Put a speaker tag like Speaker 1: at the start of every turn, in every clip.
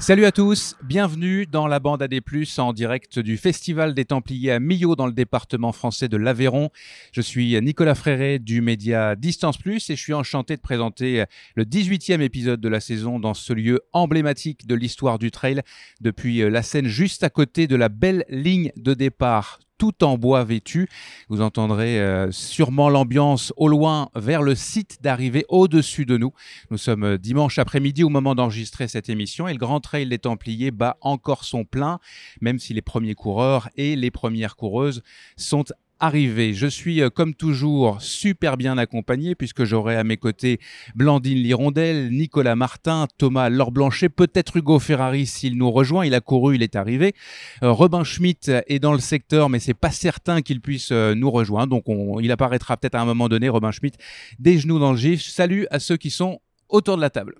Speaker 1: Salut à tous, bienvenue dans la bande AD+, en direct du Festival des Templiers à Millau dans le département français de l'Aveyron. Je suis Nicolas Fréré du média Distance Plus et je suis enchanté de présenter le 18e épisode de la saison dans ce lieu emblématique de l'histoire du trail depuis la scène juste à côté de la belle ligne de départ tout en bois vêtu. Vous entendrez euh, sûrement l'ambiance au loin vers le site d'arrivée au-dessus de nous. Nous sommes euh, dimanche après-midi au moment d'enregistrer cette émission et le Grand Trail des Templiers bat encore son plein, même si les premiers coureurs et les premières coureuses sont arrivé. Je suis euh, comme toujours super bien accompagné puisque j'aurai à mes côtés Blandine Lirondelle, Nicolas Martin, Thomas Lorblanchet, peut-être Hugo Ferrari s'il nous rejoint. Il a couru, il est arrivé. Euh, Robin Schmitt est dans le secteur, mais c'est pas certain qu'il puisse euh, nous rejoindre. Donc il apparaîtra peut-être à un moment donné, Robin Schmitt, des genoux dans le gif. Salut à ceux qui sont autour de la table.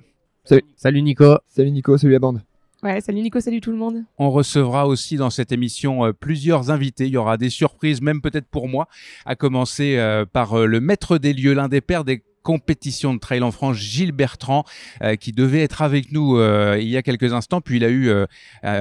Speaker 2: Salut, salut Nico.
Speaker 3: Salut Nico, salut la bande.
Speaker 4: Salut Nico, salut tout le monde.
Speaker 1: On recevra aussi dans cette émission euh, plusieurs invités. Il y aura des surprises, même peut-être pour moi, à commencer euh, par euh, le maître des lieux, l'un des pères des compétition de trail en France, Gilles Bertrand, euh, qui devait être avec nous euh, il y a quelques instants, puis il a eu euh,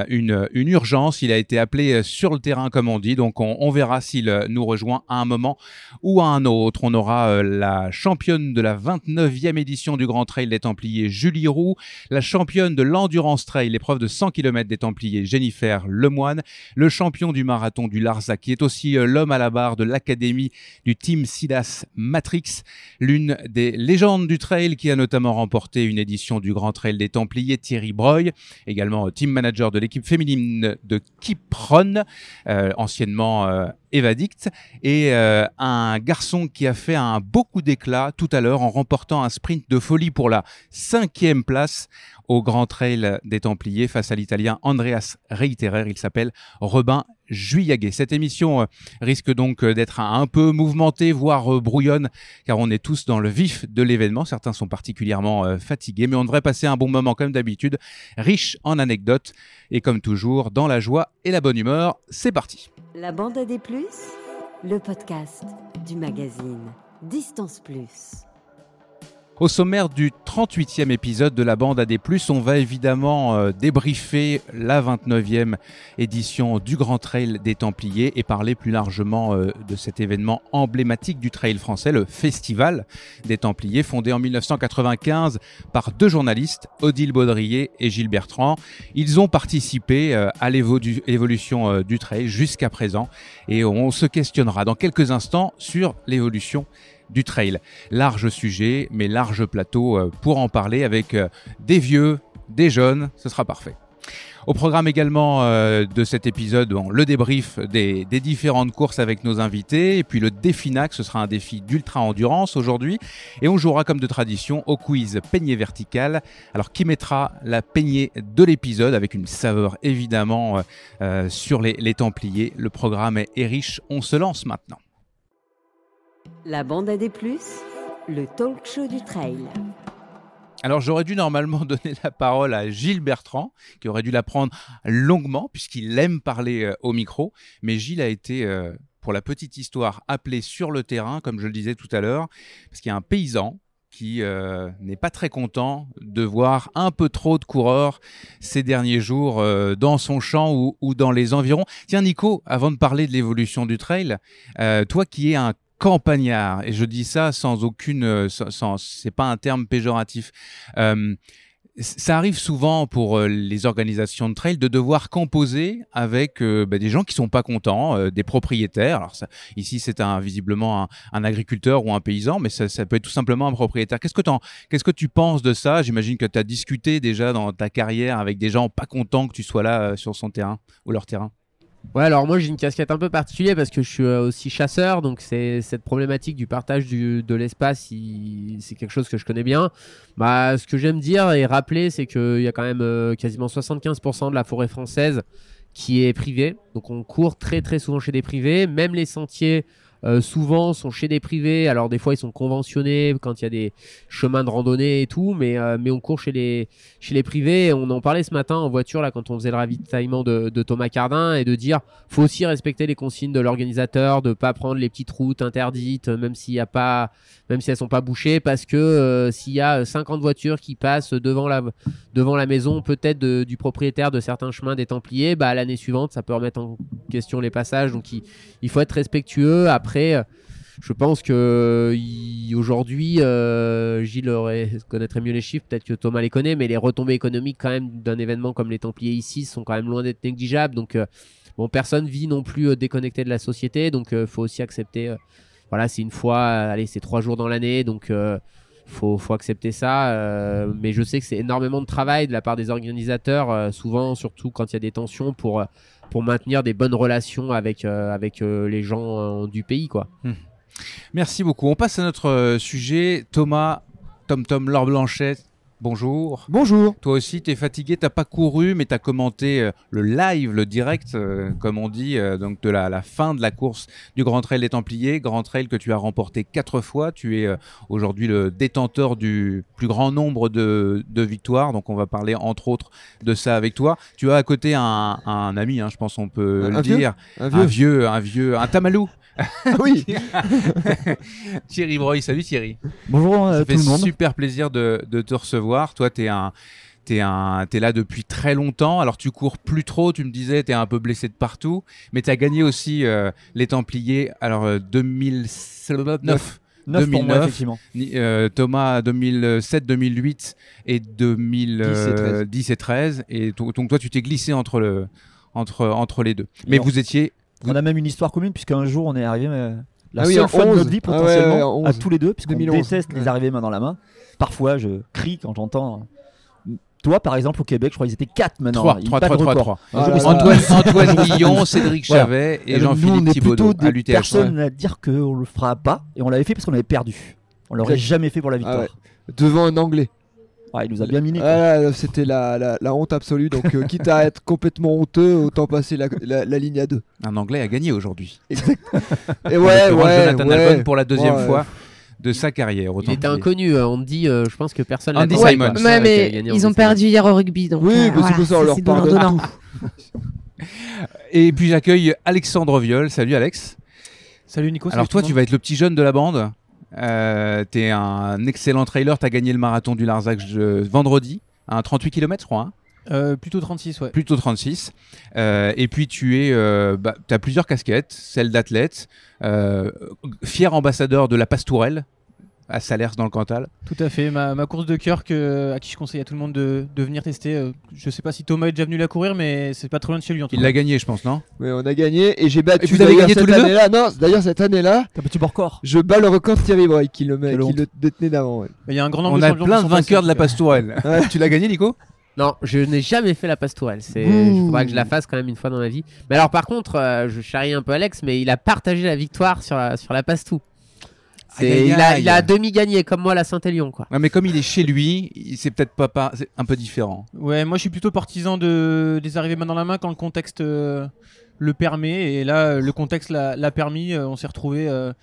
Speaker 1: une, urgence, il a été appelé sur le terrain comme on dit, donc on, on verra s'il nous rejoint à un moment ou à un autre. On aura la championne de la 29e édition du Grand Trail des Templiers, Julie Roux, la championne de l'Endurance Trail, l'épreuve de 100 km des Templiers, Jennifer Lemoine, le champion du marathon du Larzac, qui est aussi l'homme à la barre de l'Académie du Team Sidas Matrix, l'une des légendes du trail qui a notamment remporté une édition du Grand Trail des Templiers, Thierry Breuil, également team manager de l'équipe féminine de Kipron, euh, anciennement euh, Evadict, et euh, un garçon qui a fait un beaucoup d'éclat tout à l'heure en remportant un sprint de folie pour la cinquième place au Grand Trail des Templiers face à l'Italien Andreas Reiterer. Il s'appelle Robin Juillaguet. Cette émission euh, risque donc euh, d'être un peu mouvementée, voire brouillonne, car on est tous dans le vif de l'événement. Certains sont particulièrement fatigués, mais on devrait passer un bon moment comme d'habitude, riche en anecdotes et comme toujours dans la joie et la bonne humeur. C'est parti.
Speaker 5: La bande à des plus, le podcast du magazine Distance Plus.
Speaker 1: Au sommaire du 38e épisode de la bande AD+, on va évidemment euh, débriefer la 29e édition du Grand Trail des Templiers et parler plus largement euh, de cet événement emblématique du trail français, le Festival des Templiers, fondé en 1995 par deux journalistes, Odile Baudrier et Gilles Bertrand. Ils ont participé euh, à l'évolution du trail jusqu'à présent et on se questionnera dans quelques instants sur l'évolution du trail. Large sujet, mais large plateau euh, pour en parler avec euh, des vieux, des jeunes, ce sera parfait. Au programme également euh, de cet épisode, le débrief des, différentes courses avec nos invités, et puis le définac, ce sera un défi d'ultra-endurance aujourd'hui, et on jouera comme de tradition au quiz peignée verticale. Alors qui mettra la peignée de l'épisode avec une saveur évidemment sur les, les Templiers? Le programme est riche, on se lance maintenant.
Speaker 5: La bande à des plus, le talk show du trail.
Speaker 1: Alors j'aurais dû normalement donner la parole à Gilles Bertrand, qui aurait dû la prendre longuement, puisqu'il aime parler euh, au micro, mais Gilles a été, euh, pour la petite histoire, appelé sur le terrain, comme je le disais tout à l'heure, parce qu'il y a un paysan qui euh, n'est pas très content de voir un peu trop de coureurs ces derniers jours dans son champ ou, ou, dans les environs. Tiens Nico, avant de parler de l'évolution du trail, toi qui es un campagnard, et je dis ça sans aucune, euh, sans, c'est pas un terme péjoratif. Euh, ça arrive souvent pour euh, les organisations de trail de devoir composer avec bah, des gens qui sont pas contents, des propriétaires. Alors ici, c'est un, visiblement un, agriculteur ou un paysan, mais ça, ça, peut être tout simplement un propriétaire. Qu'est-ce que, qu'est-ce que tu penses de ça? J'imagine que tu as discuté déjà dans ta carrière avec des gens pas contents que tu sois là sur son terrain ou leur terrain.
Speaker 2: Ouais, alors moi j'ai une casquette un peu particulière parce que je suis euh, aussi chasseur, donc c'est cette problématique du partage de l'espace, c'est quelque chose que je connais bien. Bah, ce que j'aime dire et rappeler, c'est qu'il y a quand même euh, quasiment 75% de la forêt française qui est privée, donc on court très très souvent chez des privés, même les sentiers euh, souvent sont chez des privés. Alors des fois ils sont conventionnés quand il y a des chemins de randonnée et tout, mais euh, mais on court chez les privés. On en parlait ce matin en voiture là quand on faisait le ravitaillement de, Thomas Cardin et de dire faut aussi respecter les consignes de l'organisateur, de pas prendre les petites routes interdites, même s'il y a pas même si elles sont pas bouchées, parce que euh, s'il y a 50 voitures qui passent devant la devant la maison peut-être du propriétaire de certains chemins des Templiers, bah l'année suivante ça peut remettre en question les passages. Donc il, il faut être respectueux. Après après, euh, je pense que aujourd'hui, euh, Gilles connaîtrait mieux les chiffres, peut-être que Thomas les connaît, mais les retombées économiques quand même d'un événement comme les Templiers ici sont quand même loin d'être négligeables. Donc, euh, bon, personne vit non plus déconnecté de la société, donc il faut aussi accepter. voilà, c'est une fois, allez, c'est trois jours dans l'année, donc faut, faut accepter ça. mais je sais que c'est énormément de travail de la part des organisateurs, souvent, surtout quand il y a des tensions pour pour maintenir des bonnes relations avec, euh, avec euh, les gens euh, du pays. Quoi.
Speaker 1: Hmm. Merci beaucoup. On passe à notre sujet. Thomas, Tom Tom, Laure Blanchet, Bonjour.
Speaker 3: Bonjour.
Speaker 1: Toi aussi, tu es fatigué, t'as pas couru, mais tu as commenté le live, le direct, comme on dit, donc de la, fin de la course du Grand Trail des Templiers. Grand Trail que tu as remporté quatre fois. Tu es aujourd'hui le détenteur du plus grand nombre de, victoires. Donc on va parler entre autres de ça avec toi. Tu as à côté un, ami, hein, je pense on peut le dire. un, vieux. un vieux, un tamalou.
Speaker 3: oui.
Speaker 1: Thierry Broy, salut Thierry.
Speaker 3: Bonjour à tout le monde.
Speaker 1: Super plaisir de, te recevoir. Toi, tu es un T'es es là depuis très longtemps. Alors tu cours plus trop, tu me disais, tu es un peu blessé de partout, mais tu as gagné aussi euh, les Templiers. Alors 2009. 2009,
Speaker 3: effectivement.
Speaker 1: Euh, Thomas 2007, 2008 et 2010 et 13. Et, donc toi, tu t'es glissé entre, le, entre, entre les deux. Mais vous étiez
Speaker 3: on a même une histoire commune, puisqu'un jour on est arrivé euh, la ah seule fois de notre vie ah potentiellement à tous les deux, puisqu'on déteste les arrivées main dans la main. Parfois je crie quand j'entends. Toi, par exemple, au Québec, je crois qu'ils étaient 4 maintenant.
Speaker 1: 3, 3, 3, 3, Antoine, Antoine Guillon, Cédric Chavet et Jean-Philippe Thibaudot
Speaker 3: à l'UTH. Personne à dire qu'on le fera pas, et on l'avait fait parce qu'on avait perdu. On l'aurait jamais fait pour la ah victoire.
Speaker 6: Devant un Anglais.
Speaker 3: Ah, il nous a bien miné.
Speaker 6: C'était la, honte absolue. Donc, euh, quitte à être complètement honteux, autant passer la, ligne à deux.
Speaker 1: Un Anglais a gagné aujourd'hui.
Speaker 6: Exact. Et ouais, ouais,
Speaker 1: Jonathan Albon pour la deuxième fois de sa carrière.
Speaker 2: il était inconnu, on dit, euh, je pense que personne
Speaker 4: l'a Simon. mais ils ont perdu hier au rugby. Donc,
Speaker 6: oui,
Speaker 4: euh,
Speaker 6: parce que ça, on leur parle
Speaker 1: Et puis j'accueille Alexandre Viol. Salut Alex.
Speaker 7: Salut Nico.
Speaker 1: Alors toi, tu vas être le petit jeune de la bande. Euh, tu es un excellent trailer. Tu as gagné le marathon du Larzac vendredi, un 38 km, je crois. Hein.
Speaker 7: Euh, plutôt 36, ouais.
Speaker 1: Plutôt 36. Euh, et puis tu es, bah, as plusieurs casquettes, celle d'athlète, fier ambassadeur de la Pastourelle, à Salers dans le Cantal.
Speaker 7: Tout à fait, ma, course de cœur que, à qui je conseille à tout le monde de, venir tester. Euh, je sais pas si Thomas est déjà venu la courir, mais c'est pas trop loin de chez lui. En
Speaker 1: Il l'a gagné, je pense, non?
Speaker 6: Oui, on a gagné et j'ai battu.
Speaker 1: Et vous avez gagné les deux
Speaker 6: Non, d'ailleurs cette année-là.
Speaker 3: T'as battu record.
Speaker 6: Je bats le record de Thierry Broy qui le, met, qui le détenait d'avant.
Speaker 7: Il y a un grand
Speaker 1: nombre on a plein de vainqueurs de la Pastourelle. tu l'as gagné, Nico?
Speaker 2: Non, je n'ai jamais fait la pastourelle. C'est, il faudra que je la fasse quand même une fois dans ma vie. Mais alors, par contre, euh, je charrie un peu Alex, mais il a partagé la victoire sur la, sur la pastou il, a, demi gagné comme moi la Saint-Élion quoi.
Speaker 1: mais comme il est chez lui, c'est peut-être pas, un peu différent.
Speaker 7: Ouais, moi je suis plutôt partisan de des arrivées main dans la main quand le contexte euh, le permet et là le contexte l'a permis. Euh, on s'est retrouvés euh,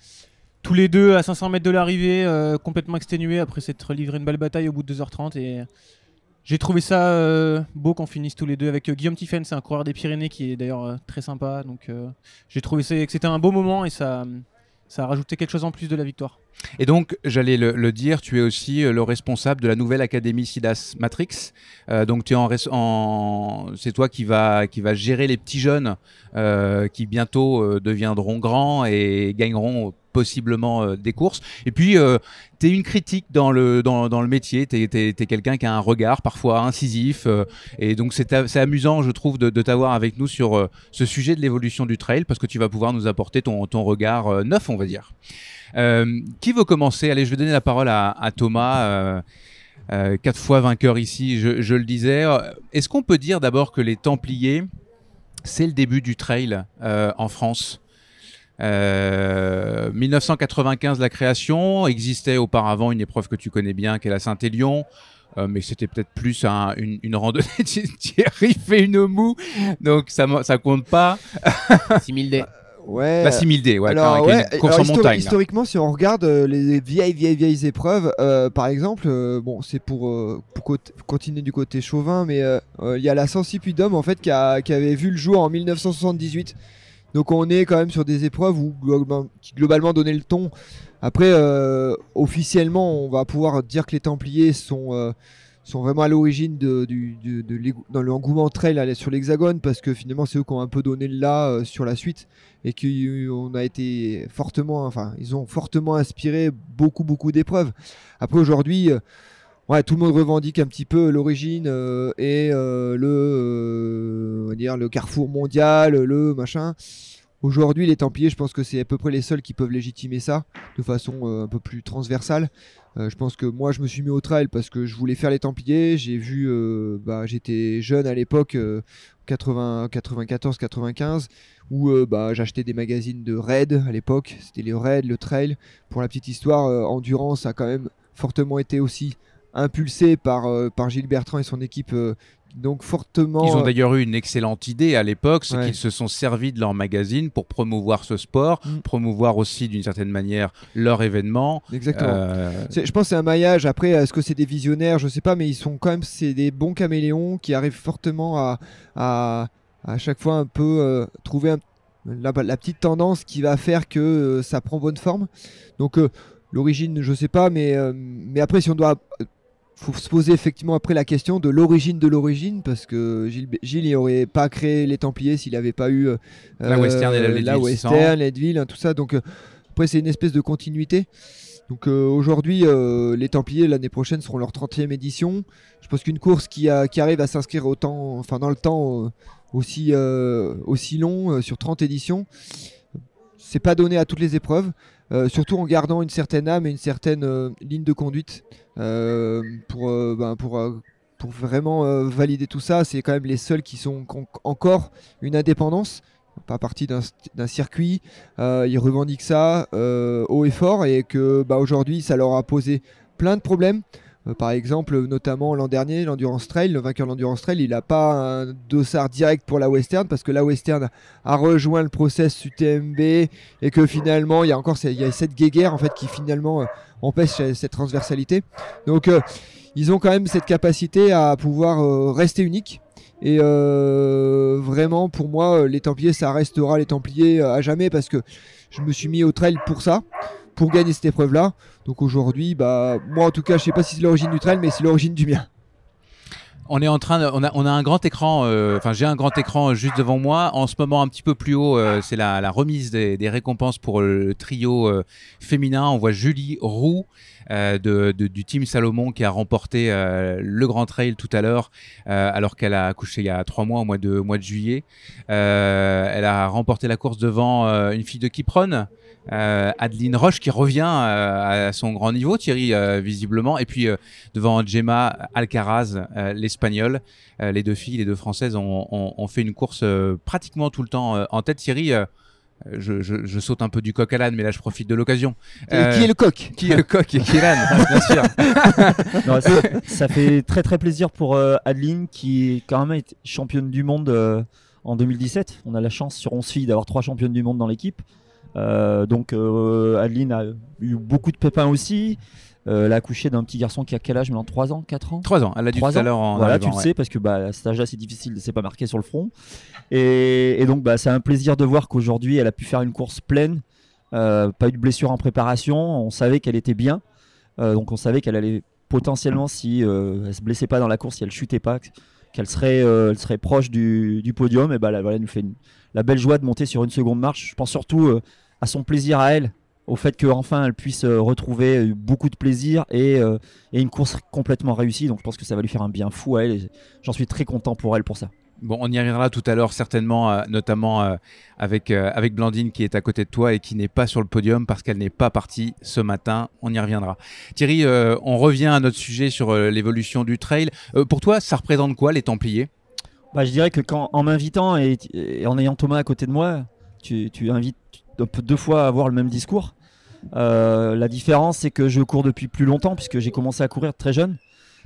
Speaker 7: tous les deux à 500 mètres de l'arrivée, complètement exténués après s'être livré une belle bataille au bout de 2h30 et j'ai trouvé ça beau qu'on finisse tous les deux avec Guillaume Tiffen, c'est un coureur des Pyrénées qui est d'ailleurs très sympa. Donc j'ai trouvé que c'était un beau moment et ça a rajouté quelque chose en plus de la victoire.
Speaker 1: Et donc, j'allais le, dire, tu es aussi euh, le responsable de la nouvelle académie SIDAS Matrix. Euh, donc, c'est toi qui va gérer les petits jeunes euh, qui bientôt deviendront grands et gagneront possiblement des courses. Et puis, tu es une critique dans le, dans, le métier. Tu es, quelqu'un qui a un regard parfois incisif. et donc, c'est amusant, je trouve, de, t'avoir avec nous sur ce sujet de l'évolution du trail parce que tu vas pouvoir nous apporter ton, ton regard neuf, on va dire. Euh, qui veut commencer? Allez, je vais donner la parole à, Thomas. Euh, euh, quatre fois vainqueur ici, je, le disais. Est-ce qu'on peut dire d'abord que les Templiers, c'est le début du trail en France? 1995, la création, existait auparavant une épreuve que tu connais bien, qui est la Saint-Élion. mais c'était peut-être plus une, randonnée. Thierry fait une moue, donc ça ça compte pas.
Speaker 2: 6000 D.
Speaker 6: Ouais.
Speaker 1: La 6000D, ouais.
Speaker 6: Alors,
Speaker 1: ouais,
Speaker 6: course en montagne. Historiquement, si on regarde les vieilles, vieilles, vieilles épreuves, par exemple, bon, c'est pour, pour continuer du côté chauvin, mais il y a la Sensipudum en fait qui, a, qui avait vu le jour en 1978. Donc on est quand même sur des épreuves qui globalement donnaient le ton. Après, euh, officiellement, on va pouvoir dire que les Templiers sont, euh, vraiment à l'origine de, du, dans l'engouement trail sur l'Hexagone parce que finalement c'est eux qui ont un peu donné le là euh, sur la suite et qu'on a été fortement, enfin ils ont fortement inspiré beaucoup beaucoup d'épreuves. Après aujourd'hui ouais, tout le monde revendique un petit peu l'origine et le, dire, le carrefour mondial, le machin. Aujourd'hui, les Templiers, je pense que c'est à peu près les seuls qui peuvent légitimer ça de façon euh, un peu plus transversale. Euh, je pense que moi, je me suis mis au trail parce que je voulais faire les Templiers. J'ai vu, euh, bah, j'étais jeune à l'époque, 94-95, où bah, j'achetais des magazines de raid à l'époque. C'était les raids, le trail. Pour la petite histoire, Endurance a quand même fortement été aussi impulsé par, par Gilles Bertrand et son équipe donc fortement.
Speaker 1: Ils ont d'ailleurs eu une excellente idée à l'époque, c'est qu'ils se sont servis de leur magazine pour promouvoir ce sport, mm. promouvoir aussi d'une certaine manière leur événement.
Speaker 6: Exactement. Euh, je pense que c'est un maillage. Après, est-ce que c'est des visionnaires? Je sais pas, mais ils sont quand même c'est des bons caméléons qui arrivent fortement à, à, à chaque fois un peu euh, trouver la, petite tendance qui va faire que euh, ça prend bonne forme. Donc l'origine, je sais pas, mais mais après si on doit faut se poser effectivement après la question de l'origine de l'origine parce que Gilles, Gilles aurait pas créé les Templiers s'il n'avait pas eu
Speaker 1: la Western et la,
Speaker 6: euh, la Western, Leadville, hein, tout ça. Donc euh, après c'est une espèce de continuité. Donc euh, aujourd'hui les Templiers l'année prochaine seront leur 30e édition. Je pense qu'une course qui, a, qui, arrive à s'inscrire autant, enfin dans le temps aussi aussi long sur 30 éditions, c'est pas donné à toutes les épreuves. Euh, surtout en gardant une certaine âme et une certaine euh, ligne de conduite euh, pour, ben, pour vraiment valider tout ça. C'est quand même les seuls qui sont encore une indépendance pas partie d'un circuit, ils revendiquent ça haut et fort et que bah, aujourd'hui ça leur a posé plein de problèmes. Euh, par exemple, notamment l'an dernier, l'Endurance Trail, le vainqueur de l'Endurance Trail, il n'a pas un dossard direct pour la Western parce que la Western a rejoint le process UTMB et que finalement, il y a encore cette guéguerre en fait qui finalement euh, empêche cette transversalité. Donc, euh, ils ont quand même cette capacité à pouvoir rester unique. Et vraiment, pour moi, les Templiers, ça restera les Templiers à jamais parce que je me suis mis au trail pour ça pour gagner cette épreuve-là. Donc aujourd'hui, bah, moi en tout cas, je sais pas si c'est l'origine du trail, mais c'est l'origine du mien.
Speaker 1: On est en train, on, a, on a un grand écran, euh, enfin j'ai un grand écran juste devant moi. En ce moment, un petit peu plus haut, euh, c'est la, la, remise des, des, récompenses pour le trio euh, féminin. On voit Julie Roux de, de, du team Salomon qui a remporté le Grand Trail tout à l'heure, alors qu'elle a accouché il y a trois mois, au mois de, mois de juillet. elle a remporté la course devant une fille de Kipron. Euh, Adeline Roche qui revient euh, à son grand niveau, Thierry euh, visiblement, et puis devant Gemma Alcaraz, l'espagnol, les deux filles, les deux françaises ont, fait une course pratiquement tout le temps en tête. Thierry. Je, saute un peu du coq à l'âne, mais là je profite de l'occasion.
Speaker 6: qui est le coq
Speaker 1: Qui est le coq et qui est l'âne, bien sûr.
Speaker 3: ça, fait très très plaisir pour Adeline qui est quand même championne du monde en 2017. On a la chance sur 11 filles d'avoir trois championnes du monde dans l'équipe. Euh, donc euh, Adeline a eu beaucoup de pépins aussi. Euh, elle a accouché d'un petit garçon qui a quel âge maintenant 3 ans 4 ans
Speaker 1: 3 ans, elle a dit tout à l'heure en
Speaker 3: Voilà, tu le sais, parce que bah, à cet âge-là, c'est difficile, c'est pas marqué sur le front. Et, donc, bah, c'est un plaisir de voir qu'aujourd'hui, elle a pu faire une course pleine, pas eu de blessure en préparation. On savait qu'elle était bien, donc on savait qu'elle allait potentiellement, si elle se blessait pas dans la course, si elle chutait pas, qu'elle serait, elle serait proche du, podium. Et bah, elle, nous fait la belle joie de monter sur une seconde marche. Je pense surtout à son plaisir à elle, au fait qu'enfin elle puisse euh, retrouver euh, beaucoup de plaisir euh, et, une course complètement réussie. Donc je pense que ça va lui faire un bien fou à elle. J'en suis très content pour elle pour ça.
Speaker 1: Bon, on y reviendra tout à l'heure certainement, notamment avec, avec Blandine qui est à côté de toi et qui n'est pas sur le podium parce qu'elle n'est pas partie ce matin. On y reviendra. Thierry, on revient à notre sujet sur l'évolution du trail. pour toi, ça représente quoi les Templiers?
Speaker 3: Bah, Je dirais que quand, en m'invitant et, en ayant Thomas à côté de moi, tu, tu invites deux fois avoir le même discours. Euh, la différence, c'est que je cours depuis plus longtemps, puisque j'ai commencé à courir très jeune.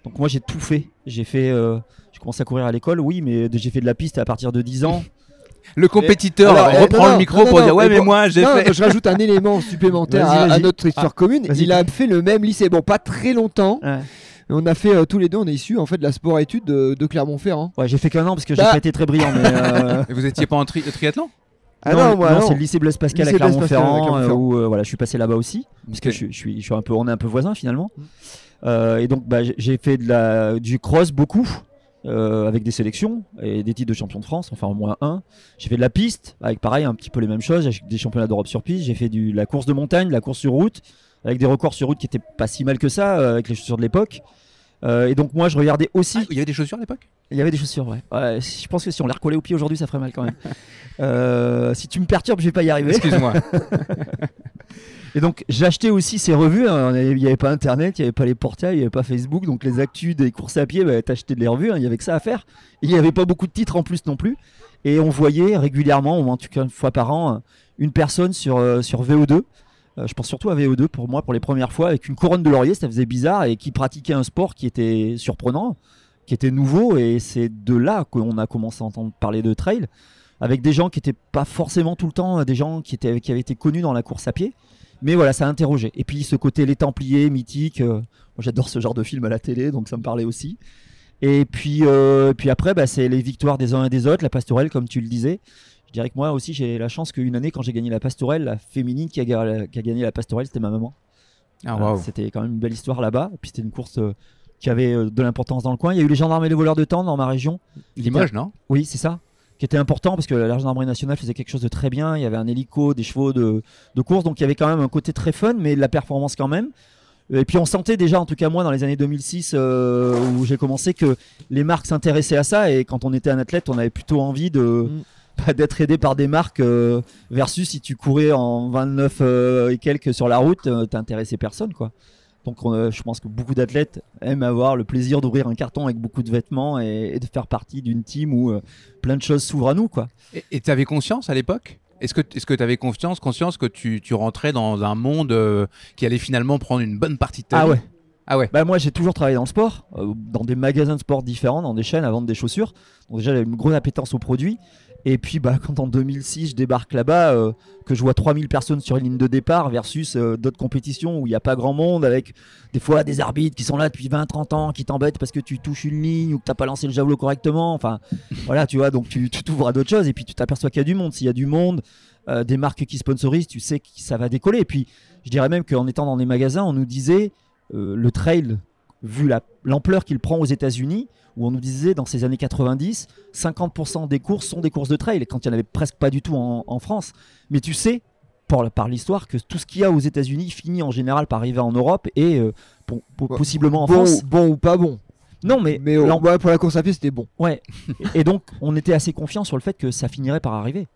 Speaker 3: Donc moi, j'ai tout fait. J'ai fait, euh, j'ai commencé à courir à l'école, oui, mais j'ai fait de la piste à partir de 10 ans.
Speaker 1: Le compétiteur reprend le micro pour dire ouais mais moi j'ai fait.
Speaker 6: Je rajoute un élément supplémentaire à, notre histoire ah, commune. Il a fait le même lycée, bon pas très longtemps. On a fait tous les deux, on est issus en fait de la sport études de, Clermont-Ferrand.
Speaker 3: Ouais, j'ai fait qu'un an parce que j'ai bah. pas été très brillant. Mais
Speaker 1: vous étiez pas en triathlon?
Speaker 3: Ah non, c'est le lycée Blaise Pascal à Clermont-Ferrand euh, où euh, voilà, je suis passé là-bas aussi parce que je, suis, je suis un peu, on est un peu voisins finalement. Euh, et donc, bah, j'ai fait de la, du cross beaucoup. avec des sélections et des titres de champion de France, enfin au moins un. J'ai fait de la piste, avec pareil un petit peu les mêmes choses, j'ai des championnats d'Europe sur piste, j'ai fait du, la course de montagne, la course sur route, avec des records sur route qui étaient pas si mal que ça, avec les chaussures de l'époque. Et donc moi je regardais aussi... Ah,
Speaker 1: il y avait des chaussures à l'époque?
Speaker 3: Il y avait des chaussures, ouais. Je pense que si on les recollait au pied aujourd'hui, ça ferait mal quand même. Euh, si tu me perturbes, je vais pas y arriver.
Speaker 1: Excuse-moi.
Speaker 3: Et donc acheté aussi ces revues. Hein. Il n'y avait pas Internet, il n'y avait pas les portails, il n'y avait pas Facebook. Donc les actus des courses à pied, bah, t'achetais des revues. Hein. Il y avait que ça à faire. Il n'y avait pas beaucoup de titres en plus non plus. Et on voyait régulièrement, ou en tout cas une fois par an, une personne sur, euh, sur VO2. Euh, je pense surtout à VO2 pour moi pour les premières fois avec une couronne de laurier, ça faisait bizarre et qui pratiquait un sport qui était surprenant qui était nouveau et c'est de là qu'on a commencé à entendre parler de trail avec des gens qui n'étaient pas forcément tout le temps des gens qui, étaient, qui avaient été connus dans la course à pied. Mais voilà ça a interrogé. Et puis ce côté les Templiers mythique euh, moi j'adore ce genre de film à la télé donc ça me parlait aussi. Et puis, euh, puis après bah, c'est les victoires des uns et des autres la pastorelle comme tu le disais je dirais que moi aussi j'ai la chance qu'une année quand j'ai gagné la pastorelle la féminine qui a, qui a gagné la pastorelle c'était ma maman
Speaker 1: ah,
Speaker 3: c'était quand même une belle histoire là-bas et puis c'était une course euh, qui avait euh, de l'importance dans le coin. Il y a eu les gendarmes et les voleurs de temps dans ma région.
Speaker 1: Limoges, non?
Speaker 3: Oui, c'est ça. Qui était important parce que la gendarmerie nationale faisait quelque chose de très bien. Il y avait un hélico, des chevaux de, course. Donc il y avait quand même un côté très fun, mais de la performance quand même. Et puis on sentait déjà, en tout cas moi, dans les années 2006 euh, où j'ai commencé, que les marques s'intéressaient à ça. Et quand on était un athlète, on avait plutôt envie de. Mm. D'être aidé par des marques euh, versus si tu courais en 29 et quelques sur la route, t'intéressais personne quoi. Donc je pense que beaucoup d'athlètes aiment avoir le plaisir d'ouvrir un carton avec beaucoup de vêtements et, de faire partie d'une team où euh, plein de choses s'ouvrent à nous. Quoi.
Speaker 1: Et tu avais conscience à l'époque? Est-ce que tu est avais confiance, conscience que tu, tu, rentrais dans un monde euh, qui allait finalement prendre une bonne partie de ta
Speaker 3: ah
Speaker 1: vie?
Speaker 3: ouais.
Speaker 1: Ah ouais.
Speaker 3: Bah moi j'ai toujours travaillé dans le sport, euh, dans des magasins de sport différents, dans des chaînes à vendre des chaussures. Donc déjà j'avais une grosse appétence aux produits. Et puis bah, quand en 2006 je débarque là-bas, euh, que je vois 3000 personnes sur une ligne de départ versus euh, d'autres compétitions où il n'y a pas grand monde, avec des fois des arbitres qui sont là depuis 20-30 ans, qui t'embêtent parce que tu touches une ligne ou que tu n'as pas lancé le javelot correctement. Enfin voilà, tu vois, donc tu t'ouvres à d'autres choses et puis tu t'aperçois qu'il y a du monde. S'il y a du monde, euh, des marques qui sponsorisent, tu sais que ça va décoller. Et puis je dirais même qu'en étant dans les magasins, on nous disait le trail, vu l'ampleur qu'il prend aux États-Unis, où on nous disait dans ces années 90, 50% des courses sont des courses de trail, quand il n'y en avait presque pas du tout en, France. Mais tu sais, par, par l'histoire, que tout ce qu'il y a aux États-Unis finit en général par arriver en Europe et euh, possiblement en France.
Speaker 6: Bon ou pas bon
Speaker 3: non, mais,
Speaker 6: mais pour la course à pied, c'était bon.
Speaker 3: Ouais. et donc, on était assez confiant sur le fait que ça finirait par arriver.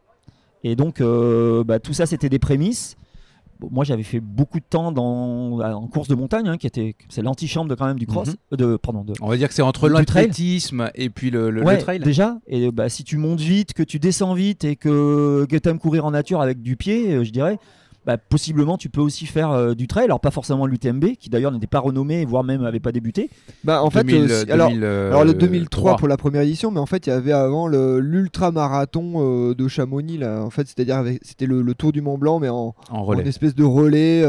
Speaker 3: Et donc, euh, bah, tout ça, c'était des prémices moi j'avais fait beaucoup de temps dans, en course de montagne, hein, qui était c'est l'antichambre de quand même du cross, mhm. euh, de pardon. De,
Speaker 1: On va dire que c'est entre l'athlétisme et puis le, le, trail.
Speaker 3: Déjà, et bah, si tu montes vite, que tu descends vite et que, que tu aimes courir en nature avec du pied, euh, je dirais, bah, possiblement tu peux aussi faire euh, du trail, alors pas forcément l'UTMB, qui d'ailleurs n'était pas renommé, voire même n'avait pas débuté.
Speaker 6: Bah en fait, euh, alors, alors, le 2003 pour la première édition, mais en fait il y avait avant l'ultra marathon euh, de Chamonix là, en fait c'est-à-dire c'était le, Tour du Mont Blanc mais en, en, espèce de relais.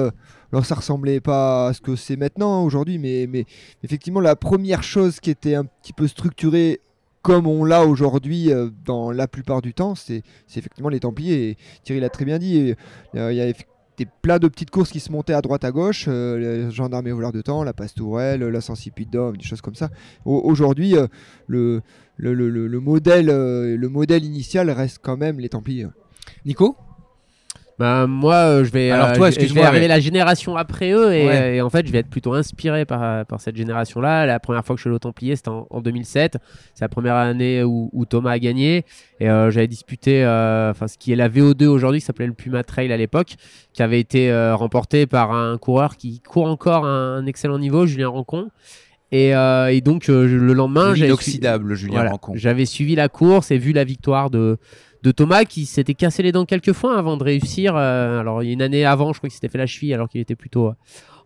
Speaker 6: alors ça ressemblait pas à ce que c'est maintenant hein, aujourd'hui, mais, mais effectivement la première chose qui était un petit peu structurée comme on l'a aujourd'hui euh, dans la plupart du temps, c'est effectivement les Templiers. Et Thierry l'a très bien dit. Euh, il y a des, plein de petites courses qui se montaient à droite à gauche, euh, les gendarmes et voleurs de temps, la Pastourelle, la Sensipidum, des choses comme ça. Aujourd'hui, le, modèle, le modèle initial reste quand même les Templiers.
Speaker 1: Nico?
Speaker 2: Bah, moi, euh, je vais, Alors, euh, toi, je, vais arriver la génération après eux et, en fait, je vais être plutôt inspiré par, par cette génération-là. La première fois que je suis allé au Templier, c'était en, 2007. C'est la première année où, Thomas a gagné et euh, j'avais disputé enfin ce qui est la VO2 aujourd'hui, qui s'appelait le Puma Trail à l'époque, qui avait été remporté par un coureur qui court encore à un, excellent niveau, Julien Rancon. Et, et, donc le lendemain,
Speaker 1: voilà,
Speaker 2: J'avais suivi la course et vu la victoire de de Thomas qui s'était cassé les dents quelques fois avant de réussir. Euh, alors, une année avant, je crois qu'il s'était fait la cheville alors qu'il était plutôt euh,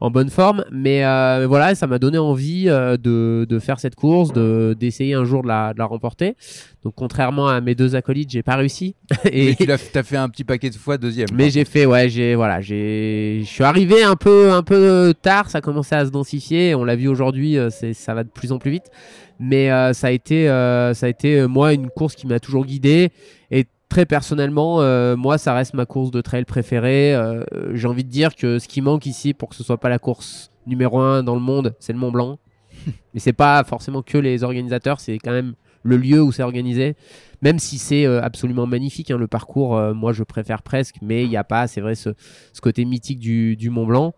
Speaker 2: en bonne forme. Mais euh, voilà, ça m'a donné envie de, de, faire cette course, de d'essayer un jour de la, de la, remporter. Donc contrairement à mes deux acolytes, j'ai pas réussi.
Speaker 1: Et mais tu as, as, fait un petit paquet de fois deuxième.
Speaker 2: Mais j'ai fait, ouais, j'ai voilà, j'ai, je suis arrivé un peu un peu tard. Ça commençait à se densifier. On l'a vu aujourd'hui, c'est ça va de plus en plus vite. Mais ça a été ça a été moi une course qui m'a toujours guidé et très personnellement, euh, moi, ça reste ma course de trail préférée. Euh, j'ai envie de dire que ce qui manque ici pour que ce soit pas la course numéro un dans le monde, c'est le Mont Blanc. Mais c'est pas forcément que les organisateurs, c'est quand même le lieu où c'est organisé. Même si c'est euh, absolument magnifique, hein, le parcours, moi je préfère presque, mais il n'y a pas, c'est vrai, ce, côté mythique du, du Mont Blanc.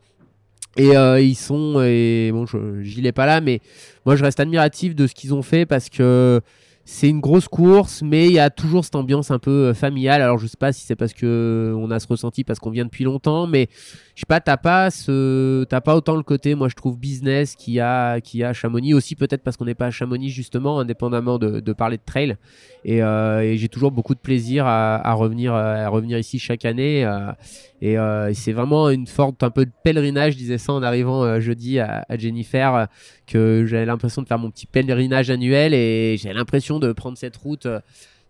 Speaker 2: Et ils sont, et bon, j'y l'ai pas là, mais moi je reste admiratif de ce qu'ils ont fait parce que c'est une grosse course, mais il y a toujours cette ambiance un peu euh, familiale. Alors je sais pas si c'est parce que on a ce ressenti parce qu'on vient depuis longtemps, mais je sais pas, t'as pas ce, t'as pas autant le côté, moi je trouve business qui a, qui a Chamonix aussi peut-être parce qu'on n'est pas à Chamonix justement, indépendamment de, de parler de trail. Et, euh, j'ai toujours beaucoup de plaisir à, revenir, à revenir ici chaque année. Euh, et, euh, c'est vraiment une forte un peu de pèlerinage, je disais ça en arrivant euh, jeudi à, Jennifer, que j'avais l'impression de faire mon petit pèlerinage annuel et j'ai l'impression de prendre cette route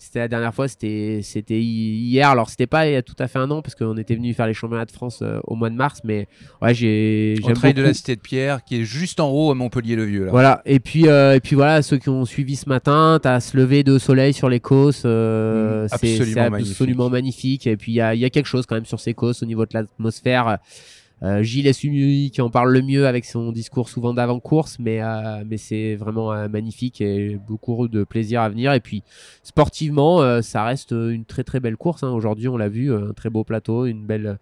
Speaker 2: c'était la dernière fois, c'était c'était hier. Alors c'était pas il y a tout à fait un an parce qu'on était venu faire les championnats de France euh, au mois de mars, mais ouais j'ai.
Speaker 1: Au trail de la Cité de Pierre, qui est juste en haut à Montpellier-le-Vieux.
Speaker 2: Voilà. Et puis euh, et puis voilà ceux qui ont suivi ce matin, t'as ce lever de soleil sur les côtes, euh, mmh, c'est absolument, magnifique. Et puis il y a, y a quelque chose quand même sur ces côtes au niveau de l'atmosphère. Euh, Gilles celui qui en parle le mieux avec son discours souvent d'avant-course, mais, euh, mais c'est vraiment euh, magnifique et beaucoup de plaisir à venir. Et puis sportivement, ça reste une très très belle course. Hein. Aujourd'hui, on l'a vu, un très beau plateau, une belle,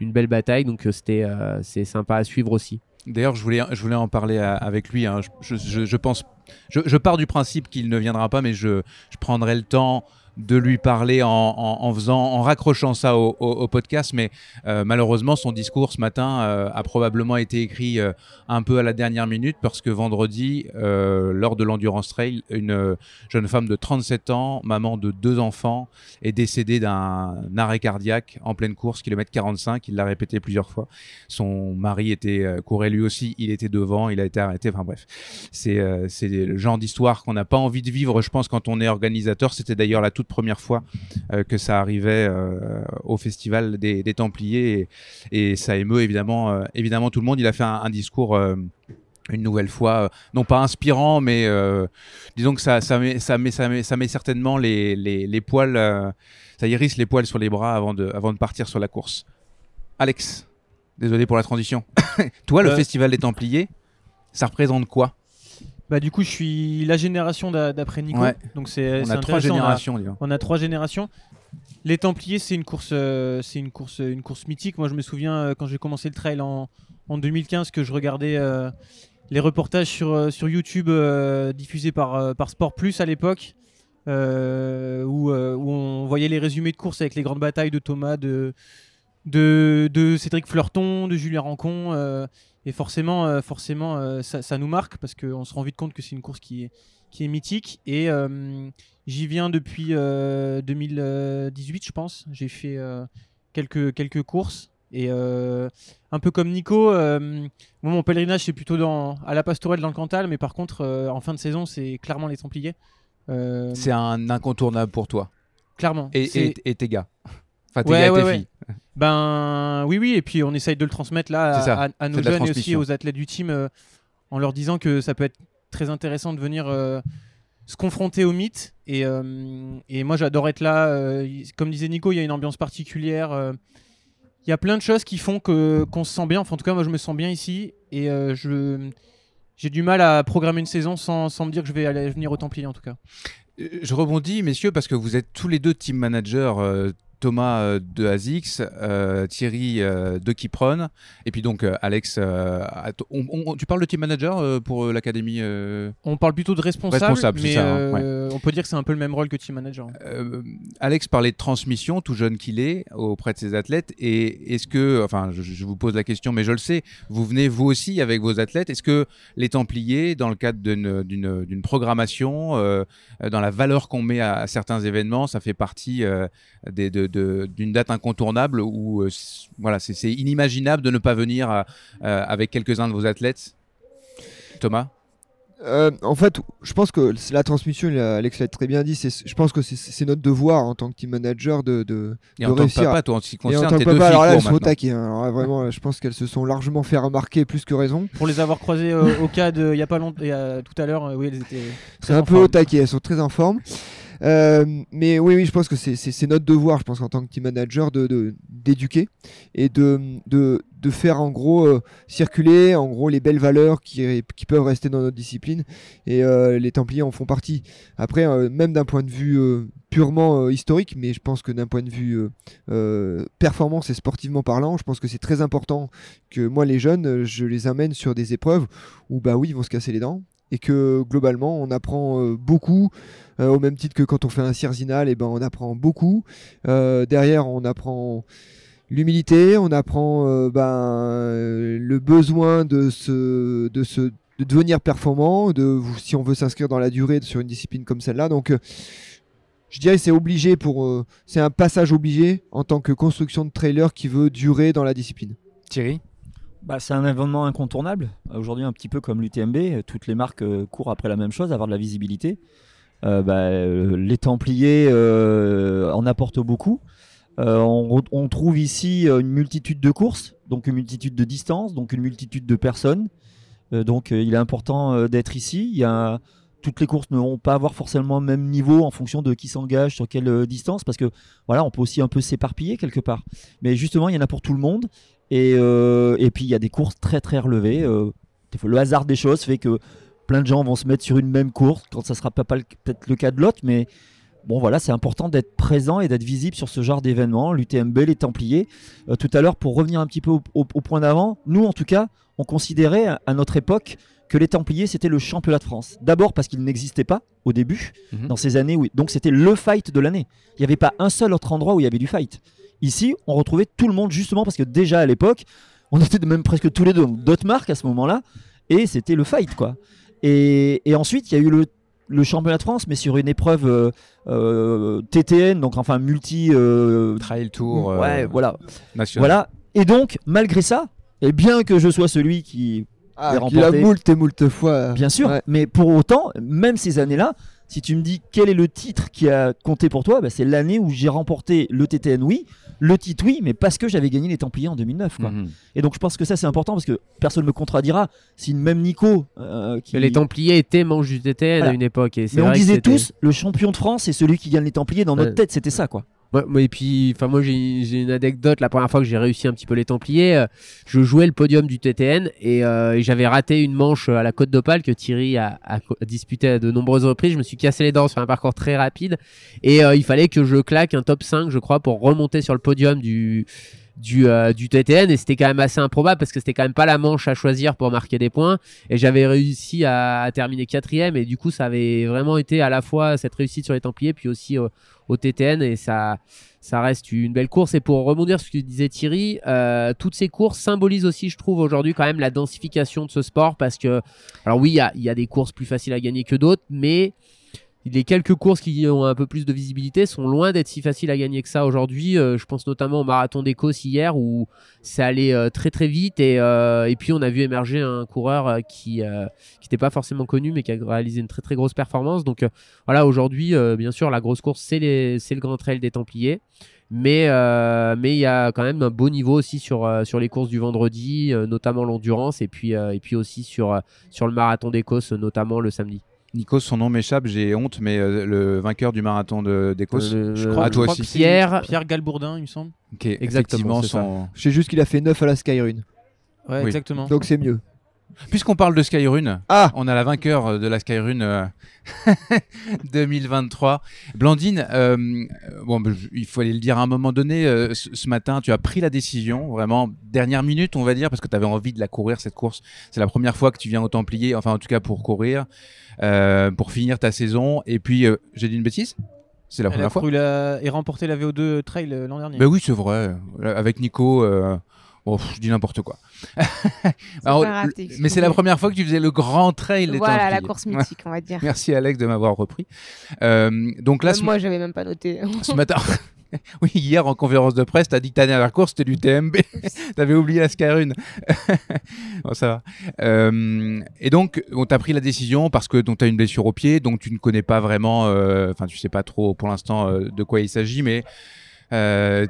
Speaker 2: une belle bataille, donc c'était c'est sympa à suivre aussi.
Speaker 1: D'ailleurs, je voulais, je voulais en parler avec lui. Hein. Je, je, je, pense, je, pars du principe qu'il ne viendra pas, mais je, je prendrai le temps de lui parler en, faisant, en raccrochant ça au, podcast, mais euh, malheureusement son discours ce matin euh, a probablement été écrit euh, un peu à la dernière minute parce que vendredi, lors de l'endurance trail, une jeune femme de 37 ans, maman de deux enfants, est décédée d'un arrêt cardiaque en pleine course, kilomètre 45. Il l'a répété plusieurs fois. Son mari était courait lui aussi, il était devant, il a été arrêté. Enfin bref, c'est c'est le genre d'histoire qu'on n'a pas envie de vivre, je pense, quand on est organisateur. C'était d'ailleurs la toute première fois euh, que ça arrivait euh, au festival des, Templiers et, ça émeut évidemment, euh, évidemment tout le monde. Il a fait un, discours une nouvelle fois, non pas inspirant, mais disons que ça, ça, met, ça, met, ça, met, ça met certainement les, les, poils, ça hérisse les poils sur les bras avant de, avant de partir sur la course. Alex, désolé pour la transition. Toi, le Festival des Templiers, ça représente quoi?
Speaker 7: Bah, du coup, je suis la génération d'après Nico. Donc c'est
Speaker 1: on a trois générations.
Speaker 7: On a, trois générations. Les Templiers, c'est une course, euh, c'est une course, une course mythique. Moi, je me souviens euh, quand j'ai commencé le trail en, en, 2015 que je regardais euh, les reportages sur, sur YouTube diffusés par, par Sport Plus à l'époque, où, où, on voyait les résumés de course avec les grandes batailles de Thomas, de, de, de Cédric Fleurton, de Julien Rancon. Et forcément, euh, forcément euh, ça, nous marque parce qu'on se rend vite compte que c'est une course qui est, qui est mythique. Et euh, j'y viens depuis 2018, je pense. J'ai fait quelques, quelques courses. Et un peu comme Nico, mon pèlerinage c'est plutôt dans, à la Pastorelle dans le Cantal, mais par contre en fin de saison c'est clairement les Templiers.
Speaker 1: c'est un incontournable pour toi.
Speaker 7: Clairement.
Speaker 1: Et, et tes gars. Enfin, tes filles.
Speaker 7: Ben oui, oui, et puis on essaye de le transmettre là à, nos jeunes et aussi aux athlètes du team euh, en leur disant que ça peut être très intéressant de venir euh, se confronter au mythe. Et, euh, et moi j'adore être là. comme disait Nico, il y a une ambiance particulière. Il y a plein de choses qui font que qu'on se sent bien. Enfin, en tout cas, moi je me sens bien ici et je j'ai du mal à programmer une saison sans, sans, me dire que je vais aller venir au Templier en tout cas.
Speaker 1: Je rebondis, messieurs, parce que vous êtes tous les deux team managers Thomas euh, de Azix, euh, Thierry euh, de Kipron, et puis donc Alex. tu parles de team manager pour l'académie
Speaker 7: On parle plutôt de responsable, mais hein, on peut dire que c'est un peu le même rôle que team manager.
Speaker 1: Alex parlait de transmission, tout jeune qu'il est, auprès de ses athlètes. Et est-ce que, enfin, je, vous pose la question, mais je le sais, vous venez vous aussi avec vos athlètes. Est-ce que les Templiers, dans le cadre d'une programmation, dans la valeur qu'on met à, certains événements, ça fait partie des, de, d'une date incontournable où voilà, c'est inimaginable de ne pas venir avec quelques-uns de vos athlètes Thomas?
Speaker 6: Euh, en fait, je pense que la transmission, Alex l'a très bien dit, je pense que c'est notre devoir en tant que team manager de, de,
Speaker 1: et en réussir. Tant que papa, toi, en ce qui concerne tes
Speaker 6: deux alors là, elles sont au taquet. Hein. vraiment, je pense qu'elles se sont largement fait remarquer plus que raison.
Speaker 7: Pour les avoir croisées euh, au CAD il n'y a pas longtemps, tout à l'heure, euh, oui, elles étaient.
Speaker 6: C'est un peu au taquet, elles sont très en forme. Euh, mais oui, je pense que c'est notre devoir, je pense, en tant que team manager, d'éduquer et de, faire en gros euh, circuler en gros les belles valeurs qui, qui, peuvent rester dans notre discipline. Et euh, les Templiers en font partie. Après, même d'un point de vue purement historique, mais je pense que d'un point de vue performance et sportivement parlant, je pense que c'est très important que moi, les jeunes, je les amène sur des épreuves où, bah oui, ils vont se casser les dents et que globalement on apprend beaucoup euh, au même titre que quand on fait un cirzinal, et eh ben on apprend beaucoup. Euh, derrière, on apprend l'humilité, on apprend euh, ben, le besoin de se, de se de devenir performant, de si on veut s'inscrire dans la durée sur une discipline comme celle-là. Donc je dirais c'est obligé pour c'est un passage obligé en tant que construction de trailer qui veut durer dans la discipline.
Speaker 1: Thierry?
Speaker 3: Bah, c'est un événement incontournable. Aujourd'hui, un petit peu comme l'UTMB, toutes les marques courent après la même chose, avoir de la visibilité. Euh, bah, euh, les Templiers euh, en apportent beaucoup. On, trouve ici une multitude de courses, donc une multitude de distances, donc une multitude de personnes. donc il est important d'être ici. Toutes les courses ne vont pas avoir forcément le même niveau en fonction de qui s'engage sur quelle distance parce que voilà on peut aussi un peu s'éparpiller quelque part mais justement il y en a pour tout le monde et, et puis il y a des courses très très relevées le hasard des choses fait que plein de gens vont se mettre sur une même course quand ça sera pas, peut-être le cas de l'autre, mais bon voilà, c'est important d'être présent et d'être visible sur ce genre d'événement, l'UTMB, les Templiers. Euh, tout à l'heure, pour revenir un petit peu au, point d'avant, nous en tout cas, on considérait à, notre époque que les Templiers c'était le championnat de France. D'abord parce qu'il n'existait pas au début, mhm. dans ces années où donc c'était le fight de l'année. Il n'y avait pas un seul autre endroit où il y avait du fight. Ici, on retrouvait tout le monde justement parce que déjà à l'époque, on était même presque tous les deux d'autres marques à ce moment-là, et c'était le fight quoi. Et, ensuite, il y a eu le, championnat de France, mais sur une épreuve euh, euh, TTN, donc enfin multi
Speaker 1: euh, trail tour.
Speaker 3: ouais, voilà. Voilà. Et donc, malgré ça, et bien que je sois celui qui
Speaker 6: ah, a moult et moult fois.
Speaker 3: Bien sûr, mais pour autant, même ces années-là, si tu me dis quel est le titre qui a compté pour toi, bah, c'est l'année où j'ai remporté le TTN, oui, le titre, oui, mais parce que j'avais gagné les Templiers en 2009. Mhm. Et donc je pense que ça c'est important parce que personne ne me contredira. Si même Nico.
Speaker 2: Euh, qui... Les Templiers étaient manches du TTN à une époque. Et
Speaker 3: mais on disait tous, le champion de France, c'est celui qui gagne les Templiers. Dans notre tête, c'était ça, quoi
Speaker 2: et puis, enfin moi j'ai une anecdote. La première fois que j'ai réussi un petit peu les Templiers, euh, je jouais le podium du TTN euh, et, j'avais raté une manche à la Côte d'Opale que Thierry a, disputé à de nombreuses reprises. Je me suis cassé les dents sur un parcours très rapide et euh, il fallait que je claque un top 5 je crois pour remonter sur le podium du du, du TTN et c'était quand même assez improbable parce que c'était quand même pas la manche à choisir pour marquer des points et j'avais réussi à, terminer quatrième et du coup ça avait vraiment été à la fois cette réussite sur les Templiers puis aussi au TTN et ça, ça reste une belle course. Et pour rebondir sur ce que disait Thierry, euh, toutes ces courses symbolisent aussi, je trouve, aujourd'hui quand même la densification de ce sport parce que, alors oui, il y a, des courses plus faciles à gagner que d'autres, mais les quelques courses qui ont un peu plus de visibilité sont loin d'être si faciles à gagner que ça aujourd'hui. Euh, je pense notamment au marathon d'Écosse hier où ça allait euh, très très vite et, euh, et, puis on a vu émerger un coureur qui n'était pas forcément connu mais qui a réalisé une très très grosse performance. Donc voilà, aujourd'hui, bien sûr, la grosse course c'est le Grand Trail des Templiers. Mais il y a quand même un beau niveau aussi sur les courses du vendredi, notamment l'endurance et puis et puis aussi sur sur le marathon d'Écosse, notamment le samedi.
Speaker 1: Nico, son nom m'échappe, j'ai honte, mais euh, le vainqueur du marathon d'Écosse,
Speaker 7: euh, je crois, à toi aussi. Pierre, Pierre Galbourdin, il me semble.
Speaker 1: Ok, exactement. Son...
Speaker 6: Je sais juste qu'il a fait 9 à la Skyrun.
Speaker 7: Ouais, exactement.
Speaker 6: Donc c'est mieux.
Speaker 1: Puisqu'on parle de Skyrun, ah on a la vainqueur de la Skyrun 2023. Euh, Blandine, bon, bah, il faut aller le dire à un moment donné, ce, matin, tu as pris la décision, vraiment dernière minute, on va dire, parce que tu avais envie de la courir, cette course. C'est la première fois que tu viens au Templier, enfin en tout cas pour courir. Euh, pour finir ta saison. Et puis, euh, j'ai dit une bêtise C'est la première fois.
Speaker 7: La... Et remporter la VO2 Trail euh, l'an dernier.
Speaker 1: Ben oui, c'est vrai. Avec Nico. Bon, je dis n'importe quoi. mais c'est la première fois que tu faisais le grand trail.
Speaker 4: Voilà, la course mythique, on va dire.
Speaker 1: Merci Alex de m'avoir repris. donc là,
Speaker 4: moi, j'avais même pas noté.
Speaker 1: ce matin, oui, hier en conférence de presse, tu as dit que ta dernière course c'était du TMB. avais oublié la Skyrun. bon, ça va. Euh, et donc, on t'a pris la décision parce que tu as une blessure au pied, donc tu ne connais pas vraiment, euh, enfin, tu sais pas trop pour l'instant euh, de quoi il s'agit, mais euh,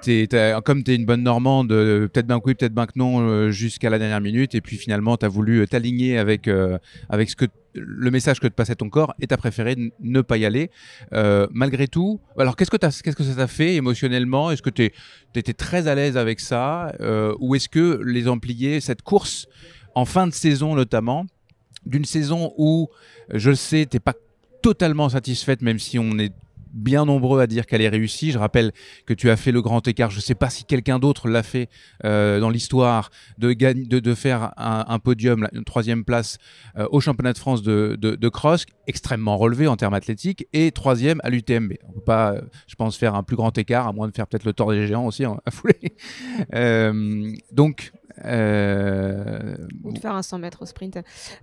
Speaker 1: comme tu es une bonne Normande, peut-être ben oui, peut-être ben que non, jusqu'à la dernière minute, et puis finalement, tu as voulu t'aligner avec, avec ce que le message que te passait ton corps et tu as préféré ne pas y aller. malgré tout, alors qu'est-ce que, que ça t'a fait émotionnellement? Est-ce que tu étais très à l'aise avec ça? Ou est-ce que les Ampliers, cette course, en fin de saison notamment, d'une saison où, je le sais, tu pas totalement satisfaite, même si on est bien nombreux à dire qu'elle est réussie. Je rappelle que tu as fait le grand écart. Je ne sais pas si quelqu'un d'autre l'a fait euh, dans l'histoire de, faire un, podium, une troisième place euh, au championnat de France de, de, cross, extrêmement relevé en termes athlétiques, et troisième à l'UTMB. On ne peut pas, je pense, faire un plus grand écart, à moins de faire peut-être le tort des géants aussi hein, à fouler. Euh, donc,
Speaker 4: Ou de faire un 100 mètres au sprint.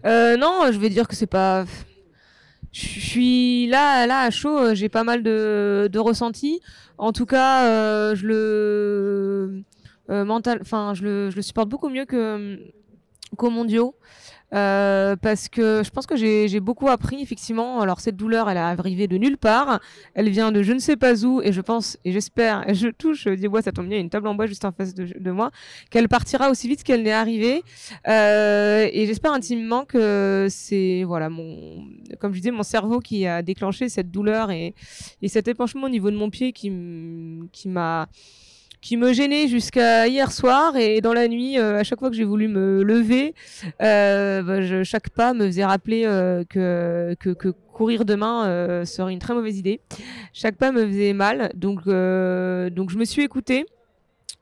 Speaker 4: non, je vais dire que c'est pas je suis là, là à chaud, euh, j'ai pas mal de, de ressentis. En tout cas, euh, je le euh, mental, enfin, je le, je le supporte beaucoup mieux que qu'au mondiaux. Euh, parce que je pense que j'ai beaucoup appris effectivement. Alors cette douleur, elle a arrivé de nulle part. Elle vient de je ne sais pas où et je pense et j'espère, je touche du bois, ça tombe bien, il y a une table en bois juste en face de, de moi, qu'elle partira aussi vite qu'elle n'est arrivée. Euh, et j'espère intimement que c'est voilà mon, comme je disais, mon cerveau qui a déclenché cette douleur et, et cet épanchement au niveau de mon pied qui qui m'a qui me gênait jusqu'à hier soir et dans la nuit, euh, à chaque fois que j'ai voulu me lever, euh, bah, chaque pas me faisait rappeler euh, que, que, que, courir demain serait une très mauvaise idée. Chaque pas me faisait mal, donc donc je me suis écoutée.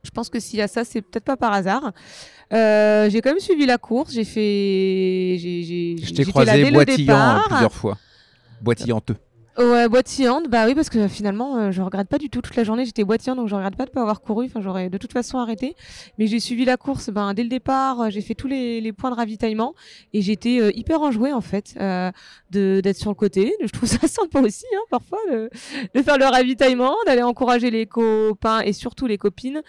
Speaker 4: Je pense que s'il y a ça, c'est peut-être pas par hasard. j'ai quand même suivi la course. J'ai fait. J'ai,
Speaker 1: je t'ai croisé boitillant plusieurs fois. Boitillanteux.
Speaker 4: Ouais, boitillante, bah oui, parce que finalement, euh, je regrette pas du tout. Toute la journée, j'étais boitillante, donc je regrette pas de pas avoir couru. Enfin, j'aurais de toute façon arrêté. Mais j'ai suivi la course ben, dès le départ. Euh, j'ai fait tous les, les, points de ravitaillement et j'étais euh, hyper enjouée en fait euh, d'être sur le côté. Je trouve ça sympa aussi, hein, parfois, de, de, faire le ravitaillement, d'aller encourager les copains et surtout les copines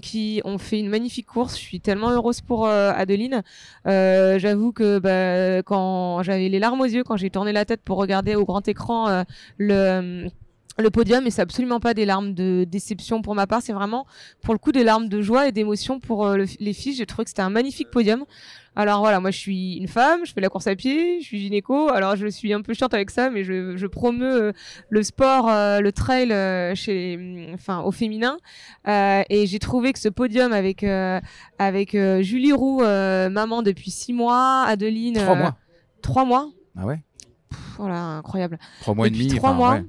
Speaker 4: qui ont fait une magnifique course. Je suis tellement heureuse pour Adeline. J'avoue que bah, quand j'avais les larmes aux yeux quand j'ai tourné la tête pour regarder au grand écran euh, le le podium et c'est absolument pas des larmes de déception pour ma part, c'est vraiment pour le coup des larmes de joie et d'émotion pour euh, les filles. J'ai trouvé que c'était un magnifique podium. Alors voilà, moi je suis une femme, je fais la course à pied, je suis gynéco, alors je suis un peu chiante avec ça, mais je, je promeux euh, le sport, le trail chez, enfin au féminin, et j'ai trouvé que ce podium avec avec Julie Roux, maman depuis six mois, Adeline,
Speaker 1: trois mois,
Speaker 4: trois mois.
Speaker 1: Ah ouais?
Speaker 4: Voilà, incroyable.
Speaker 1: Trois mois et demi.
Speaker 4: Trois mois.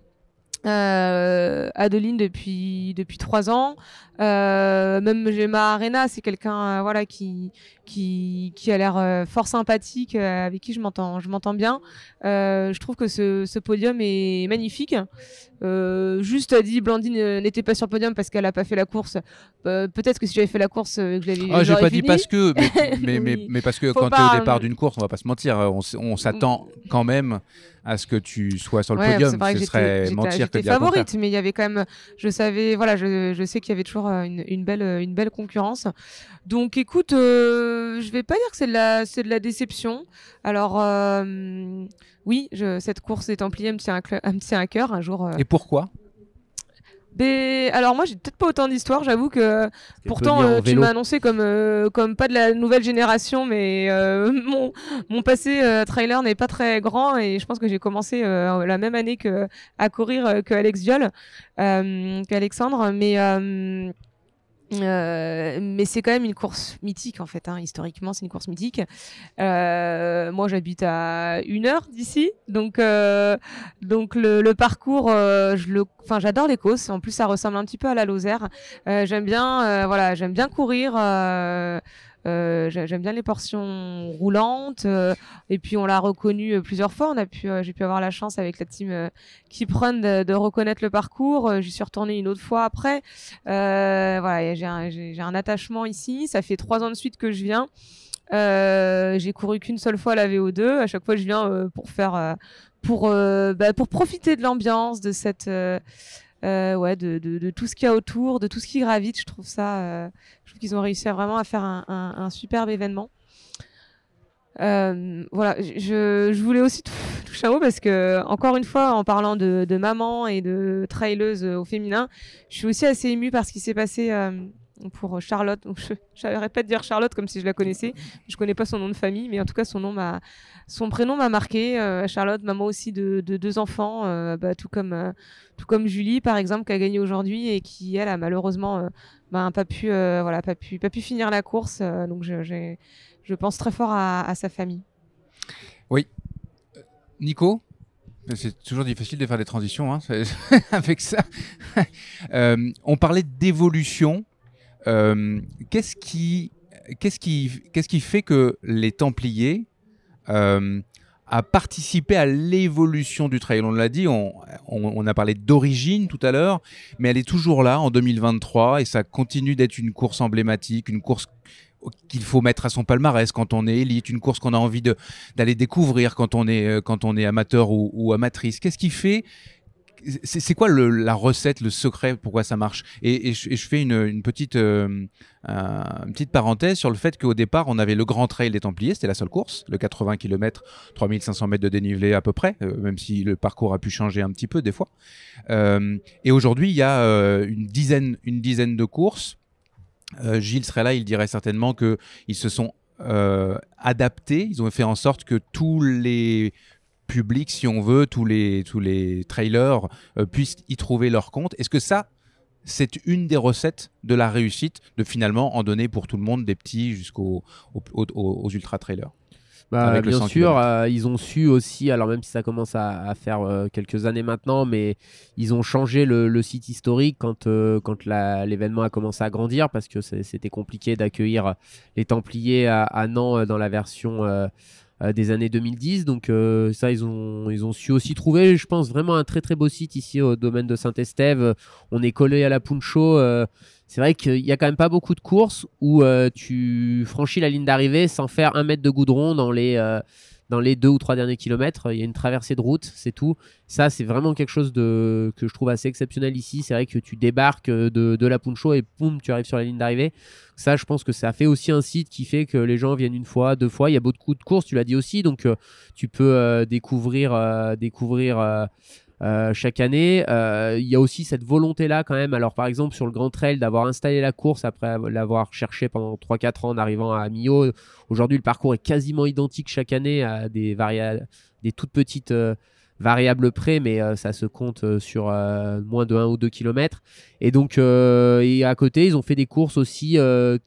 Speaker 4: Euh, Adeline depuis depuis trois ans. Euh, même Gemma Arena, c'est quelqu'un euh, voilà qui qui qui a l'air euh, fort sympathique, euh, avec qui je m'entends je m'entends bien. je trouve que ce, ce podium est magnifique. juste a dit Blandine n'était pas sur le podium parce qu'elle a pas fait la course. Peut-être que si j'avais fait la course, que je l'avais.
Speaker 1: Ah, j'ai pas dit parce que, mais mais, mais, parce que quand tu es au départ d'une course, on va pas se mentir, on, on s'attend quand même à ce que tu sois sur le podium. Ce serait mentir que
Speaker 4: de favorite, mais il y avait quand même, je savais, voilà, je, je sais qu'il y avait toujours euh, une, une, belle, une belle concurrence. Donc, écoute, euh, je vais pas dire que c'est de la, c'est de la déception. Alors, euh, oui, je, cette course des Templiers me tient à, me tient à cœur un jour. Euh.
Speaker 1: Et pourquoi?
Speaker 4: Alors moi j'ai peut-être pas autant d'histoires, j'avoue que pourtant euh, tu m'as annoncé comme euh, comme pas de la nouvelle génération, mais euh, mon mon passé trailer n'est pas très grand et je pense que j'ai commencé la même année que à courir que Alex Viol, qu'Alexandre, mais euh, mais c'est quand même une course mythique en fait, hein. historiquement c'est une course mythique. Euh, moi j'habite à une heure d'ici, donc euh, donc le, le parcours, euh, je le, enfin j'adore les courses. En plus ça ressemble un petit peu à la Lozère. Euh, j'aime bien, voilà, j'aime bien courir. Euh, j'aime bien les portions roulantes. Euh, et puis on l'a reconnu euh, plusieurs fois. On a pu, j'ai pu avoir la chance avec la team qui prennent de, reconnaître le parcours. J'y suis retournée une autre fois après. voilà, j'ai un, un, attachement ici. Ça fait trois ans de suite que je viens. j'ai couru qu'une seule fois la VO2. À chaque fois, je viens pour faire, pour, bah, pour profiter de l'ambiance, de cette ouais, de, de, tout ce qu'il y a autour, de tout ce qui gravite. Je trouve ça, je trouve qu'ils ont réussi vraiment à faire un, un, superbe événement. voilà, je, je, voulais aussi toucher un mot parce que, encore une fois, en parlant de, maman et de traileuse au féminin, je suis aussi assez émue par ce qui s'est passé pour Charlotte. Donc je, je de dire Charlotte comme si je la connaissais. Je connais pas son nom de famille, mais en tout cas son nom m'a, son prénom m'a marqué. Euh, Charlotte, maman aussi de, deux enfants, euh, bah, tout comme euh, tout comme Julie par exemple qui a gagné aujourd'hui et qui elle a malheureusement bah, pas pu voilà pas pu pas pu finir la course. donc je, je pense très fort à, sa famille.
Speaker 1: Oui, Nico. C'est toujours difficile de faire des transitions hein, avec ça. on parlait d'évolution qu'est-ce qui, qu'est-ce qui, qu'est-ce qui fait que les Templiers a participé à l'évolution du trail. On l'a dit, on, on, a parlé d'origine tout à l'heure, mais elle est toujours là en 2023 et ça continue d'être une course emblématique, une course qu'il faut mettre à son palmarès quand on est élite, une course qu'on a envie d'aller découvrir quand on est, euh, quand on est amateur ou, ou amatrice. Qu'est-ce qui fait c'est quoi la recette, le secret, pourquoi ça marche? Et, je, fais une, petite, euh, petite parenthèse sur le fait qu'au départ, on avait le Grand Trail des Templiers, c'était la seule course, le 80 km, 3500 mètres de dénivelé à peu près, euh, même si le parcours a pu changer un petit peu des fois. Euh, et aujourd'hui, il y a une, dizaine, une dizaine de courses. Gilles serait là, il dirait certainement qu'ils se sont adaptés, ils ont fait en sorte que tous les public, si on veut, tous les, tous les trailers euh, puissent y trouver leur compte. Est-ce que ça, c'est une des recettes de la réussite de finalement en donner pour tout le monde, des petits jusqu'aux aux, ultra-trailers
Speaker 2: bah, bien sûr, euh, ils ont su aussi, alors même si ça commence à, faire euh, quelques années maintenant, mais ils ont changé le, site historique quand, quand l'événement a commencé à grandir parce que c'était compliqué d'accueillir les Templiers à, à, Nantes dans la version des années 2010. Donc euh, ça, ils ont, ils ont su aussi trouver, je pense, vraiment un très très beau site ici au domaine de Saint-Estève. On est collé à la Puncho. Euh, c'est vrai qu'il y a quand même pas beaucoup de courses où tu franchis la ligne d'arrivée sans faire un mètre de goudron dans les dans les deux ou trois derniers kilomètres. Il y a une traversée de route, c'est tout. Ça, c'est vraiment quelque chose de, que je trouve assez exceptionnel ici. C'est vrai que tu débarques de, de la Puncho et boum, tu arrives sur la ligne d'arrivée. Ça, je pense que ça fait aussi un site qui fait que les gens viennent une fois, deux fois. Il y a beaucoup de courses, tu l'as dit aussi. Donc, euh, tu peux euh, découvrir, euh, découvrir chaque année. il y a aussi cette volonté-là quand même. Alors par exemple sur le Grand Trail d'avoir installé la course après l'avoir cherché pendant 3-4 ans en arrivant à Millau. Aujourd'hui le parcours est quasiment identique chaque année à des, des toutes petites variables près, mais ça se compte sur moins de 1 ou 2 km. Et donc, et à côté, ils ont fait des courses aussi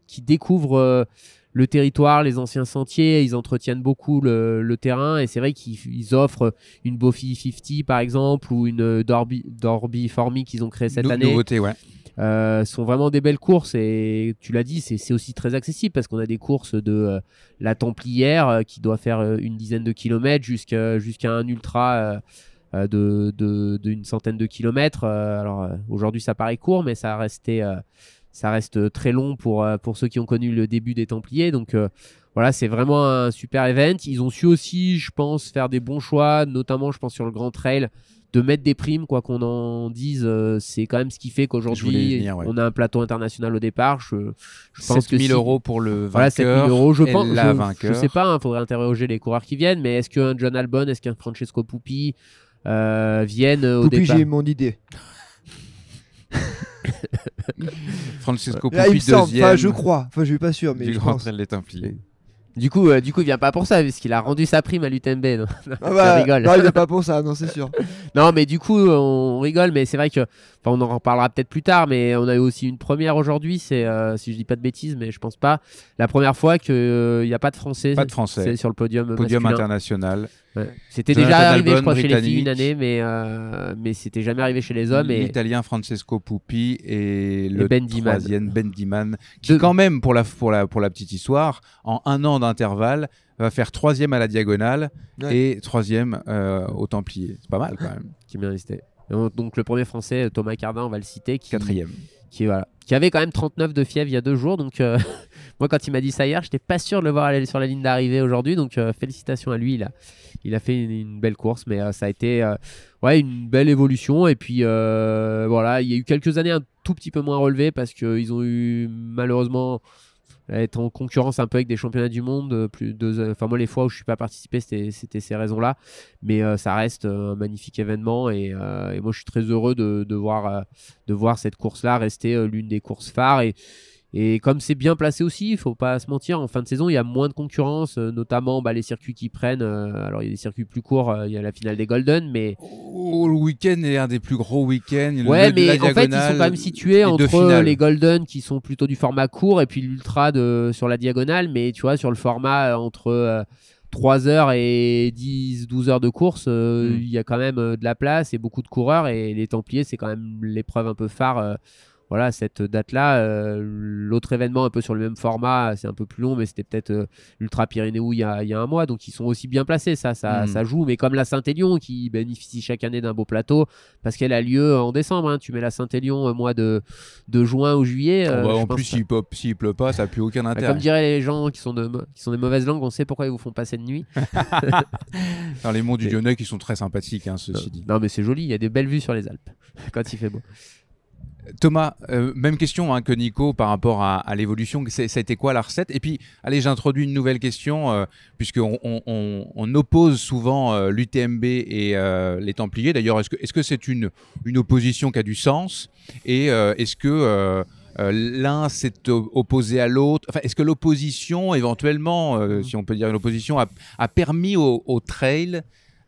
Speaker 2: qui découvrent le territoire, les anciens sentiers, ils entretiennent beaucoup le, terrain et c'est vrai qu'ils offrent une Bofi 50 par exemple ou une Dorby, Dorby Formy qu'ils ont créé cette année.
Speaker 1: Nouveauté, ouais.
Speaker 2: Euh, sont vraiment des belles courses et tu l'as dit, c'est aussi très accessible parce qu'on a des courses de euh, la Templière euh, qui doit faire une dizaine de kilomètres jusqu'à un ultra de d'une centaine de kilomètres. alors aujourd'hui ça paraît court, mais ça a resté ça reste très long pour, euh, pour ceux qui ont connu le début des Templiers. Donc euh, voilà, c'est vraiment un super event. Ils ont su aussi, je pense, faire des bons choix, notamment, je pense, sur le Grand Trail, de mettre des primes, quoi qu'on en dise. Euh, c'est quand même ce qui fait qu'aujourd'hui, on a un plateau international au départ. Je,
Speaker 1: je pense 7 000 que euros pour le vainqueur. Voilà, 7 000 euros,
Speaker 2: je pense. Je, je, sais pas, il hein, faudrait interroger les coureurs qui viennent, mais est-ce qu'un John Albon, est-ce qu'un Francesco Pupi viennent au
Speaker 6: Pupi,
Speaker 2: départ
Speaker 6: j'ai mon idée.
Speaker 1: Francesco Pupi,
Speaker 6: deuxième. Enfin, je crois. Enfin, je suis pas sûr, mais
Speaker 1: du
Speaker 6: je
Speaker 1: Grand
Speaker 6: pense.
Speaker 1: Trail des Templiers.
Speaker 2: Du coup, euh, du coup, il vient pas pour ça, parce qu'il a rendu sa prime à l'UTMB. Non,
Speaker 6: ah bah, rigole. Non, il vient pas pour ça, non, c'est sûr.
Speaker 2: non, mais du coup, on rigole, mais c'est vrai que, on en reparlera peut-être plus tard, mais on a eu aussi une première aujourd'hui. C'est, euh, si je dis pas de bêtises, mais je pense pas, la première fois qu'il n'y a pas de Français.
Speaker 1: Pas de Français.
Speaker 2: sur le podium.
Speaker 1: Podium international.
Speaker 2: C'était déjà arrivé, je crois, chez les filles une année, mais, euh, mais c'était jamais arrivé chez les hommes.
Speaker 1: L'Italien Francesco Pupi et le ben troisième Ben Diman, qui quand même, pour la, pour, la, pour la petite histoire, en un an d'intervalle, va faire troisième à la diagonale et troisième euh, au Templier. C'est pas mal quand même.
Speaker 2: Qui bien resté. Donc le premier français, Thomas Cardin, on va le citer. Qui,
Speaker 1: Quatrième.
Speaker 2: Qui, voilà, qui avait quand même 39 de fièvre il y a deux jours. Donc, moi, quand il m'a dit ça hier, j'étais pas sûr de le voir aller sur la ligne d'arrivée aujourd'hui. Donc, félicitations à lui. Il a, fait une, belle course, mais ça a été ouais, une belle évolution. Et puis, voilà, il y a eu quelques années un tout petit peu moins relevées parce qu'ils ont eu malheureusement être en concurrence un peu avec des championnats du monde. Euh, plus enfin moi les fois où je suis pas participé c'était ces raisons-là, mais euh, ça reste euh, un magnifique événement et, moi je suis très heureux de, voir de voir cette course-là rester l'une des courses phares et comme c'est bien placé aussi, il faut pas se mentir, en fin de saison, il y a moins de concurrence, euh, notamment bah, les circuits qui prennent. Euh, alors, il y a des circuits plus courts, euh, il y a la finale des Golden, mais.
Speaker 1: Oh, le week-end est un des plus gros week-ends.
Speaker 2: Ouais, mais en fait, ils sont quand même situés entre les Golden qui sont plutôt du format court et puis l'Ultra sur la diagonale, mais tu vois, sur le format entre. 3 heures et 10, 12 heures de course, mm. il y a quand même de la place et beaucoup de coureurs. Et les Templiers, c'est quand même l'épreuve un peu phare voilà, cette date-là. Euh, l'autre événement, un peu sur le même format, c'est un peu plus long, mais c'était peut-être euh, l'Ultra Pyrénéo il y, a, il y, a, un mois, donc ils sont aussi bien placés, ça, ça, hmm. ça joue. Mais comme la Saint-Élion, qui bénéficie chaque année d'un beau plateau, parce qu'elle a lieu en décembre, hein. tu mets la Saint-Élion au mois de, de juin ou juillet.
Speaker 1: Euh, bah, en plus, s'il ne pleut pas, ça n'a plus aucun bah, intérêt.
Speaker 2: comme diraient les gens qui sont, de, qui sont des mauvaises langues, on sait pourquoi ils vous font passer de nuit.
Speaker 1: Les monts du Lyonnais qui sont très sympathiques, hein, ceci dit.
Speaker 2: Non, mais c'est joli, il y a des belles vues sur les Alpes quand il fait beau.
Speaker 1: Thomas, euh, même question hein, que Nico par rapport à, l'évolution. Ça a été quoi la recette? Et puis, allez, j'introduis une nouvelle question, euh, puisqu'on on, oppose souvent euh, l'UTMB et les Templiers. D'ailleurs, est-ce que c'est une, une opposition qui a du sens? Et est-ce que l'un s'est opposé à l'autre? Enfin, Est-ce que l'opposition, éventuellement, mmh. si on peut dire une opposition, a, permis au, trail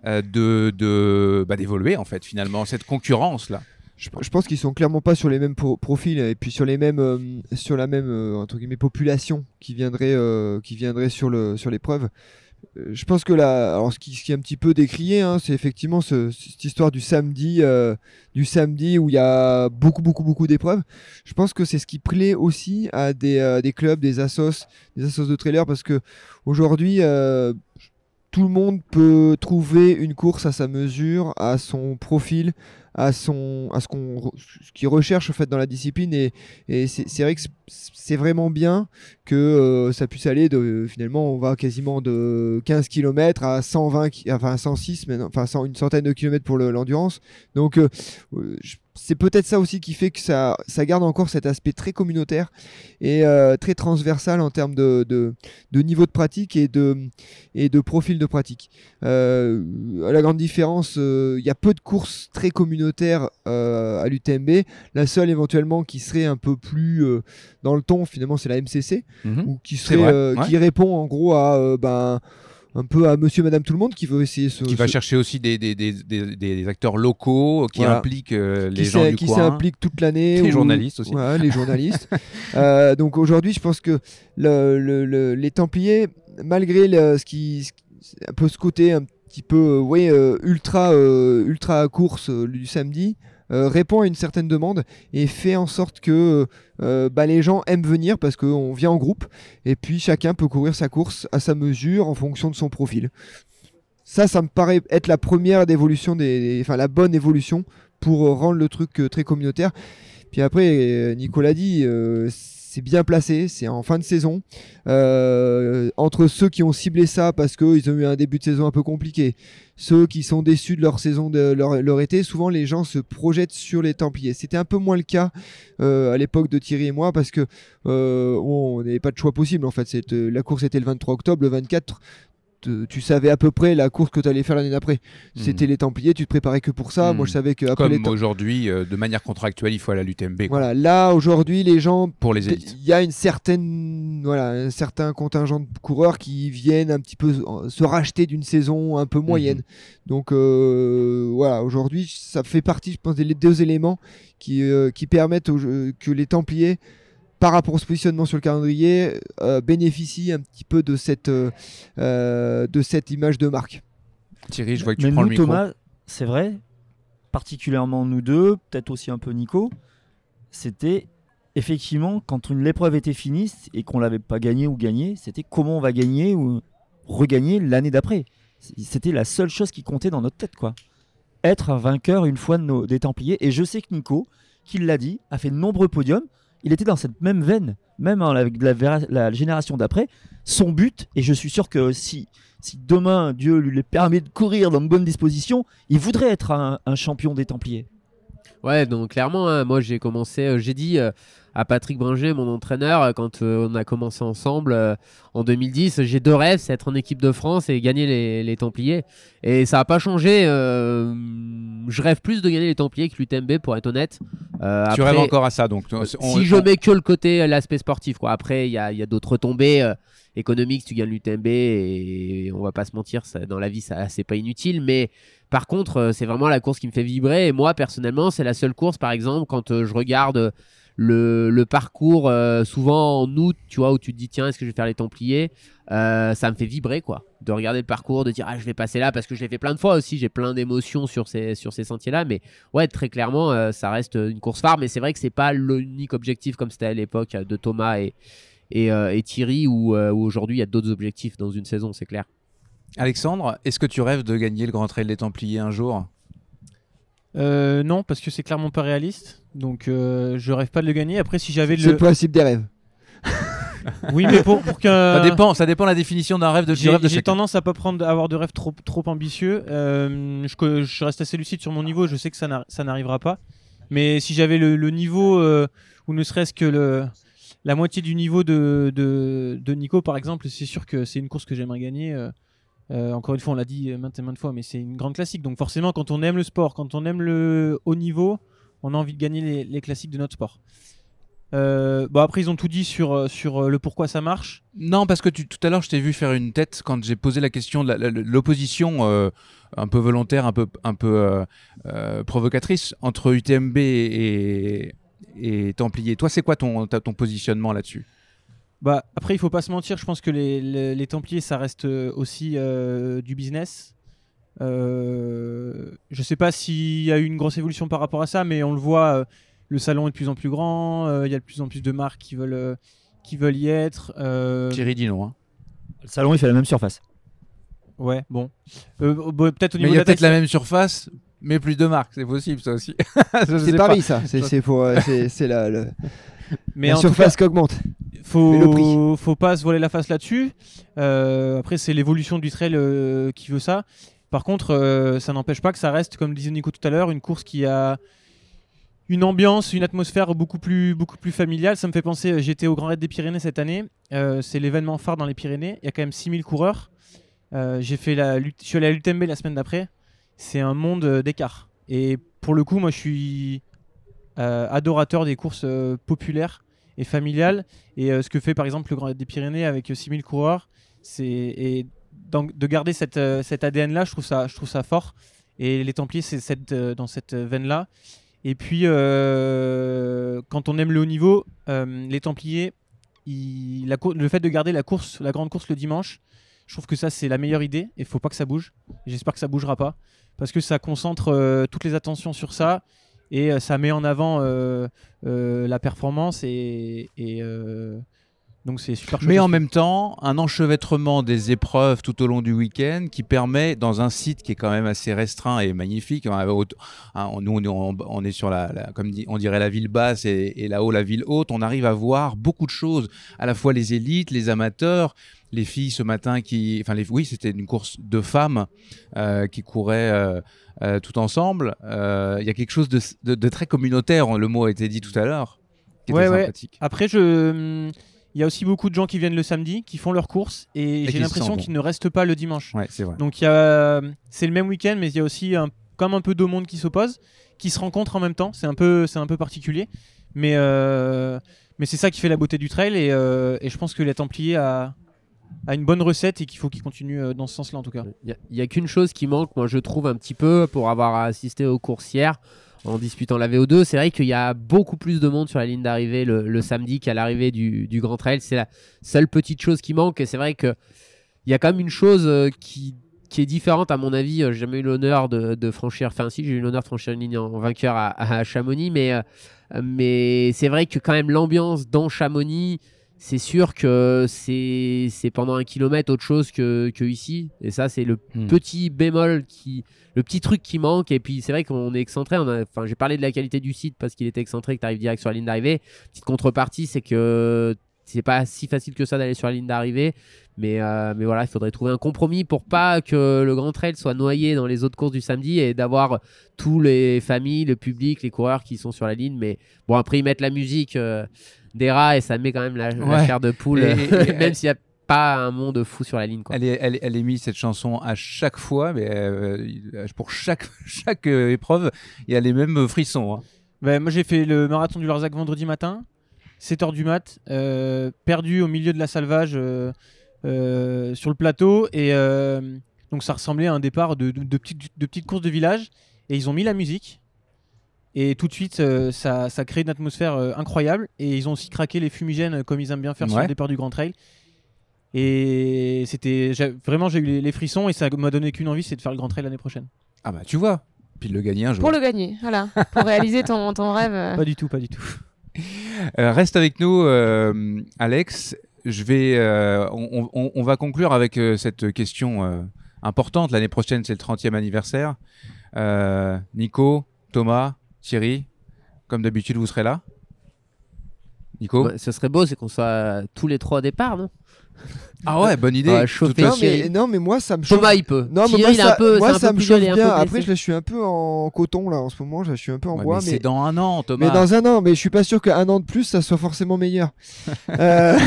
Speaker 1: de, bah, d'évoluer, en fait, finalement, cette concurrence-là?
Speaker 6: Je, pense qu'ils sont clairement pas sur les mêmes profils et puis sur les mêmes euh, sur la même euh, entre guillemets population qui viendrait euh, qui viendrait sur le sur l'épreuve. Je pense que là, alors ce qui, est un petit peu décrié, hein, c'est effectivement cette histoire du samedi, du samedi où il y a beaucoup, beaucoup, beaucoup d'épreuves. Je pense que c'est ce qui plaît aussi à des, des clubs, des assos, des assos de trailers, parce que aujourd'hui, tout le monde peut trouver une course à sa mesure, à son profil, à son à ce qu'on ce qu'il recherche en fait dans la discipline. Et, et c'est vrai que c'est vraiment bien que euh, ça puisse aller de finalement on va quasiment de 15 km à 120 enfin 106 mais enfin une centaine de kilomètres pour l'endurance. Donc euh, c'est peut-être ça aussi qui fait que ça, ça garde encore cet aspect très communautaire et euh, très transversal en termes de, de, niveau de pratique et de, et de profil de pratique. Euh, la grande différence, euh, il y a peu de courses très communautaires à l'UTMB. La seule éventuellement qui serait un peu plus dans le ton, finalement, c'est la MCC, mhm. ou qui, serait, qui répond en gros à... ben, un peu à monsieur, madame, tout le monde qui veut essayer ce.
Speaker 1: Qui va chercher aussi des, des, des, des, acteurs locaux qui impliquent euh, les gens du
Speaker 6: qui
Speaker 1: coin.
Speaker 6: Qui s'impliquent toute l'année.
Speaker 1: Les journalistes aussi.
Speaker 6: Ouais, les journalistes. euh, donc aujourd'hui, je pense que le, le, les Templiers, malgré ce qui, un peu ce côté un petit peu, ouais, euh, ultra, ultra course du samedi. Euh, répond à une certaine demande et fait en sorte que euh, bah, les gens aiment venir parce qu'on vient en groupe et puis chacun peut courir sa course à sa mesure en fonction de son profil. Ça, ça me paraît être la première d'évolution, des, enfin la bonne évolution pour rendre le truc euh, très communautaire. Puis après, Nicolas dit, c'est bien placé, c'est en fin de saison. Euh, entre ceux qui ont ciblé ça parce qu'ils ont eu un début de saison un peu compliqué, ceux qui sont déçus de leur saison, de leur, été, souvent les gens se projettent sur les Templiers. C'était un peu moins le cas euh, à l'époque de Thierry et moi parce que euh, on n'avait pas de choix possible en fait. La course était le 23 octobre, le 24 tu savais à peu près la course que tu allais faire l'année d'après. Hmm. C'était les Templiers, tu te préparais que pour ça. Moi, je hmm. savais que
Speaker 1: comme aujourd'hui, euh, de manière contractuelle, il faut aller à l'UTMB.
Speaker 6: Voilà, là aujourd'hui, les gens
Speaker 1: pour les élites,
Speaker 6: il y a une certaine, voilà, un certain contingent de coureurs qui viennent un petit peu se racheter d'une saison un peu moyenne. Hmm. Donc euh, voilà, aujourd'hui, ça fait partie, je pense, des deux éléments qui, euh, qui permettent que les Templiers par rapport au positionnement sur le calendrier, euh, bénéficie un petit peu de cette, euh, euh, de cette image de marque.
Speaker 1: Thierry, je vois que tu prends le micro.
Speaker 3: Thomas, c'est vrai, particulièrement nous deux, peut-être aussi un peu Nico, c'était effectivement quand une l'épreuve était finie et qu'on l'avait pas gagné ou gagné, c'était comment on va gagner ou regagner l'année d'après. C'était la seule chose qui comptait dans notre tête, quoi. Être un vainqueur une fois de nos, des Templiers. Et je sais que Nico, qui l'a dit, a fait de nombreux podiums il était dans cette même veine, même la, génération d'après. Son but, et je suis sûr que si, si demain Dieu lui permet de courir dans de bonnes dispositions, il voudrait être un champion des Templiers.
Speaker 2: Ouais, donc clairement, hein, moi j'ai commencé, euh, j'ai dit euh, à Patrick Bringer, mon entraîneur, euh, quand on a commencé ensemble en 2010, j'ai deux rêves, c'est être en équipe de France et gagner les, Templiers. Et ça n'a pas changé. je rêve plus de gagner les Templiers que l'UTMB, pour être honnête.
Speaker 1: tu rêves encore à ça, donc.
Speaker 2: si je mets que le côté, l'aspect sportif, quoi. Après, il y a, y a d'autres retombées économiques, tu gagnes l'UTMB et on va pas se mentir, ça, dans la vie, ça c'est pas inutile, mais par contre, euh, c'est vraiment la course qui me fait vibrer. Et moi, personnellement, c'est la seule course, par exemple, quand euh, je regarde le, parcours, euh, souvent en août, tu vois, où tu te dis, tiens, est-ce que je vais faire les Templiers Ça me fait vibrer, quoi. De regarder le parcours, de dire, ah, je vais passer là, parce que je l'ai fait plein de fois aussi. J'ai plein d'émotions sur ces, sur ces sentiers-là. Mais ouais, très clairement, ça reste une course phare. Mais c'est vrai que c'est pas l'unique objectif comme c'était à l'époque de Thomas et, et, Thierry, où aujourd'hui, il y a d'autres objectifs dans une saison, c'est clair.
Speaker 1: Alexandre, est-ce que tu rêves de gagner le Grand Trail des Templiers un jour?
Speaker 7: Euh, Non, parce que c'est clairement pas réaliste. Donc euh, je rêve pas de le gagner. Après, si j'avais le.
Speaker 6: C'est le principe des rêves.
Speaker 7: oui, mais pour, pour
Speaker 1: Ça dépend, ça dépend de la définition d'un rêve de
Speaker 7: J'ai tendance à pas prendre, avoir de rêves trop, trop ambitieux. Euh, je, je, reste assez lucide sur mon niveau. Je sais que ça n'arrivera pas. Mais si j'avais le, niveau, ou ne serait-ce que le, la moitié du niveau de, de, de Nico, par exemple, c'est sûr que c'est une course que j'aimerais gagner. Euh, encore une fois, on l'a dit maintes et maintes fois, mais c'est une grande classique. Donc forcément, quand on aime le sport, quand on aime le haut niveau, on a envie de gagner les, classiques de notre sport. Euh, bon après ils ont tout dit sur, euh, sur le pourquoi ça marche.
Speaker 1: Non parce que tout à l'heure je t'ai vu faire une tête quand j'ai posé la question de l'opposition un peu volontaire, un peu, un peu provocatrice entre UTMB et, et Templier. Toi c'est quoi ton, ton positionnement là-dessus?
Speaker 7: Bah, après, il faut pas se mentir, je pense que les, les, Templiers, ça reste euh, aussi euh, du business. Euh, je sais pas s'il y a eu une grosse évolution par rapport à ça, mais on le voit, euh, le salon est de plus en plus grand, il y a de plus en plus de marques qui veulent, qui veulent y être.
Speaker 1: Thierry dit non. Hein.
Speaker 3: Le salon, il fait la même surface.
Speaker 7: Ouais, bon. peut-être au niveau
Speaker 1: mais il y a peut-être la même surface, mais plus de marques, c'est possible ça aussi.
Speaker 6: c'est Paris ça, c'est pour c'est la, mais la surface qui augmente
Speaker 7: faut, faut pas se voiler la face là-dessus. Euh, après, c'est l'évolution du trail euh, qui veut ça. Par contre, euh, ça n'empêche pas que ça reste, comme disait Nico tout à l'heure, une course qui a une ambiance, une atmosphère beaucoup plus, beaucoup plus familiale. Ça me fait penser, j'étais au Grand Raid des Pyrénées cette année. c'est l'événement phare dans les Pyrénées. Il y a quand même 6000 coureurs. j'ai fait la, je suis allé à l'UTMB la semaine d'après. C'est un monde d'écart. Et pour le coup, moi, je suis adorateur des courses populaires et familiale. Et euh, ce que fait par exemple le Grand des Pyrénées avec 6000 euh, coureurs, c'est et de garder cette, euh, cet ADN là, je trouve ça, je trouve ça fort. Et les Templiers, c'est cette, dans cette veine là. Et puis, quand on aime le haut niveau, les Templiers, le fait de garder la course, la grande course le dimanche, je trouve que ça c'est la meilleure idée. Et faut pas que ça bouge. J'espère que ça bougera pas parce que ça concentre toutes les attentions sur ça et euh, ça met en avant euh, euh, la performance et, donc c'est super
Speaker 1: Mais en même temps, un enchevêtrement des épreuves tout au long du week-end qui permet, dans un site qui est quand même assez restreint et magnifique, hein, nous on est sur la, comme on dirait la ville basse et, là-haut la ville haute, on arrive à voir beaucoup de choses, à la fois les élites, les amateurs, les filles ce matin qui, enfin les, oui c'était une course de femmes qui couraient euh, tout ensemble. Euh, il y a quelque chose de, très communautaire, le mot a été dit tout à l'heure.
Speaker 7: Ouais, ouais. Après, je. Il y a aussi beaucoup de gens qui viennent le samedi, qui font leurs courses, et, j'ai l'impression qu'ils ne restent pas le dimanche.
Speaker 1: Ouais, c'est vrai.
Speaker 7: Donc c'est le même week-end, mais il y a aussi un... comme un peu deux mondes qui s'opposent, qui se rencontrent en même temps. C'est un peu, c'est un peu particulier, mais euh, mais c'est ça qui fait la beauté du trail, et, et je pense que les Templiers a a une bonne recette et qu'il faut qu'il continue euh, dans ce sens-là en tout cas.
Speaker 2: Il n'y a, qu'une chose qui manque, moi je trouve un petit peu, pour avoir assisté aux courses hier en disputant la VO2. C'est vrai qu'il y a beaucoup plus de monde sur la ligne d'arrivée le, samedi qu'à l'arrivée du, Grand Trail. C'est la seule petite chose qui manque et c'est vrai qu'il y a quand même une chose euh, qui, qui est différente à mon avis. Euh, j'ai jamais eu l'honneur de, franchir, enfin si j'ai eu l'honneur de franchir une ligne en, vainqueur à, Chamonix, mais, mais c'est vrai que quand même l'ambiance dans Chamonix c'est sûr que c'est pendant un kilomètre autre chose que, que ici. Et ça, c'est le hmm. petit bémol qui, le petit truc qui manque. Et puis, c'est vrai qu'on est excentré. Enfin, j'ai parlé de la qualité du site parce qu'il était excentré, que tu arrives direct sur la ligne d'arrivée. Petite contrepartie, c'est que c'est pas si facile que ça d'aller sur la ligne d'arrivée. Mais, euh, mais voilà, il faudrait trouver un compromis pour pas que le Grand Trail soit noyé dans les autres courses du samedi et d'avoir tous les familles, le public, les coureurs qui sont sur la ligne. Mais bon, après, ils mettent la musique. Euh, des rats et ça met quand même la, chair de poule, même s'il n'y a pas un monde fou sur la ligne.
Speaker 1: Elle, est, elle, elle émise cette chanson à chaque fois, mais euh, pour chaque, chaque euh, épreuve, il y a les mêmes frissons. Hein.
Speaker 7: Ben, moi, j'ai fait le marathon du Larzac vendredi matin, 7h du mat, euh, perdu au milieu de la salvage sur le plateau. Et donc, ça ressemblait à un départ de, de, de, petites, de petites courses de village. Et ils ont mis la musique. Et tout de suite, euh, ça, ça crée une atmosphère euh, incroyable. Et ils ont aussi craqué les fumigènes comme ils aiment bien faire sur le départ du Grand Trail. Et c'était vraiment, j'ai eu les, frissons et ça m'a donné qu'une envie, c'est de faire le Grand Trail l'année prochaine.
Speaker 1: Ah bah tu vois, puis le gagner un jour.
Speaker 4: Pour le gagner, voilà, pour réaliser ton, ton rêve. Euh.
Speaker 7: Pas du tout, pas du tout.
Speaker 1: reste avec nous, Alex. Je vais, on, on, va conclure avec cette question importante. L'année prochaine, c'est le 30e anniversaire. Nico, Thomas, Thierry, comme d'habitude, vous serez là. Nico
Speaker 2: Ce serait beau, c'est qu'on soit tous les trois au départ, non?
Speaker 1: Ah ouais, bonne idée.
Speaker 6: non, mais, non, mais moi ça me chauffe.
Speaker 2: Thomas, il peut. Non, mais moi, ça, peu,
Speaker 6: moi, ça
Speaker 2: me
Speaker 6: chauffe bien. Après, je, suis un peu en coton là en ce moment. Je suis un peu en bois.
Speaker 1: Mais, c'est dans un an, Thomas.
Speaker 6: Mais dans un an, mais je suis pas sûr qu'un an de plus ça soit forcément meilleur. euh...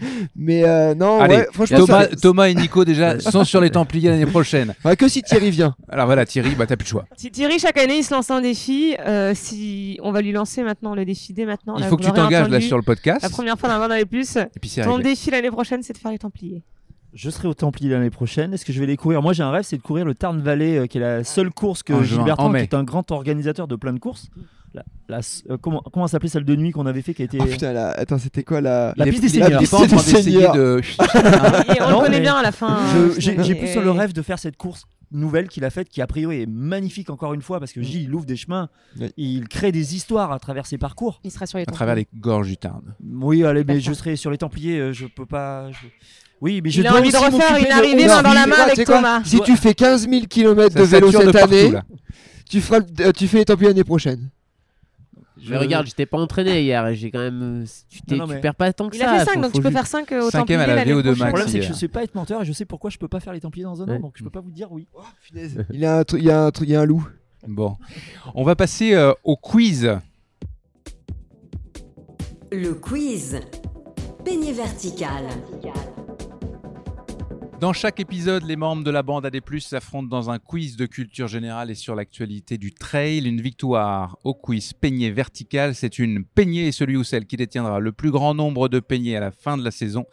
Speaker 6: mais euh, non,
Speaker 1: Allez,
Speaker 6: ouais,
Speaker 1: franchement, Thomas, Thomas, et Nico déjà sont sur les Templiers l'année prochaine.
Speaker 6: Ouais, que si Thierry vient.
Speaker 1: Alors voilà, Thierry, bah t'as plus de choix.
Speaker 4: Si Thierry chaque année il se lance un défi, euh, si on va lui lancer maintenant le défi dès maintenant.
Speaker 1: Il faut que tu t'engages là sur le podcast.
Speaker 4: La première fois d'un dans les plus. Et puis Ton défi l'année prochaine, c'est de faire les Templiers.
Speaker 3: Je serai au Templier l'année prochaine. Est-ce que je vais les courir? Moi, j'ai un rêve, c'est de courir le Tarn Valley, euh, qui est la seule course que Gilbert qui est un grand organisateur de plein de courses. La, euh, comment comment s'appelait celle de nuit qu'on avait fait qui a été
Speaker 6: oh, putain attends c'était quoi la
Speaker 3: la piste des seigneurs.
Speaker 1: de
Speaker 4: et on le connaît bien à la fin
Speaker 3: j'ai plus le rêve de faire cette course nouvelle qu'il a faite qui a priori est magnifique encore une fois parce que J il ouvre des chemins il crée des histoires à travers ses parcours.
Speaker 4: Il sera sur les à
Speaker 1: travers les gorges du Tarn.
Speaker 3: Oui allez mais je serai sur les Templiers euh, je peux pas oui, mais je
Speaker 4: il a envie de refaire une arrivée main dans la main avec Thomas.
Speaker 6: Si tu fais 15 000 km de vélo cette année, tu, feras, euh, tu fais les Templiers l'année prochaine.
Speaker 2: Je regarde, j'étais pas entraîné hier. J'ai quand même. Tu, tu perds pas tant que
Speaker 4: il
Speaker 2: ça.
Speaker 4: Il a fait 5, donc tu peux faire 5 au Templiers. à la VO2 Max.
Speaker 3: Le problème, c'est que je sais pas être menteur et je sais pourquoi je peux pas faire les Templiers dans un an, donc je peux pas vous dire oui. Oh,
Speaker 6: il, y a un il, y a un il y a un loup.
Speaker 1: Bon. On va passer euh, au quiz.
Speaker 5: Le quiz. Peigné vertical.
Speaker 1: Dans chaque épisode, les membres de la bande AD+, s'affrontent dans un quiz de culture générale et sur l'actualité du trail. Une victoire au quiz peignée vertical, c'est une peignée et celui ou celle qui détiendra le plus grand nombre de peignets à la fin de la saison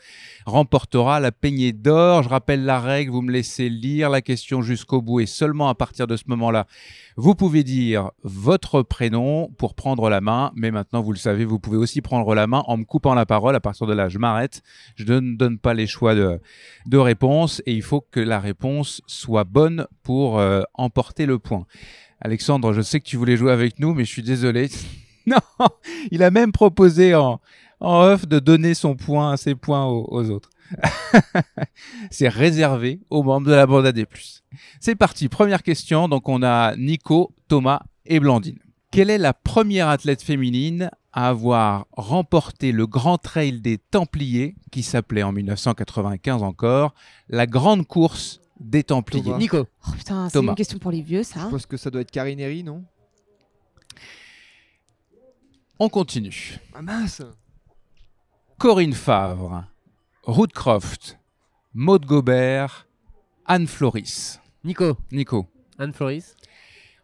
Speaker 1: remportera la peignée d'or. Je rappelle la règle, vous me laissez lire la question jusqu'au bout et seulement à partir de ce moment-là, vous pouvez dire votre prénom pour prendre la main, mais maintenant vous le savez, vous pouvez aussi prendre la main en me coupant la parole. À partir de là, je m'arrête. Je ne donne pas les choix de, de réponse et il faut que la réponse soit bonne pour euh, emporter le point. Alexandre, je sais que tu voulais jouer avec nous, mais je suis désolé. non, il a même proposé en, en off de donner son point, ses points aux autres. c'est réservé aux membres de la bande AD+. C'est parti, première question. Donc on a Nico, Thomas et Blandine. Quelle est la première athlète féminine à avoir remporté le Grand Trail des Templiers, qui s'appelait en 1995 encore, la Grande Course des Templiers?
Speaker 2: Nico.
Speaker 4: Oh putain, c'est une question pour les vieux, ça.
Speaker 6: Je pense que ça doit être Karineri, non?
Speaker 1: On continue.
Speaker 6: Ah mince
Speaker 1: Corinne Favre, Ruth Croft, Maud Gobert, Anne Floris.
Speaker 2: Nico.
Speaker 1: Nico.
Speaker 2: Anne Floris.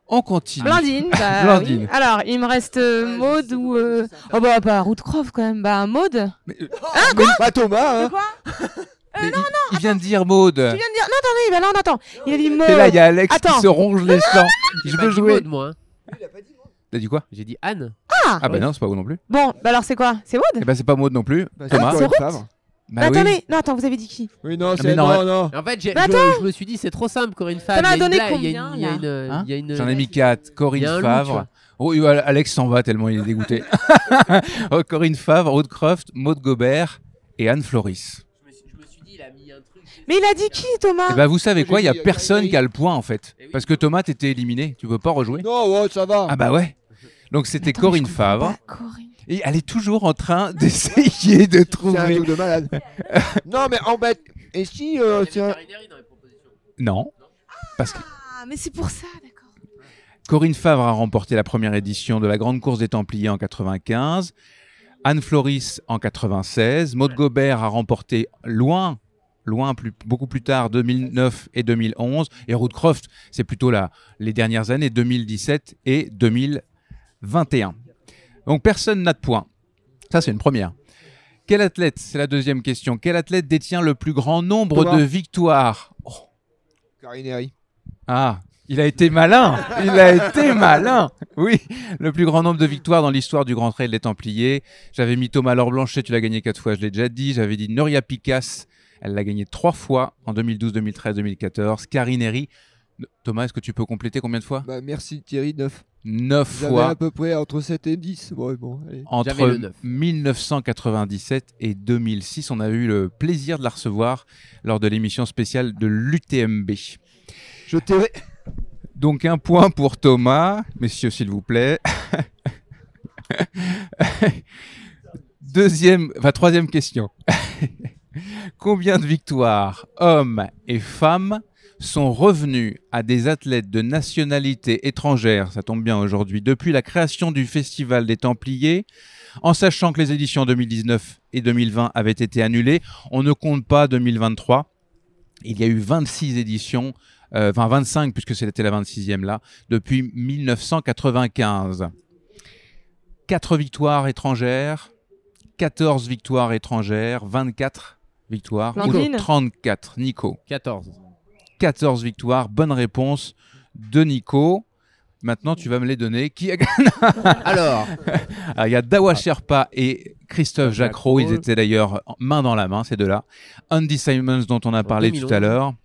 Speaker 1: On continue.
Speaker 4: Blandine. Bah, Oui. Alors, il me reste euh, Maud ou. Euh... Oh bah, pas Ruth Croft quand même. Bah, Maud.
Speaker 6: Mais, euh... hein, quoi Pas Thomas. Hein.
Speaker 4: Quoi
Speaker 1: euh, non, non, il, vient de dire Maud. Tu
Speaker 4: viens de dire. Non, attendez, bah, non, attends. Il a dit Maud.
Speaker 1: Et là, il y a Alex qui se ronge les sangs. Je veux jouer.
Speaker 2: Maud, moi.
Speaker 6: Il a pas dit Maud.
Speaker 1: T'as dit quoi
Speaker 2: J'ai dit Anne.
Speaker 4: Ah
Speaker 1: Ah bah non, c'est pas Maud non plus.
Speaker 4: Bon, bah alors c'est quoi? C'est Maud
Speaker 1: Eh bah c'est pas Maud non plus. Bah, Thomas.
Speaker 4: C'est Ruth bah, bah attendez, non, attends, vous avez dit qui?
Speaker 6: Oui, non, c'est non, non,
Speaker 2: En fait, bah, je, me suis dit, c'est trop simple, Corinne Favre.
Speaker 4: T'en as donné combien
Speaker 2: Il y a une.
Speaker 1: J'en ai mis 4. Corinne Favre, Oh, Alex s'en va tellement il est dégoûté. Oh, Corinne Favre, Aude Croft, Maud Gobert et Anne Floris.
Speaker 4: Mais il a dit qui, Thomas?
Speaker 1: Eh ben, Vous savez quoi? Il n'y a personne qui a le point en fait. Eh Parce que Thomas, t'étais éliminé. Tu peux pas rejouer
Speaker 6: Non, ça va.
Speaker 1: Ah bah ouais. Donc c'était Corinne Favre. Et elle est toujours en train d'essayer de trouver.
Speaker 6: C'est un truc de malade. non, mais en bête. Et si. Euh,
Speaker 1: non. Parce que.
Speaker 4: Ah, mais c'est pour ça, d'accord.
Speaker 1: Corinne Favre a remporté la première édition de la Grande Course des Templiers en 95. Anne Floris en 96. Maud Gobert a remporté loin loin, plus, beaucoup plus tard, 2009 et 2011. Et Croft, c'est plutôt là, les dernières années, 2017 et 2021. Donc personne n'a de points. Ça, c'est une première. Quel athlète, c'est la deuxième question, quel athlète détient le plus grand nombre de victoires? Oh. Ah, il a été malin Il a été malin Oui, le plus grand nombre de victoires dans l'histoire du Grand Trail des Templiers. J'avais mis Thomas Laure Blanchet, tu l'as gagné quatre fois, je l'ai déjà dit. J'avais dit Nuria Picas, elle l'a gagné trois fois en 2012, 2013, 2014. Carineri, Thomas, est-ce que tu peux compléter combien de fois?
Speaker 6: Bah, Merci Thierry, 9.
Speaker 1: 9 fois.
Speaker 6: à peu près entre 7 et 10. bon,
Speaker 1: entre 1997 et 2006, on a eu le plaisir de la recevoir lors de l'émission spéciale de l'UTMB.
Speaker 6: Je t'ai...
Speaker 1: Donc un point pour Thomas, messieurs s'il vous plaît. Deuxième, enfin troisième question. Combien de victoires, hommes et femmes, sont revenus à des athlètes de nationalité étrangère, ça tombe bien aujourd'hui, depuis la création du Festival des Templiers, en sachant que les éditions 2019 et 2020 avaient été annulées. On ne compte pas 2023. Il y a eu 26 éditions, euh, enfin 25 puisque c'était la 26e là, depuis 1995. 4 victoires étrangères, 14 victoires étrangères, 24 victoires. Ou 34, Nico.
Speaker 2: 14.
Speaker 1: 14 victoires, bonne réponse de Nico. Maintenant, tu vas me les donner. Qui
Speaker 2: Alors
Speaker 1: ah, Il y a Dawa Sherpa et Christophe Jacro. Ils étaient d'ailleurs main dans la main, ces deux-là. Andy Simons, dont on a parlé tout à l'heure.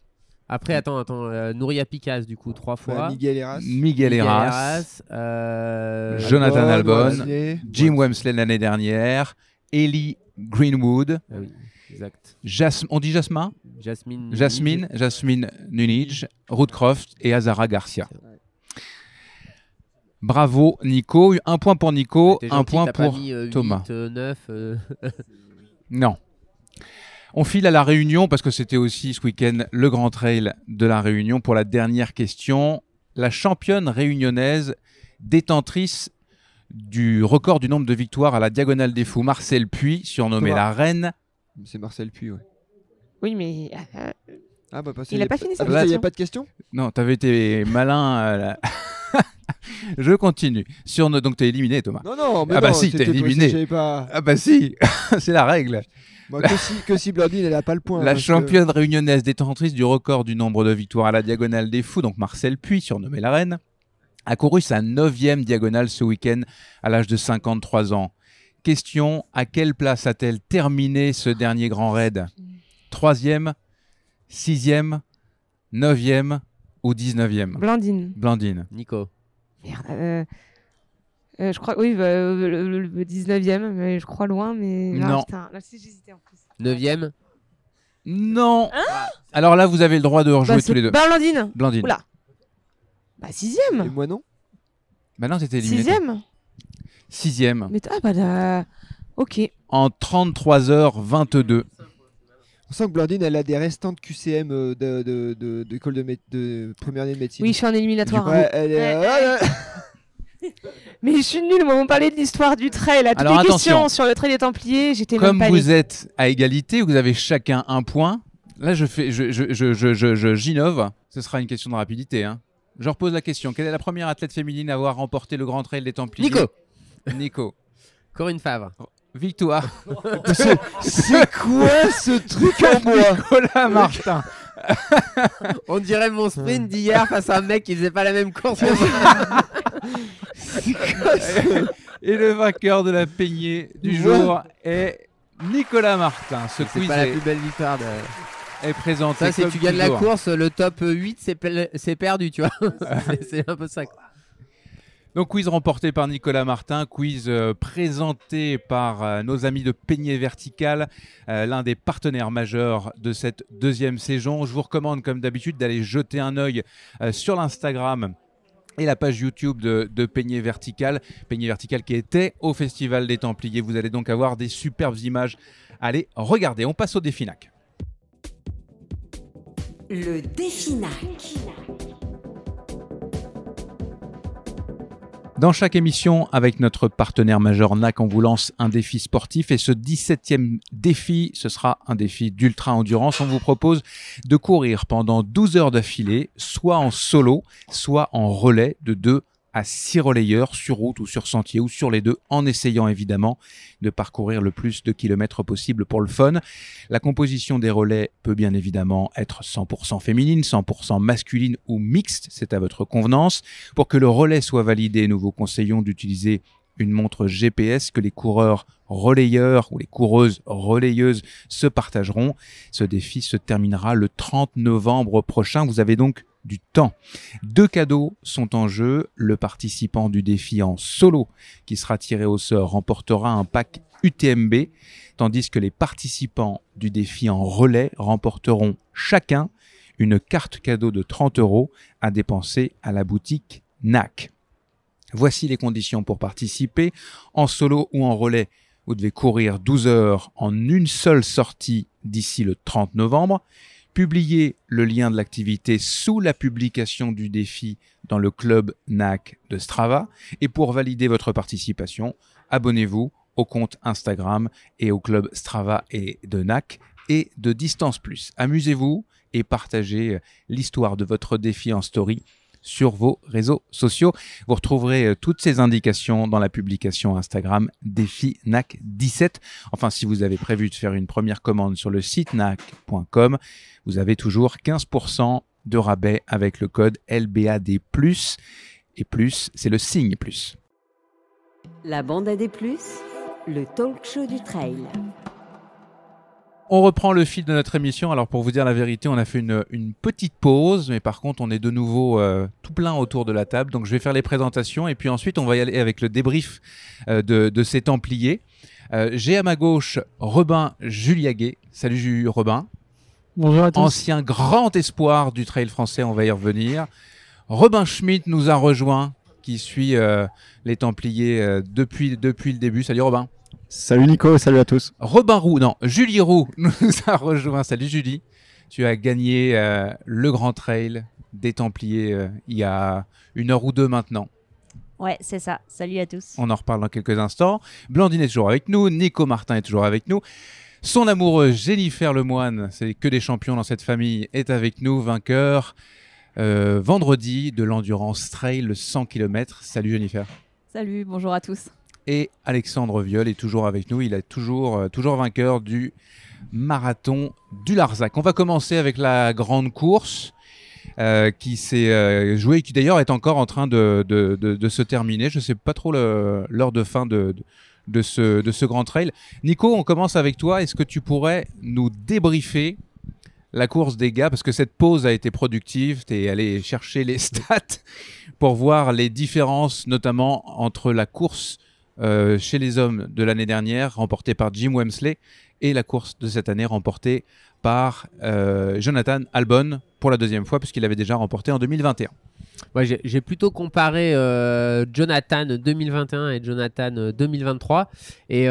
Speaker 2: Après, attends, attends. Euh, Nouria Picas, du coup, trois fois.
Speaker 6: Miguel Eras.
Speaker 1: Miguel Eras.
Speaker 2: Euh,
Speaker 1: Jonathan Albon. Jim Wemsley l'année dernière. Ellie Greenwood.
Speaker 2: Ah oui. Exact.
Speaker 1: on dit Jasmin?
Speaker 2: Jasmine.
Speaker 1: Jasmine, Jasmine Nunij, Ruth Croft et Azara Garcia. Bravo Nico, un point pour Nico, un point pour
Speaker 2: euh,
Speaker 1: Thomas.
Speaker 2: 9, euh.
Speaker 1: non. On file à la Réunion parce que c'était aussi ce week-end le Grand Trail de la Réunion pour la dernière question. La championne réunionnaise détentrice du record du nombre de victoires à la Diagonale des Fous, Marcel Puy, surnommée la Reine,
Speaker 6: c'est Marcel Puy, ouais.
Speaker 4: Oui, mais.
Speaker 6: Euh, ah, bah,
Speaker 4: il n'a pas fini
Speaker 6: sa
Speaker 4: question.
Speaker 6: Il n'y a pas de question
Speaker 1: Non, tu avais été malin. Euh, Je continue. Sur Donc, tu es éliminé, Thomas.
Speaker 6: Non, non,
Speaker 1: mais Ah, bah si, t'es éliminé.
Speaker 6: Pas...
Speaker 1: Ah, bah si, c'est la règle.
Speaker 6: que si, que si elle n'a pas le point.
Speaker 1: La championne réunionnaise détentrice du record du nombre de victoires à la diagonale des fous, donc Marcel Puy, surnommé la reine, a couru sa neuvième diagonale ce week-end à l'âge de 53 ans. Question, à quelle place a-t-elle terminé ce dernier grand raid? Troisième, sixième, neuvième ou dix-neuvième?
Speaker 4: Blandine.
Speaker 1: Blandine.
Speaker 2: Nico.
Speaker 4: Merde. Euh, euh, je crois, oui, bah, euh, le, 19e, mais je crois loin, mais.
Speaker 1: Non.
Speaker 4: Putain, là, si j'hésitais en plus.
Speaker 2: 9e
Speaker 1: Non. Hein? Alors là, vous avez le droit de rejouer
Speaker 4: bah,
Speaker 1: tous les deux.
Speaker 4: Bah, Blandine.
Speaker 1: Blandine.
Speaker 4: Oula. Bah, 6e.
Speaker 6: Et moi non?
Speaker 1: Bah non, c'était éliminé.
Speaker 4: 6e
Speaker 1: Sixième.
Speaker 4: Mais ah bah ok.
Speaker 1: En 33h22.
Speaker 6: On sent que Blandine, elle a des restantes QCM euh, de, de, d'école de, de, première année de médecine.
Speaker 4: Oui, je suis en éliminatoire.
Speaker 6: Ouais, elle est...
Speaker 4: Mais je suis nulle, moi, on parlait de l'histoire du trail. Là. Toutes
Speaker 1: Alors,
Speaker 4: les
Speaker 1: attention.
Speaker 4: questions sur le trail des Templiers, j'étais
Speaker 1: Comme
Speaker 4: même
Speaker 1: pas vous êtes à égalité, vous avez chacun un point. Là, je fais, je, je, je, je, je j'innove. Ce sera une question de rapidité. Hein. Je repose la question. Quelle est la première athlète féminine à avoir remporté le Grand Trail des Templiers?
Speaker 2: Nico
Speaker 1: Nico.
Speaker 2: Corinne Favre.
Speaker 1: Victoire.
Speaker 6: c'est quoi ce truc en moi?
Speaker 1: Nicolas Martin.
Speaker 2: On dirait mon sprint d'hier face à un mec qui faisait pas la même course.
Speaker 1: Et le vainqueur de la peignée du jour est Nicolas Martin. Ce
Speaker 2: pas la plus belle victoire de...
Speaker 1: est présenté.
Speaker 2: Ça, si tu gagnes la course, le top 8 c'est perdu, tu vois. c'est un peu ça.
Speaker 1: Donc quiz remporté par Nicolas Martin, quiz euh, présenté par euh, nos amis de Peigné Vertical, euh, l'un des partenaires majeurs de cette deuxième saison. Je vous recommande comme d'habitude d'aller jeter un œil sur l'Instagram et la page YouTube de, de Peigné Vertical. Peigné Vertical qui était au Festival des Templiers. Vous allez donc avoir des superbes images. Allez, regardez, on passe au défi NAC.
Speaker 5: Le défi
Speaker 1: Dans chaque émission, avec notre partenaire majeur NAC, on vous lance un défi sportif et ce 17e défi, ce sera un défi d'ultra endurance. On vous propose de courir pendant 12 heures d'affilée, soit en solo, soit en relais de 2 à 6 relayeurs sur route ou sur sentier ou sur les deux, en essayant évidemment de parcourir le plus de kilomètres possible pour le fun. La composition des relais peut bien évidemment être 100% féminine, 100% masculine ou mixte, c'est à votre convenance. Pour que le relais soit validé, nous vous conseillons d'utiliser une montre GPS que les coureurs relayeurs ou les coureuses relayeuses se partageront. Ce défi se terminera le 30 novembre prochain. Vous avez donc du temps. Deux cadeaux sont en jeu. Le participant du défi en solo qui sera tiré au sort remportera un pack UTMB, tandis que les participants du défi en relais remporteront chacun une carte cadeau de 30 euros à dépenser à la boutique NAC. Voici les conditions pour participer. En solo ou en relais, vous devez courir 12 heures en une seule sortie d'ici le 30 novembre. Publiez le lien de l'activité sous la publication du défi dans le club NAC de Strava. Et pour valider votre participation, abonnez-vous au compte Instagram et au club Strava et de NAC et de Distance Plus. Amusez-vous et partagez l'histoire de votre défi en story sur vos réseaux sociaux. Vous retrouverez euh, toutes ces indications dans la publication Instagram Défi NAC 17. Enfin, si vous avez prévu de faire une première commande sur le site nac.com, vous avez toujours 15% de rabais avec le code LBAD+. Et plus, c'est le signe plus.
Speaker 5: La bande AD+, le talk show du trail.
Speaker 1: On reprend le fil de notre émission. Alors pour vous dire la vérité, on a fait une, petite pause, mais par contre on est de nouveau euh, tout plein autour de la table. Donc je vais faire les présentations et puis ensuite on va y aller avec le débrief euh, de, ces Templiers. Euh, j'ai à ma gauche Robin Juliaguet. Salut Robin.
Speaker 8: Bonjour à tous.
Speaker 1: Ancien grand espoir du trail français, on va y revenir. Robin Schmidt nous a rejoint, qui suit les Templiers depuis, depuis le début. Salut Robin.
Speaker 8: Salut Nico, salut à tous.
Speaker 1: Robin Roux, non, Julie Roux nous a rejoint. Salut Julie. Tu as gagné euh, le Grand Trail des Templiers euh, il y a une heure ou deux maintenant.
Speaker 9: Ouais, c'est ça. Salut à tous.
Speaker 1: On en reparle dans quelques instants. Blandine est toujours avec nous. Nico Martin est toujours avec nous. Son amoureux Jennifer Lemoine, c'est que des champions dans cette famille, est avec nous, vainqueur euh, vendredi de l'endurance trail 100 km. Salut Jennifer.
Speaker 10: Salut, bonjour à tous
Speaker 1: et Alexandre Viol est toujours avec nous. Il est toujours, euh, toujours vainqueur du marathon du Larzac. On va commencer avec la grande course euh, qui s'est euh, jouée, qui d'ailleurs est encore en train de, de, se terminer. Je ne sais pas trop l'heure de fin de, ce, de ce grand trail. Nico, on commence avec toi. Est-ce que tu pourrais nous débriefer la course des gars, parce que cette pause a été productive, tu es allé chercher les stats pour voir les différences, notamment entre la course chez les hommes de l'année dernière, remporté par Jim Wemsley, et la course de cette année remportée par euh, Jonathan Albon pour la deuxième fois, puisqu'il avait déjà remporté en 2021.
Speaker 2: j'ai plutôt comparé euh, Jonathan 2021 et Jonathan 2023. Et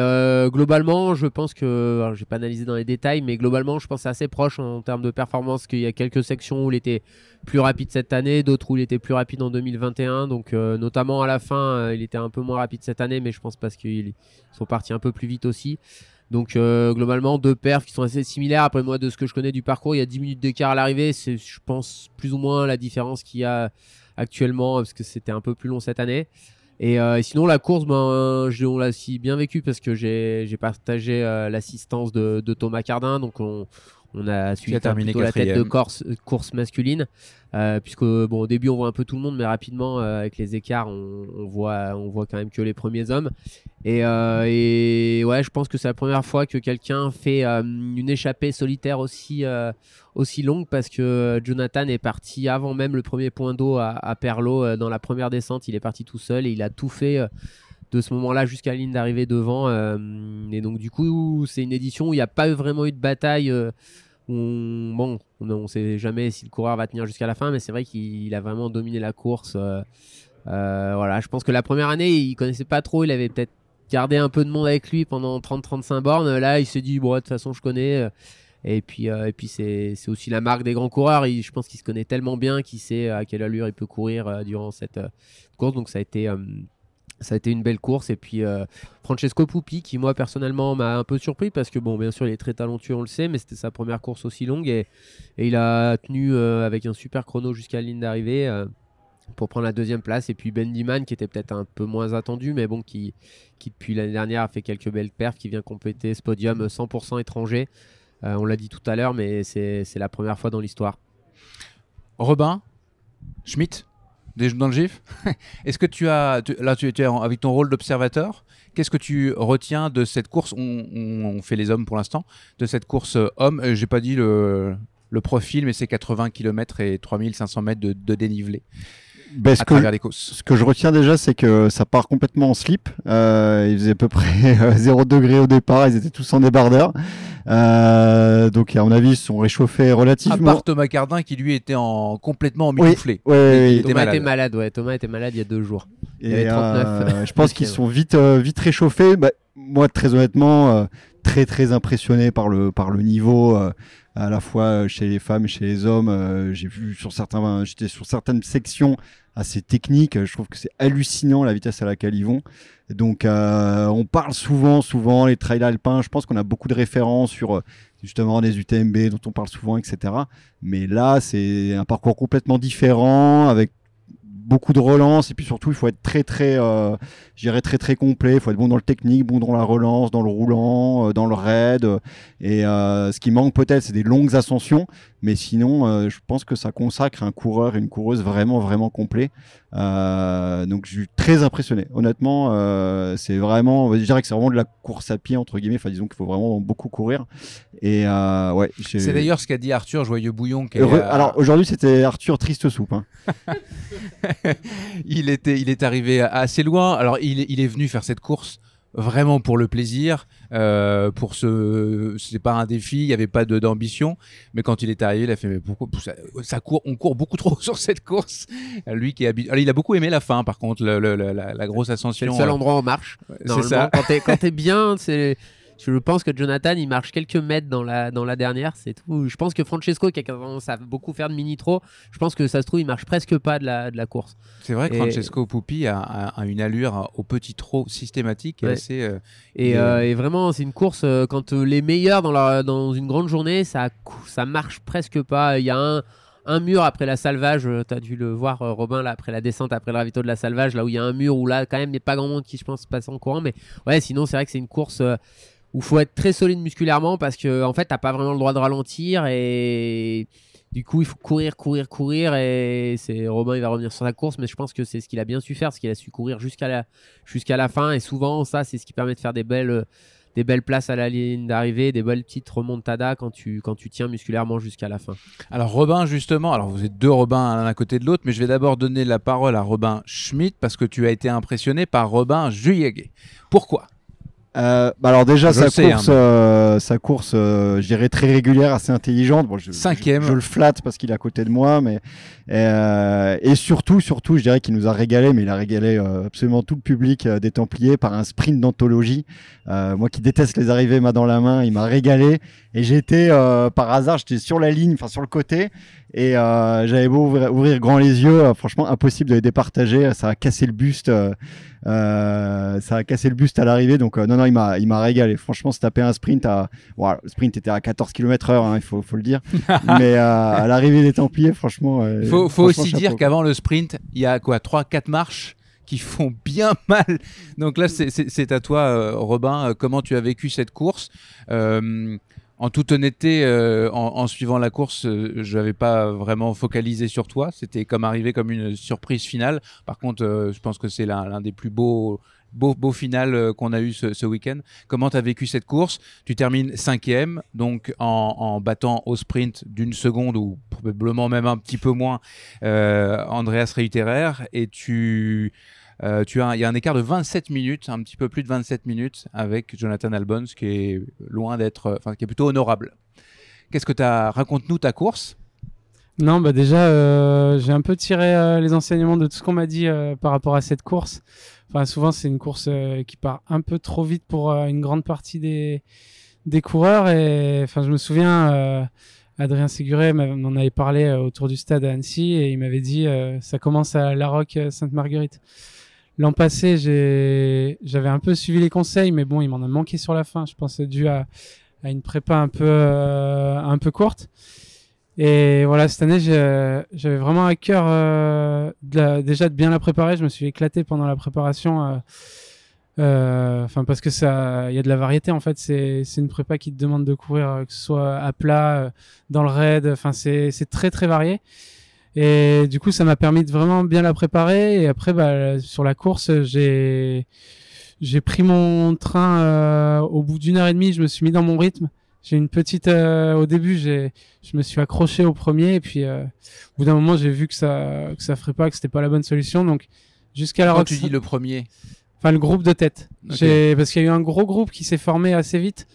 Speaker 2: globalement, je pense que, je vais pas analyser dans les détails, mais globalement, je pense c'est assez proche en, termes de performance, qu'il y a quelques sections où il était plus rapide cette année, d'autres où il était plus rapide en 2021. Donc, euh, notamment à la fin, euh, il était un peu moins rapide cette année, mais je pense parce qu'ils sont partis un peu plus vite aussi. Donc, euh, globalement, deux perfs qui sont assez similaires. Après, moi, de ce que je connais du parcours, il y a 10 minutes d'écart à l'arrivée. C'est, je pense, plus ou moins la différence qu'il y a actuellement, parce que c'était un peu plus long cette année. Et sinon, la course, ben, on l'a si bien vécu parce que j'ai partagé l'assistance de, Thomas Cardin. Donc, on, on a suivi plutôt la tête de course, course masculine. Euh, puisque bon au début on voit un peu tout le monde mais rapidement euh, avec les écarts on, voit on voit quand même que les premiers hommes. Et, euh, et ouais je pense que c'est la première fois que quelqu'un fait une échappée solitaire aussi aussi longue parce que Jonathan est parti avant même le premier point d'eau à, à Perlo dans la première descente. Il est parti tout seul et il a tout fait de ce moment-là jusqu'à la ligne d'arrivée devant et donc du coup c'est une édition où il n'y a pas vraiment eu de bataille on, bon, on ne sait jamais si le coureur va tenir jusqu'à la fin, mais c'est vrai qu'il a vraiment dominé la course. Euh, euh, voilà, je pense que la première année, il connaissait pas trop, il avait peut-être gardé un peu de monde avec lui pendant 30-35 bornes. Là, il s'est dit, bon, de toute façon, je connais. Euh, et puis, et puis c'est, aussi la marque des grands coureurs. je pense qu'il se connaît tellement bien qu'il sait à quelle allure il peut courir durant cette course. Donc, ça a été ça a été une belle course. Et puis euh, Francesco Pupi, qui moi personnellement m'a un peu surpris parce que, bon, bien sûr, il est très talentueux, on le sait, mais c'était sa première course aussi longue et, il a tenu euh, avec un super chrono jusqu'à la ligne d'arrivée. Euh, pour prendre la deuxième place et puis Ben Diman qui était peut-être un peu moins attendu mais bon qui, qui depuis l'année dernière a fait quelques belles perfs qui vient compléter ce podium 100% étranger on l'a dit tout à l'heure mais c'est la première fois dans l'histoire
Speaker 1: Robin Schmidt dans le GIF. Est-ce que tu as, là, tu, es avec ton rôle d'observateur, qu'est-ce que tu retiens de cette course on, fait les hommes pour l'instant, de cette course euh, homme. Euh, j'ai pas dit le, profil, mais c'est 80 km et 3500 mètres de dénivelé.
Speaker 8: Ben, ce, que, ce, que, je retiens déjà, c'est que ça part complètement en slip. Euh, il faisait à peu près 0 degré au départ, ils étaient tous en débardeur. Euh, donc à mon avis, ils sont réchauffés relativement.
Speaker 1: À part Thomas Cardin qui lui était en complètement emmitouflé.
Speaker 2: Oui, oui, Thomas était malade. Ouais, Thomas était malade il y a deux jours.
Speaker 8: Il avait 39. Euh, je pense qu'ils sont vite, euh, vite réchauffés. Bah, moi, très honnêtement, très très impressionné par le par le niveau à la fois chez les femmes et chez les hommes. j'ai vu sur certains, j'étais sur certaines sections assez techniques. Je trouve que c'est hallucinant la vitesse à laquelle ils vont. Donc, euh, on parle souvent, souvent les trails alpins. Je pense qu'on a beaucoup de références sur euh, justement des UTMB dont on parle souvent, etc. Mais là, c'est un parcours complètement différent avec beaucoup de relance et puis surtout il faut être très très euh, très très complet. Il faut être bon dans le technique bon dans la relance dans le roulant euh, dans le raid. Et euh, ce qui manque peut-être c'est des longues ascensions mais sinon euh, je pense que ça consacre un coureur et une coureuse vraiment vraiment complet. Donc je suis très impressionné. Honnêtement c'est vraiment je dirais que c'est vraiment de la course à pied entre guillemets. Enfin disons qu'il faut vraiment beaucoup courir. Et ouais
Speaker 1: c'est d'ailleurs ce qu'a dit Arthur Joyeux Bouillon
Speaker 8: alors aujourd'hui c'était Arthur Triste Soupe hein.
Speaker 1: il, était, il est arrivé assez loin. Alors, il, il est venu faire cette course vraiment pour le plaisir, euh, pour ce, c'est pas un défi, il n'y avait pas d'ambition, mais quand il est arrivé, il a fait mais pourquoi ça, court, on court beaucoup trop sur cette course. Lui qui habite, il a beaucoup aimé la fin, par contre, la, grosse ascension.
Speaker 2: C'est le seul endroit où on marche. C'est ça. Quand t'es bien, c'est je pense que Jonathan, il marche quelques mètres dans la, dans la dernière, c'est tout. Je pense que Francesco, qui a tendance à beaucoup faire de mini-trop, je pense que ça se trouve, il marche presque pas de la, de la course.
Speaker 1: C'est vrai que Francesco Pupi a, une allure au petit trot systématique et assez. Euh,
Speaker 2: et, euh, et, vraiment, c'est une course, euh, quand les meilleurs dans, la, dans une grande journée, ça, ça marche presque pas. Il y a un un mur après la salvage, tu as dû le voir Robin là après la descente après le ravito de la salvage là où il y a un mur où là quand même il n'y a pas grand monde qui je pense passe en courant mais ouais sinon c'est vrai que c'est une course où faut être très solide musculairement parce que en fait t'as pas vraiment le droit de ralentir et du coup il faut courir courir courir et c'est Robin il va revenir sur sa course mais je pense que c'est ce qu'il a bien su faire ce qu'il a su courir jusqu'à la jusqu'à la fin et souvent ça c'est ce qui permet de faire des belles des belles places à la ligne d'arrivée, des belles petites remontadas quand tu, quand tu tiens musculairement jusqu'à la fin.
Speaker 1: Alors Robin, justement, alors vous êtes deux Robin l'un à côté de l'autre, mais je vais d'abord donner la parole à Robin Schmidt parce que tu as été impressionné par Robin Juyeguet. Pourquoi?
Speaker 8: Euh, bah alors déjà sa course, hein, euh, sa course, euh, je dirais très régulière, assez intelligente. Bon, je,
Speaker 1: Cinquième.
Speaker 8: Je, le flatte parce qu'il est à côté de moi, mais et surtout, surtout, je dirais qu'il nous a régalé, mais il a régalé absolument tout le public des Templiers par un sprint d'anthologie. moi qui déteste les arrivées main dans la main, il m'a régalé et j'étais par hasard, j'étais sur la ligne, enfin sur le côté, et j'avais beau ouvrir, grand les yeux, franchement impossible de les départager. Ça a cassé le buste. Euh, ça a cassé le buste à l'arrivée, donc euh, non, non, il m'a, il m'a régalé. Franchement, se taper un sprint à, le sprint était à 14 km heure, hein, il faut, faut le dire. Mais euh, à l'arrivée des Templiers, franchement.
Speaker 1: Il faut, faut aussi dire qu'avant le sprint, il y a quoi, 3-4 marches qui font bien mal. Donc là, c'est à toi, Robin. Comment tu as vécu cette course En toute honnêteté, euh, en, suivant la course, euh, je n'avais pas vraiment focalisé sur toi. C'était comme arrivé comme une surprise finale. Par contre, euh, je pense que c'est l'un des plus beaux beau, beau final qu'on a eu ce, week-end. Comment tu as vécu cette course? Tu termines cinquième, donc en, battant au sprint d'une seconde ou probablement même un petit peu moins Andreas Reuterer et tu euh, tu as, il y a un écart de 27 minutes, un petit peu plus de 27 minutes avec Jonathan Albon, ce qui est loin d'être, enfin, qui est plutôt honorable. Qu'est-ce que tu as Raconte-nous ta course.
Speaker 11: Non, bah déjà, euh, j'ai un peu tiré euh, les enseignements de tout ce qu'on m'a dit par rapport à cette course. Enfin, souvent, c'est une course qui part un peu trop vite pour une grande partie des, des coureurs. Et enfin, je me souviens, Adrien Séguré m'en avait parlé autour du stade à Annecy et il m'avait dit ça commence à La Roque Sainte-Marguerite. L'an passé, j'avais un peu suivi les conseils, mais bon, il m'en a manqué sur la fin. Je pense dû à, une prépa un peu, euh, un peu courte. Et voilà, cette année, j'avais vraiment à cœur euh, déjà de bien la préparer. Je me suis éclaté pendant la préparation. Euh, enfin, parce que ça, il y a de la variété en fait. C'est une prépa qui te demande de courir, que ce soit à plat, dans le raid. Enfin, c'est très très varié. Et du coup, ça m'a permis de vraiment bien la préparer. Et après, bah, sur la course, j'ai j'ai pris mon train euh, au bout d'une heure et demie. Je me suis mis dans mon rythme. J'ai une petite. Euh, au début, j'ai je me suis accroché au premier. Et puis, euh, au bout d'un moment, j'ai vu que ça que ça ferait pas, que c'était pas la bonne solution. Donc, jusqu'à la.
Speaker 1: Quand tu dis le premier?
Speaker 11: Enfin, le groupe de tête. Parce qu'il y a eu un gros groupe qui s'est formé assez vite.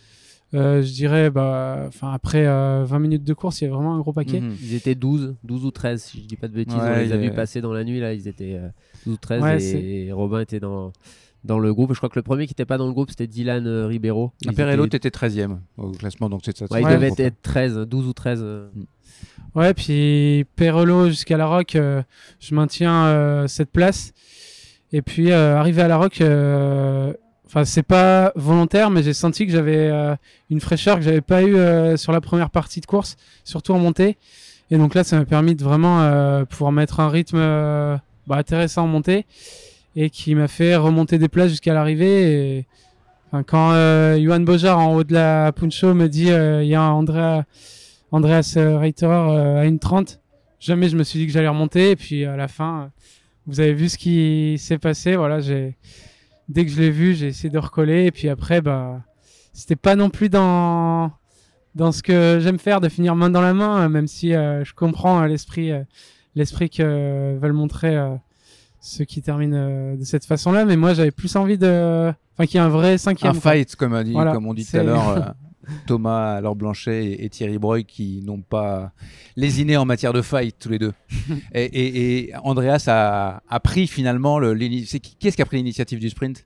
Speaker 11: Euh, je dirais, bah, enfin après 20 euh, minutes de course, il y a vraiment un gros paquet.
Speaker 2: Mhm. Ils étaient 12, 12 ou 13, si je dis pas de bêtises. on les a vus passer dans la nuit, là, ils étaient 12 euh, ou 13 et, Robin était dans, dans le groupe. Je crois que le premier qui n'était pas dans le groupe, c'était Dylan Ribeiro.
Speaker 1: Perello, tu étais 13e au classement, donc c'est ça.
Speaker 2: il devait être 13, 12 ou 13. Mm.
Speaker 11: Ouais, puis Perello jusqu'à la Rock, je maintiens cette place. Et puis arrivé à la Rock, Enfin, c'est pas volontaire, mais j'ai senti que j'avais euh, une fraîcheur que j'avais pas eu euh, sur la première partie de course, surtout en montée. Et donc là, ça m'a permis de vraiment euh, pouvoir mettre un rythme bah, intéressant en montée et qui m'a fait remonter des places jusqu'à l'arrivée. Et... Enfin, quand Johan Bojar en haut de la Puncho me dit il y a Andrea, Andreas Reiter à une 30, jamais je me suis dit que j'allais remonter. Et puis à la fin, vous avez vu ce qui s'est passé. Voilà, j'ai dès que je l'ai vu, j'ai essayé de recoller. Et puis après, bah, c'était pas non plus dans, dans ce que j'aime faire de finir main dans la main, même si euh, je comprends euh, l'esprit, euh, l'esprit que veulent montrer ceux qui terminent de cette façon-là. Mais moi, j'avais plus envie de, enfin, qu'il y ait un vrai cinquième.
Speaker 1: Un fight, comme, a dit, comme on dit tout à l'heure. Thomas Laure Blanchet et, Thierry Breuil qui n'ont pas lésiné en matière de fight tous les deux. et, Andreas a, pris finalement le. Qui est-ce qui a pris l'initiative du sprint?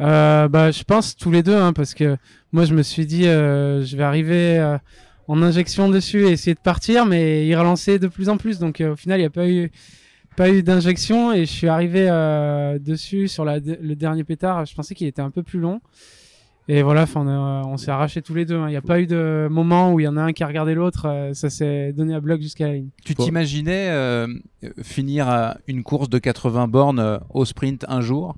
Speaker 11: Euh, bah, je pense tous les deux, hein, parce que moi je me suis dit, euh, je vais arriver euh, en injection dessus et essayer de partir, mais il relançait de plus en plus. Donc au final, il n'y a pas eu, pas eu d'injection et je suis arrivé dessus sur le dernier pétard. Je pensais qu'il était un peu plus long. Et voilà, on, s'est arraché tous les deux. Hein. Il n'y a pas eu de moment où il y en a un qui a regardé l'autre. Euh, ça s'est donné à bloc jusqu'à la ligne.
Speaker 1: Tu t'imaginais euh, finir une course de 80 bornes euh, au sprint un jour?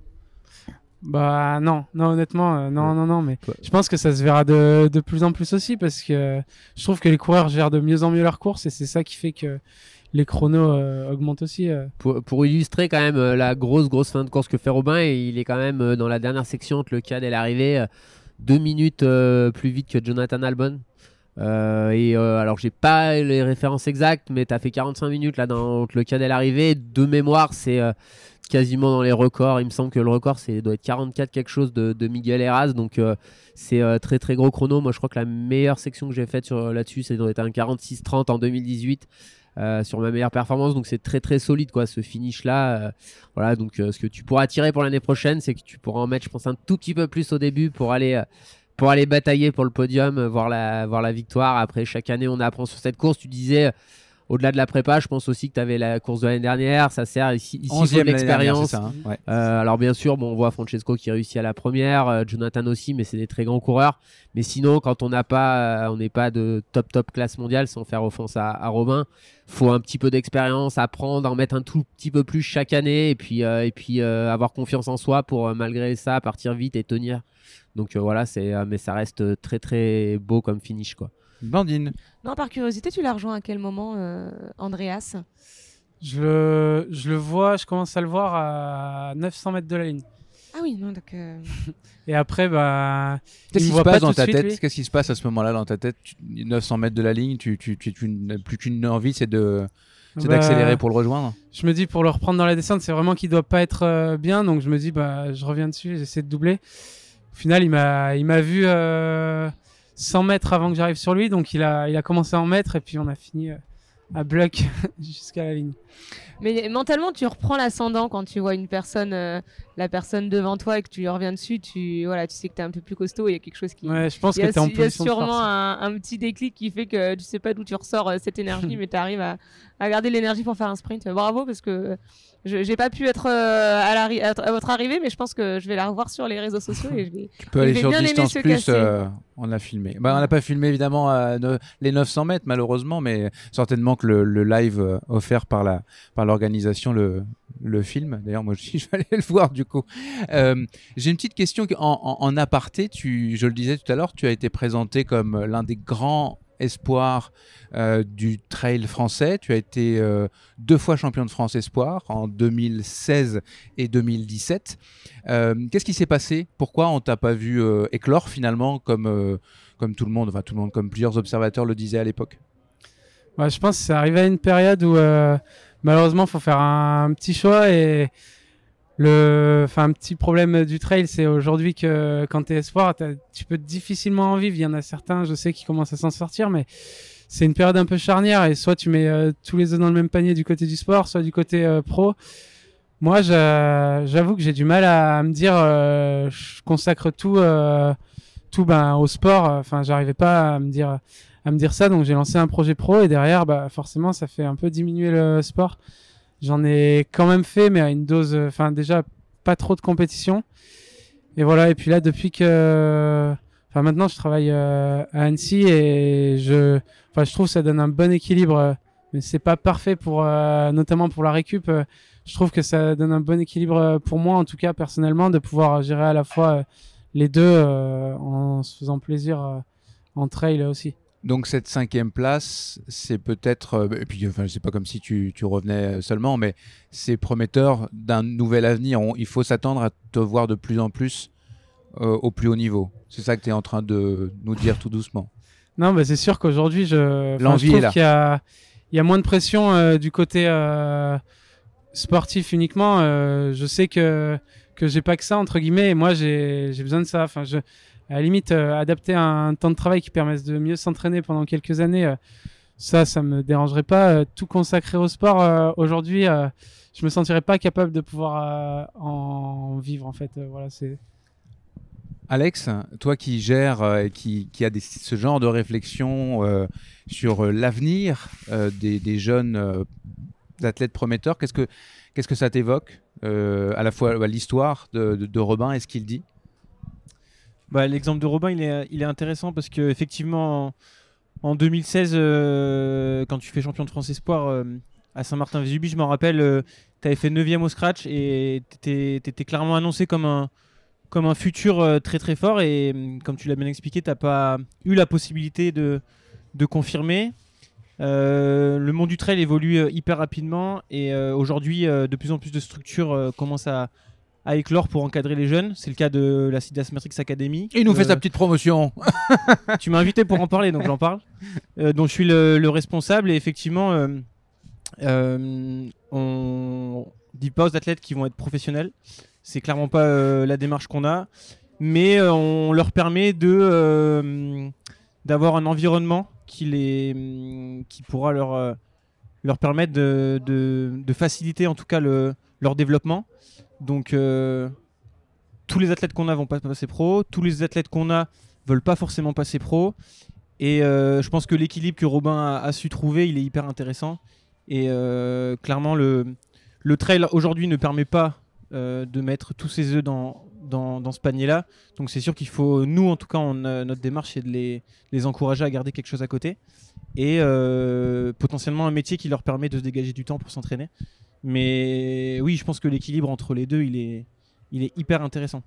Speaker 11: Bah non, non honnêtement, non, non, non. Mais je pense que ça se verra de, de, plus en plus aussi parce que je trouve que les coureurs gèrent de mieux en mieux leurs courses et c'est ça qui fait que les chronos augmentent aussi.
Speaker 2: Pour, pour, illustrer quand même la grosse grosse fin de course que fait Robin, il est quand même dans la dernière section entre le cadre et l'arrivée deux minutes euh, plus vite que Jonathan Albon. Euh, et euh, alors j'ai pas les références exactes, mais tu as fait 45 minutes là dans le cadet l'arrivée. De mémoire, c'est quasiment dans les records. Il me semble que le record c'est doit être 44 quelque chose de, Miguel Eras, donc c'est très très gros chrono. Moi je crois que la meilleure section que j'ai faite sur là-dessus, c'est doit être un 46-30 en 2018. Euh, sur ma meilleure performance. Donc c'est très très solide quoi ce finish là. Euh, voilà donc euh, ce que tu pourras tirer pour l'année prochaine, c'est que tu pourras en mettre je pense un tout petit peu plus au début pour aller pour aller batailler pour le podium, voir la voir la victoire. Après chaque année on apprend sur cette course. Tu disais au-delà de la prépa, je pense aussi que tu avais la course de l'année dernière. Ça sert ici, ici de l'expérience. Hein. Euh, alors bien sûr, bon, on voit Francesco qui réussit à la première, euh, Jonathan aussi, mais c'est des très grands coureurs. Mais sinon, quand on n'a pas, euh, on n'est pas de top top classe mondiale, sans faire offense à, à Robin, faut un petit peu d'expérience, apprendre, en mettre un tout petit peu plus chaque année, et puis et puis avoir confiance en soi pour malgré ça partir vite et tenir. Donc voilà, c'est mais ça reste très très beau comme finish quoi.
Speaker 1: Bandine.
Speaker 4: Non, par curiosité, tu l'as rejoint à quel moment, euh, Andreas?
Speaker 11: Je le, je le vois, je commence à le voir à 900 mètres de la ligne.
Speaker 4: Ah oui, non, donc. Euh,
Speaker 11: Et après, bah.
Speaker 1: Qu'est-ce qui se passe dans ta tête? Qu'est-ce qui se passe à ce moment-là dans ta tête? 900 mètres de la ligne, tu, tu, tu, n'as plus qu'une envie, c'est de. C'est bah, d'accélérer pour le rejoindre?
Speaker 11: Je me dis pour le reprendre dans la descente, c'est vraiment qu'il doit pas être euh, bien, donc je me dis bah je reviens dessus, j'essaie de doubler. Au final, il m'a il m'a vu 100 mètres avant que j'arrive sur lui. Donc il a, il a commencé à en mettre et puis on a fini euh, à bloc jusqu'à la ligne.
Speaker 4: Mais mentalement, tu reprends l'ascendant quand tu vois une personne, euh, la personne devant toi et que tu lui reviens dessus. Tu, voilà, tu sais que tu es un peu plus costaud et il y a quelque chose qui.
Speaker 11: Ouais, je pense que tu es en
Speaker 4: Il y a sûrement un, petit déclic qui fait que tu sais pas d'où tu ressors euh, cette énergie, mais tu arrives à, à garder l'énergie pour faire un sprint. Bravo parce que je n'ai pas pu être euh, à, la, à, votre arrivée, mais je pense que je vais la revoir sur les réseaux sociaux. Et je vais,
Speaker 1: tu peux aller sur Distance Plus, euh, on a filmé. Bah, on n'a pas filmé évidemment les 900 mètres malheureusement, mais certainement que le, live euh, offert par la par l'organisation le, le film. D'ailleurs, moi aussi, je vais aller le voir du coup. J'ai une petite question en, en, aparté. Tu, je le disais tout à l'heure, tu as été présenté comme l'un des grands espoir euh, du trail français. Tu as été euh, deux fois champion de France espoir en 2016 et 2017. Euh, qu'est-ce qui s'est passé? Pourquoi on t'a pas vu éclore finalement comme, comme tout le monde, enfin tout le monde, comme plusieurs observateurs le disaient à l'époque?
Speaker 11: Je pense que c'est arrivé à une période où malheureusement faut faire un petit choix et le, enfin, un petit problème du trail, c'est aujourd'hui que quand tu es espoir, tu peux difficilement en vivre. Il y en a certains, je sais, qui commencent à s'en sortir, mais c'est une période un peu charnière et soit tu mets euh, tous les œufs dans le même panier du côté du sport, soit du côté euh, pro. Moi, j'avoue que j'ai du mal à, me dire, euh, je consacre tout, tout ben, au sport. Enfin, j'arrivais pas à me dire, à me dire ça, donc j'ai lancé un projet pro et derrière, bah, forcément, ça fait un peu diminuer le sport. J'en ai quand même fait, mais à une dose, euh, enfin déjà pas trop de compétition. Et voilà. Et puis là, depuis que, enfin maintenant, je travaille euh, à Annecy et je, enfin je trouve que ça donne un bon équilibre. Euh, mais c'est pas parfait pour, notamment pour la récup. je trouve que ça donne un bon équilibre pour moi, en tout cas personnellement, de pouvoir gérer à la fois les deux en se faisant plaisir en trail aussi.
Speaker 1: Donc cette cinquième place, c'est peut-être, euh, et puis enfin, c'est pas comme si tu, tu, revenais seulement, mais c'est prometteur d'un nouvel avenir. il faut s'attendre à te voir de plus en plus euh, au plus haut niveau. C'est ça que tu es en train de nous dire tout doucement.
Speaker 11: Non, mais c'est sûr qu'aujourd'hui, je, je trouve qu'il y a, il y a moins de pression euh, du côté sportif uniquement. je sais que que j'ai pas que ça entre guillemets. Et moi, j'ai besoin de ça. Enfin, je à la limite, euh, adapter un temps de travail qui permette de mieux s'entraîner pendant quelques années, euh, ça, ça me dérangerait pas. Euh, tout consacrer au sport, aujourd'hui, je me sentirais pas capable de pouvoir en vivre, en fait. voilà, c'est.
Speaker 1: Alex, toi qui gères et qui, qui a ce genre de réflexion sur l'avenir des, jeunes athlètes prometteurs, qu'est-ce que, qu'est-ce que ça t'évoque À la fois l'histoire de Robin et ce qu'il dit?
Speaker 7: Bah, L'exemple de Robin, il est, intéressant parce qu'effectivement, en, en 2016, euh, quand tu fais champion de France Espoir euh, à Saint-Martin-Vésubie, je m'en rappelle, euh, tu avais fait 9 au scratch et tu étais, clairement annoncé comme un, futur très très fort. Et comme tu l'as bien expliqué, tu n'as pas eu la possibilité de confirmer. le monde du trail évolue hyper rapidement et aujourd'hui, de plus en plus de structures commencent à à éclore pour encadrer les jeunes. C'est le cas de la Sidas Matrix Academy.
Speaker 1: Il nous fait sa petite promotion.
Speaker 7: tu m'as invité pour en parler, donc j'en parle. Euh, dont je suis le, responsable. Et effectivement, euh, euh, on dit pas aux athlètes qui vont être professionnels. C'est clairement pas la démarche qu'on a. Mais on leur permet de d'avoir un environnement qui, les, qui pourra leur, leur permettre de, de, faciliter en tout cas le, leur développement. Donc, euh, tous les athlètes qu'on a vont pas passer pro. Tous les athlètes qu'on a veulent pas forcément passer pro. Et je pense que l'équilibre que Robin a, su trouver, il est hyper intéressant. Et clairement, le, trail aujourd'hui ne permet pas de mettre tous ses œufs dans, ce panier-là. Donc c'est sûr qu'il faut, nous en tout cas, notre démarche, c'est de les, encourager à garder quelque chose à côté. Et euh, potentiellement un métier qui leur permet de se dégager du temps pour s'entraîner. Mais oui, je pense que l'équilibre entre les deux, il est, il est hyper intéressant.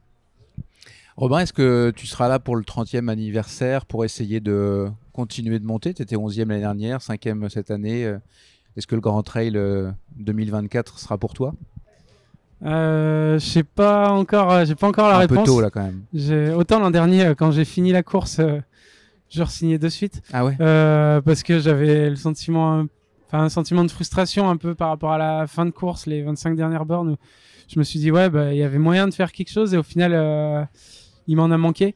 Speaker 1: Robin, est-ce que tu seras là pour le 30e anniversaire pour essayer de continuer de monter? Tu étais 11e l'année dernière, 5e cette année. Est-ce que le Grand Trail 2024 euh, sera pour toi?
Speaker 11: Euh, je sais pas encore, euh, j'ai pas encore la réponse.
Speaker 1: Un peu tôt là quand même.
Speaker 11: Autant l'an dernier, euh, quand j'ai fini la course, euh, je re-signais de suite.
Speaker 1: Ah ouais?
Speaker 11: parce que j'avais le sentiment, enfin un sentiment de frustration un peu par rapport à la fin de course, les 25 dernières bornes. Où je me suis dit ouais, bah, il y avait moyen de faire quelque chose et au final, il m'en a manqué.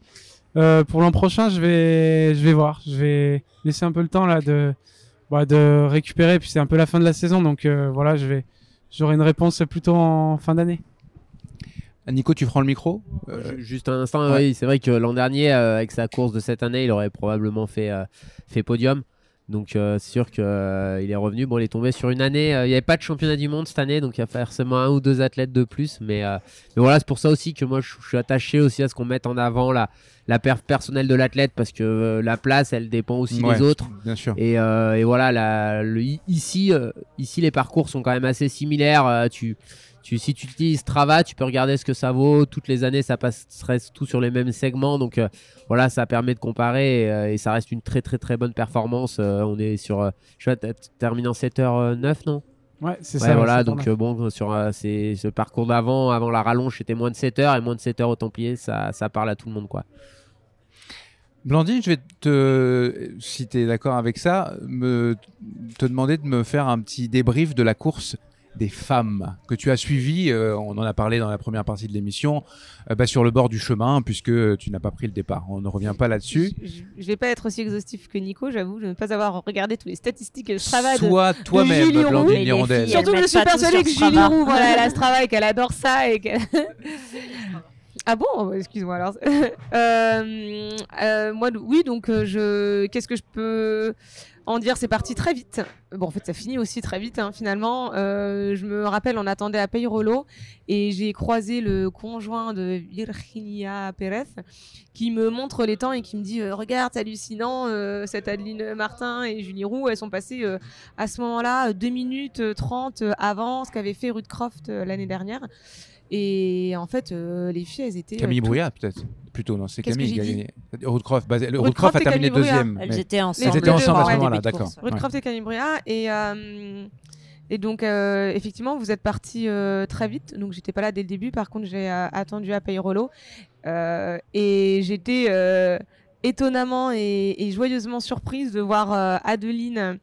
Speaker 11: pour l'an prochain, je vais, je vais voir. Je vais laisser un peu le temps là de, bah, de récupérer. Puis c'est un peu la fin de la saison, donc voilà, je vais J'aurai une réponse plutôt en fin d'année.
Speaker 1: Nico, tu prends le micro?
Speaker 2: Euh, Juste un instant, oui, c'est vrai que l'an dernier, euh, avec sa course de cette année, il aurait probablement fait, euh, fait podium. Donc c'est sûr qu'il est revenu. Bon, il est tombé sur une année. il n'y avait pas de championnat du monde cette année, donc il y a forcément un ou deux athlètes de plus. Mais, mais voilà, c'est pour ça aussi que moi je, suis attaché aussi à ce qu'on mette en avant la, la perf personnelle de l'athlète parce que la place, elle dépend aussi des autres.
Speaker 1: Bien sûr.
Speaker 2: Et, et voilà, la, ici, ici les parcours sont quand même assez similaires. tu si tu utilises Strava, tu peux regarder ce que ça vaut. Toutes les années, ça passerait tout sur les mêmes segments. Donc euh, voilà, ça permet de comparer euh, et, ça reste une très très très bonne performance. Euh, on est sur, je vois, terminé en 7h09, non?
Speaker 11: Ouais, c'est ça.
Speaker 2: Voilà, donc bon, sur ce parcours d'avant, avant la rallonge, c'était moins de 7 h et moins de 7 h au Templier, ça, ça parle à tout le monde, quoi.
Speaker 1: Blandine, je vais te, si tu es d'accord avec ça, me, te demander de me faire un petit débrief de la course des femmes que tu as suivies, euh, on en a parlé dans la première partie de l'émission, euh, bah, sur le bord du chemin, puisque tu n'as pas pris le départ. On ne revient pas là-dessus.
Speaker 4: Je ne vais pas être aussi exhaustif que Nico, j'avoue, je ne pas avoir regardé toutes les statistiques de Strava
Speaker 1: Soit toi-même, Blandine Hirondelle.
Speaker 4: Surtout que je suis persuadée que Julie Roux, voilà, elle a Strava et qu'elle adore ça. Et Ah bon? Excuse-moi alors. Euh, moi, oui, donc je. Qu'est-ce que je peux en dire c'est parti très vite. Bon, en fait, ça finit aussi très vite, hein, finalement. Euh, je me rappelle, on attendait à Peyrolo et j'ai croisé le conjoint de Virginia Pérez qui me montre les temps et qui me dit euh, Regarde, c'est hallucinant, euh, cette Adeline Martin et Julie Roux, elles sont passées à ce moment-là 2 minutes 30 avant ce qu'avait fait Ruth Croft l'année dernière. Et en fait, les filles, elles étaient.
Speaker 1: Camille Brouillard, peut-être plutôt, non, c'est Camille qui a gagné. Roodcroft, bah, a terminé deuxième.
Speaker 9: Elles étaient ensemble.
Speaker 1: Elles étaient ensemble à ce moment-là, d'accord.
Speaker 4: Roodcroft et Camille Brouillard. Et, euh, et donc, euh, effectivement, vous êtes parti euh, très vite. Donc, j'étais pas là dès le début. Par contre, j'ai attendu à Payrolo. et j'étais étonnamment et, joyeusement surprise de voir Adeline.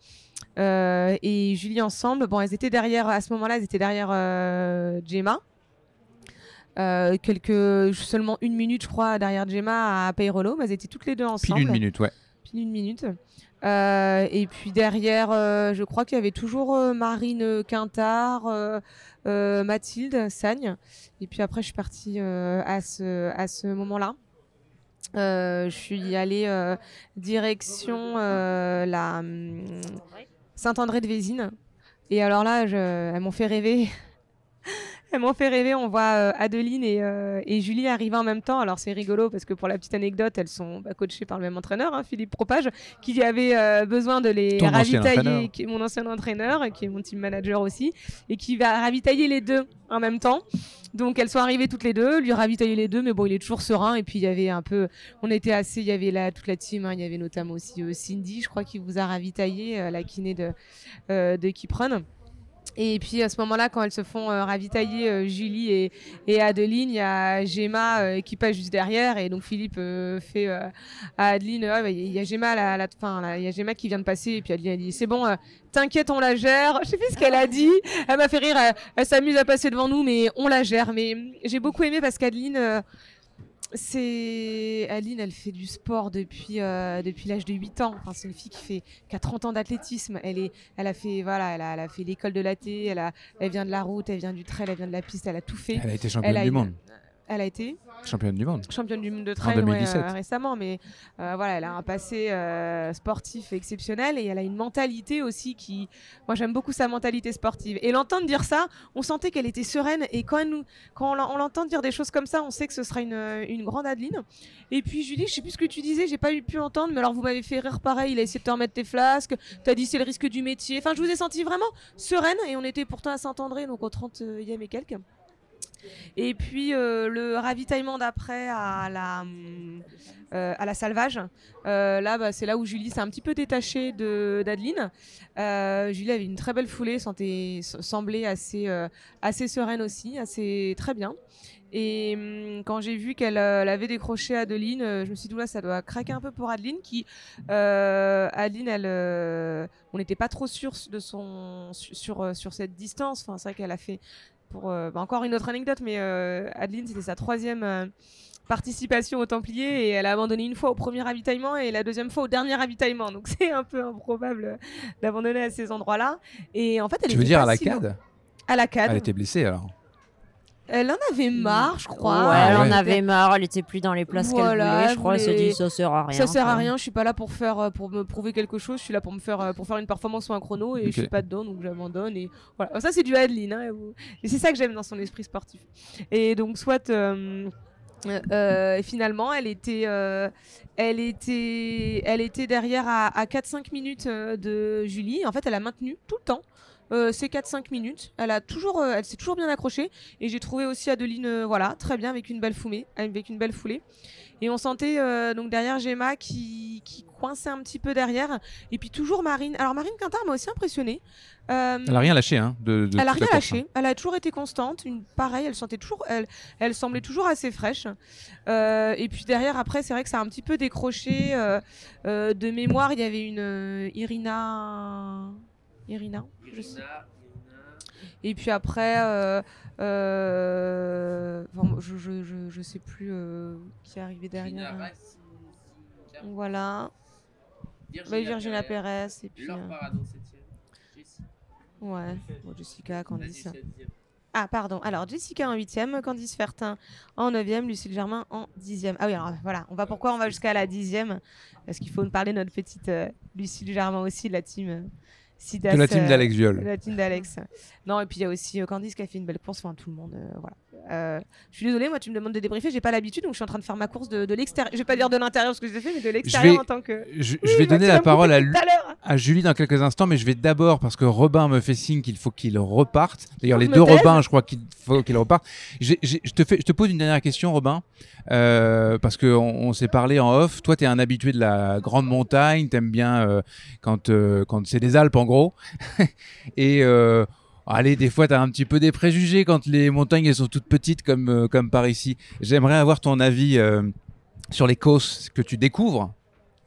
Speaker 4: et Julie ensemble. Bon, elles étaient derrière, à ce moment-là, elles étaient derrière Gemma. Euh, quelques seulement une minute je crois derrière Gemma à Payrolo mais elles étaient toutes les deux ensemble
Speaker 1: pile une minute ouais.
Speaker 4: Pile une minute. Euh, et puis derrière euh, je crois qu'il y avait toujours Marine Quintard Mathilde Sagne. Et puis après je suis partie à ce à ce moment là je suis allée direction la hum, Saint-André de Vésine et alors là je, elles m'ont fait rêver elles m'ont fait rêver. On voit euh, Adeline euh, et, Julie arriver en même temps. Alors c'est rigolo parce que pour la petite anecdote, elles sont bah, coachées par le même entraîneur, hein, Philippe Propage, qui avait euh, besoin de les ravitailler, qui est mon ancien entraîneur, qui est mon team manager aussi, et qui va ravitailler les deux en même temps. Donc elles sont arrivées toutes les deux, lui ravitailler les deux, mais bon, il est toujours serein. Et puis il y avait un peu, on était assez, il y avait là toute la team, hein. il y avait notamment aussi Cindy, je crois, qui vous a ravitaillé, la kiné de, de Kipron. Et puis à ce moment-là, quand elles se font euh, ravitailler, euh, Julie et, et, Adeline, il y a Gemma euh, qui passe juste derrière. Et donc Philippe fait à Adeline, il y a Gemma à la, fin, il y a Gemma qui vient de passer. Et puis Adeline a dit, c'est bon, t'inquiète, on la gère. Je sais plus ce qu'elle a dit. Elle m'a fait rire. Elle, s'amuse à passer devant nous, mais on la gère. Mais j'ai beaucoup aimé parce qu'Adeline c'est Aline, elle fait du sport depuis euh, depuis l'âge de 8 ans. Enfin, c'est une fille qui fait qui a 30 ans d'athlétisme. Elle est elle a fait voilà, elle a, elle a fait l'école de l'AT, elle a elle vient de la route, elle vient du trail, elle vient de la piste, elle a tout fait.
Speaker 1: Elle a été championne du monde.
Speaker 4: Elle a été
Speaker 1: championne du monde.
Speaker 4: Championne du monde de trail euh, récemment, mais euh, voilà, elle a un passé euh, sportif exceptionnel et elle a une mentalité aussi qui, moi j'aime beaucoup sa mentalité sportive. Et l'entendre dire ça, on sentait qu'elle était sereine et quand, nous, quand on l'entend dire des choses comme ça, on sait que ce sera une, une grande Adeline. Et puis Julie, je sais plus ce que tu disais, j'ai pas eu pu entendre, mais alors vous m'avez fait rire pareil, il a essayé de te remettre tes flasques, tu as dit c'est le risque du métier. Enfin, je vous ai senti vraiment sereine et on était pourtant à Saint-André, donc au 30e et quelques. Et puis euh, le ravitaillement d'après à la, euh, à la salvage, euh, là bah, c'est là où Julie s'est un petit peu détachée d'Adeline. Julie avait une très belle foulée, semblait assez, assez sereine aussi, assez très bien. Et hum, quand j'ai vu qu'elle avait décroché Adeline, je me suis dit, là, ça doit craquer un peu pour Adeline, qui, Adeline, elle, on n'était pas trop sûr de son, sur, sur cette distance. Enfin, c'est vrai qu'elle a fait euh, bah, encore une autre anecdote, mais euh, Adeline, c'était sa troisième euh, participation au Templier et elle a abandonné une fois au premier ravitaillement et la deuxième fois au dernier ravitaillement. Donc c'est un peu improbable d'abandonner à ces endroits-là. Et en fait, elle
Speaker 1: tu veux dire à la CAD
Speaker 4: À la CAD.
Speaker 1: Elle était blessée alors
Speaker 4: elle en avait marre, je crois.
Speaker 9: Ouais, elle en avait marre, elle était plus dans les places qu'elle voulait. Je crois, elle s'est dit ça sert à rien.
Speaker 4: Ça sert à rien, je suis pas là pour faire euh, pour me prouver quelque chose, je suis là pour me faire euh, pour faire une performance ou un chrono et je suis pas dedans donc j'abandonne et voilà. Ça c'est du Adeline hein, et c'est ça que j'aime dans son esprit sportif. Et donc soit euh, finalement, elle était, elle était, elle était derrière à, à 4-5 minutes de Julie. En fait, elle a maintenu tout le temps. Euh, c'est 4-5 minutes. Elle a toujours, euh, elle s'est toujours bien accrochée. Et j'ai trouvé aussi Adeline, euh, voilà, très bien avec une belle foulée, avec une belle foulée. Et on sentait donc derrière Gemma qui, qui, coinçait un petit peu derrière. Et puis toujours Marine. Alors Marine Quintard m'a aussi impressionnée.
Speaker 1: elle a rien lâché, hein, de,
Speaker 4: Elle a rien lâché.
Speaker 1: Hein.
Speaker 4: Elle a toujours été constante. Une pareille, elle sentait toujours, elle, elle semblait toujours assez fraîche. et puis derrière, après, c'est vrai que ça a un petit peu décroché. de mémoire, il y avait une Irina. Irina. Et puis après, euh, euh, je, je, je, je, sais plus euh, qui est arrivé derrière. Voilà. Virginia, Perez. Et puis, Ouais, Jessica, Candice. Ah, pardon. Alors, Jessica en 8ème, Candice Fertin en 9ème, Lucille Germain en 10ème. Ah oui, alors voilà, on va pourquoi on va jusqu'à la 10ème Parce qu'il faut nous parler de notre petite Lucille Germain aussi, la team
Speaker 1: de la team d'Alex Viol.
Speaker 4: la team d'Alex. Non, et puis il y a aussi euh, Candice qui a fait une belle course. Enfin, tout le monde. Euh, voilà. Euh, je suis désolée, moi, tu me demandes de débriefer. J'ai pas l'habitude, donc je suis en train de faire ma course de, de l'extérieur. Je vais pas dire de l'intérieur ce que j'ai fait, mais de l'extérieur en tant que.
Speaker 1: Je, vais donner la parole à, à, Julie dans quelques instants, mais je vais d'abord, parce que Robin me fait signe qu'il faut qu'il reparte. D'ailleurs, les deux Robins, je crois qu'il faut qu'il reparte. je, te fais, je te pose une dernière question, Robin, parce qu'on on, s'est parlé en off. Toi, tu es un habitué de la grande montagne, tu aimes bien quand, quand c'est des Alpes, en gros. et euh, allez, des fois, tu as un petit peu des préjugés quand les montagnes elles sont toutes petites comme, euh, comme par ici. J'aimerais avoir ton avis euh, sur les causes que tu découvres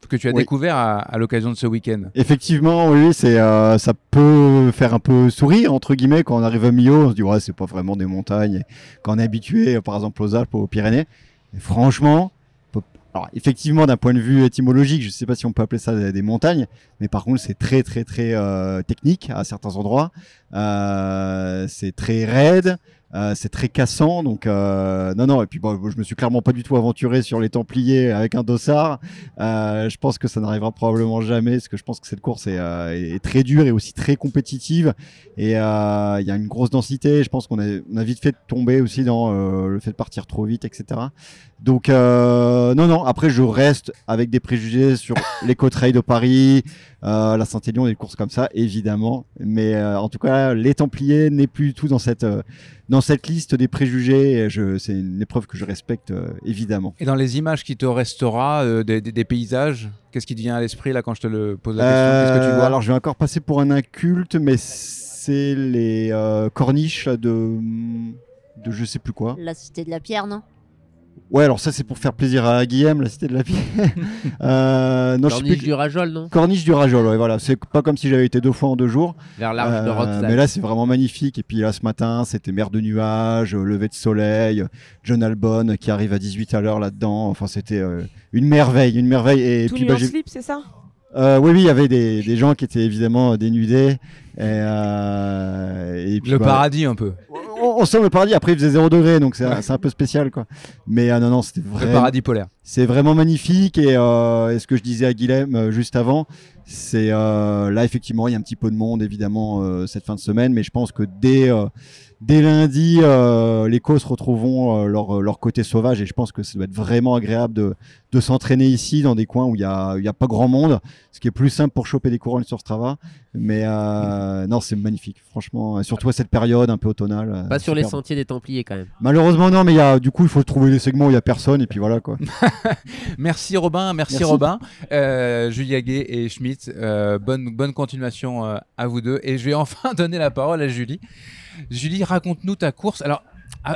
Speaker 1: que tu as découvert à, l'occasion de ce week-end.
Speaker 8: Effectivement, oui, c'est ça peut faire un peu sourire entre guillemets quand on arrive à Millau, on se dit ouais, c'est pas vraiment des montagnes. Quand on est habitué, par exemple aux Alpes, aux Pyrénées, franchement, alors, effectivement, d'un point de vue étymologique, je ne sais pas si on peut appeler ça des, montagnes, mais par contre, c'est très, très, très euh, technique à certains endroits. Euh, c'est très raide. Euh, c'est très cassant, donc euh, non, non. Et puis je me suis clairement pas du tout aventuré sur les Templiers avec un dossard. Euh, je pense que ça n'arrivera probablement jamais, parce que je pense que cette course est, est très dure et aussi très compétitive. Et il y a une grosse densité. Je pense qu'on a, on a vite fait de tomber aussi dans le fait de partir trop vite, etc. Donc non, non. Après, je reste avec des préjugés sur l'éco-trail de Paris, la Saint-Élion, des courses comme ça, évidemment. Mais en tout cas, les Templiers n'est plus du tout dans cette dans cette liste des préjugés, c'est une épreuve que je respecte euh, évidemment.
Speaker 1: Et dans les images qui te restera euh, des, paysages, qu'est-ce qui te vient à l'esprit là quand je te le pose la question? Que tu vois?
Speaker 8: Alors je vais encore passer pour un inculte, mais c'est les euh, corniches de de je sais plus quoi.
Speaker 9: La cité de la pierre, non?
Speaker 8: Ouais, alors ça c'est pour faire plaisir à Guillaume, la cité de la vie.
Speaker 2: euh, Corniche du Rajol, non?
Speaker 8: Corniche du Rajol, ouais, voilà. C'est pas comme si j'avais été deux fois en deux jours.
Speaker 2: Vers l'arche de euh,
Speaker 8: Mais là c'est vraiment magnifique. Et puis là ce matin c'était mer de nuages, lever de soleil, John Albon qui arrive à 18 à l'heure là-dedans. Enfin c'était euh, une merveille, une merveille.
Speaker 4: Et, puis bah, slip, c'est ça?
Speaker 8: Euh, oui, oui, il y avait des, des, gens qui étaient évidemment dénudés. Et, euh,
Speaker 1: et puis, le bah, paradis un peu.
Speaker 8: On, on, sent le paradis. Après, il faisait 0 degré, donc c'est un peu spécial, quoi. Mais non, non, c'était vraiment.
Speaker 1: Le paradis polaire.
Speaker 8: C'est vraiment magnifique. Et, ce que je disais à Guilhem juste avant, c'est là, effectivement, il y a un petit peu de monde, évidemment, cette fin de semaine. Mais je pense que dès dès lundi, euh, les co se retrouveront euh, leur, leur, côté sauvage et je pense que ça doit être vraiment agréable de, de s'entraîner ici dans des coins où il n'y a, a, pas grand monde, ce qui est plus simple pour choper des couronnes sur Strava. Mais euh, non, c'est magnifique, franchement, surtout à cette période un peu automnale.
Speaker 2: Pas sur les sentiers des Templiers quand même.
Speaker 8: Malheureusement, non, mais y a, du coup, il faut trouver les segments où il n'y a personne et puis voilà quoi.
Speaker 1: merci Robin, merci, Robin, Julia Gay et Schmitt. bonne, bonne continuation à vous deux et je vais enfin donner la parole à Julie. Julie, raconte-nous ta course. Alors,